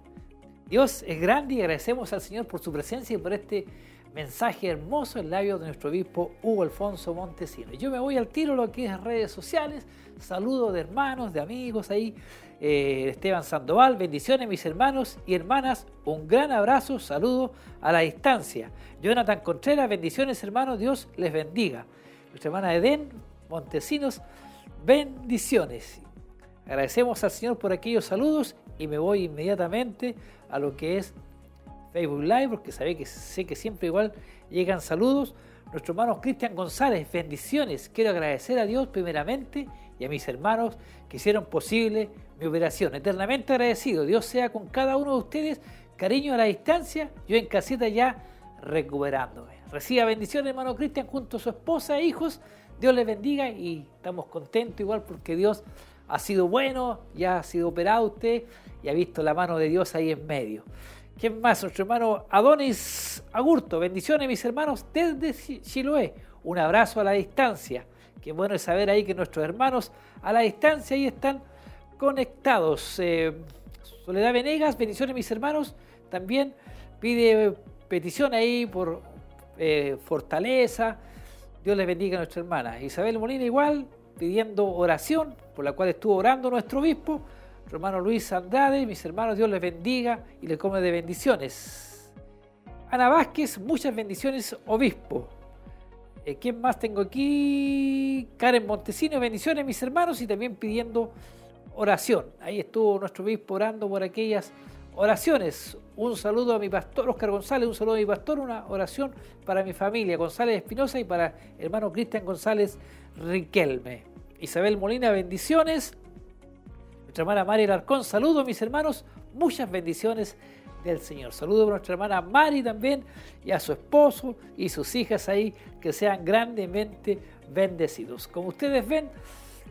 B: Dios es grande y agradecemos al Señor por su presencia y por este mensaje hermoso en labios de nuestro obispo Hugo Alfonso Montesino. Yo me voy al tiro lo que es redes sociales, saludos de hermanos, de amigos ahí, eh, Esteban Sandoval, bendiciones mis hermanos y hermanas, un gran abrazo, saludo a la distancia. Jonathan Contreras, bendiciones hermanos, Dios les bendiga. Nuestra hermana Edén Montesinos, bendiciones. Agradecemos al Señor por aquellos saludos y me voy inmediatamente a lo que es Facebook Live, porque sabe que, sé que siempre igual llegan saludos. Nuestro hermano Cristian González, bendiciones. Quiero agradecer a Dios primeramente y a mis hermanos que hicieron posible mi operación. Eternamente agradecido. Dios sea con cada uno de ustedes. Cariño a la distancia. Yo en casita ya recuperándome. Reciba bendiciones, hermano Cristian, junto a su esposa e hijos. Dios les bendiga y estamos contentos igual porque Dios ha sido bueno, ya ha sido operado usted y ha visto la mano de Dios ahí en medio. ¿Quién más? Nuestro hermano Adonis Agurto. Bendiciones, mis hermanos, desde Chiloé. Un abrazo a la distancia. Qué bueno es saber ahí que nuestros hermanos a la distancia ahí están conectados. Eh, Soledad Venegas, bendiciones, mis hermanos. También pide petición ahí por eh, fortaleza. Dios les bendiga a nuestra hermana. Isabel Molina igual, pidiendo oración, por la cual estuvo orando nuestro obispo. Hermano Luis Andrade, mis hermanos, Dios les bendiga y les come de bendiciones. Ana Vázquez, muchas bendiciones, obispo. Eh, ¿Quién más tengo aquí? Karen Montesino, bendiciones, mis hermanos, y también pidiendo. Ahí estuvo nuestro obispo orando por aquellas oraciones. Un saludo a mi pastor Oscar González, un saludo a mi pastor, una oración para mi familia, González Espinosa y para hermano Cristian González Riquelme. Isabel Molina, bendiciones. Nuestra hermana Mari Larcón, saludos mis hermanos, muchas bendiciones del Señor. Saludos a nuestra hermana Mari también y a su esposo y sus hijas ahí, que sean grandemente bendecidos. Como ustedes ven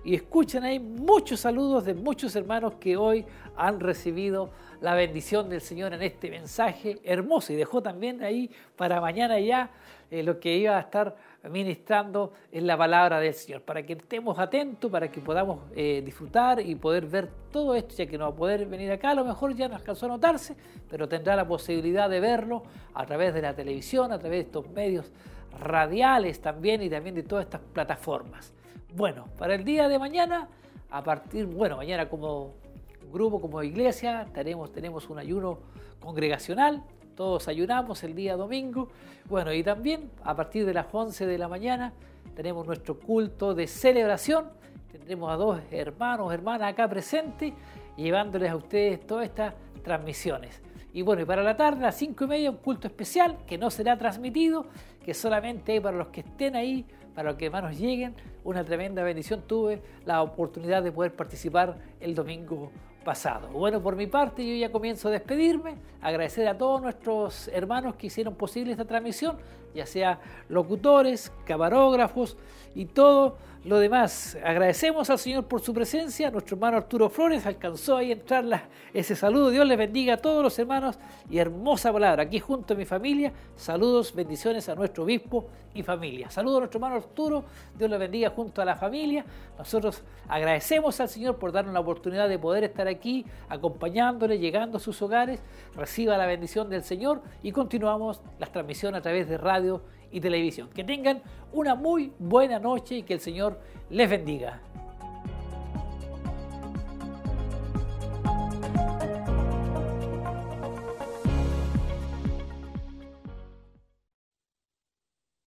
B: y escuchan ahí, muchos saludos de muchos hermanos que hoy han recibido la bendición del Señor en este mensaje hermoso. Y dejó también ahí para mañana ya eh, lo que iba a estar ministrando en la palabra del Señor, para que estemos atentos, para que podamos eh, disfrutar y poder ver todo esto, ya que no va a poder venir acá, a lo mejor ya no alcanzó a notarse, pero tendrá la posibilidad de verlo a través de la televisión, a través de estos medios radiales también y también de todas estas plataformas. Bueno, para el día de mañana, a partir, bueno, mañana como grupo, como iglesia, tenemos, tenemos un ayuno congregacional, todos ayunamos el día domingo. Bueno, y también a partir de las 11 de la mañana tenemos nuestro culto de celebración. Tendremos a dos hermanos, hermanas acá presentes, llevándoles a ustedes todas estas transmisiones. Y bueno, y para la tarde, a las 5 y media, un culto especial que no será transmitido, que solamente para los que estén ahí, para que hermanos lleguen. Una tremenda bendición. Tuve la oportunidad de poder participar el domingo pasado. Bueno, por mi parte yo ya comienzo a despedirme, agradecer a todos nuestros hermanos que hicieron posible esta transmisión, ya sea locutores, camarógrafos y todo lo demás. Agradecemos al Señor por su presencia, nuestro hermano Arturo Flores alcanzó ahí a entrar ese saludo, Dios les bendiga a todos los hermanos y hermosa palabra, aquí junto a mi familia, saludos, bendiciones a nuestro obispo y familia. Saludos a nuestro hermano Arturo, Dios les bendiga junto a la familia. Nosotros agradecemos al Señor por darnos la oportunidad de poder estar aquí acompañándole, llegando a sus hogares. Reciba la bendición del Señor y continuamos las transmisiones a través de radio y televisión. Que tengan una muy buena noche y que el Señor les bendiga.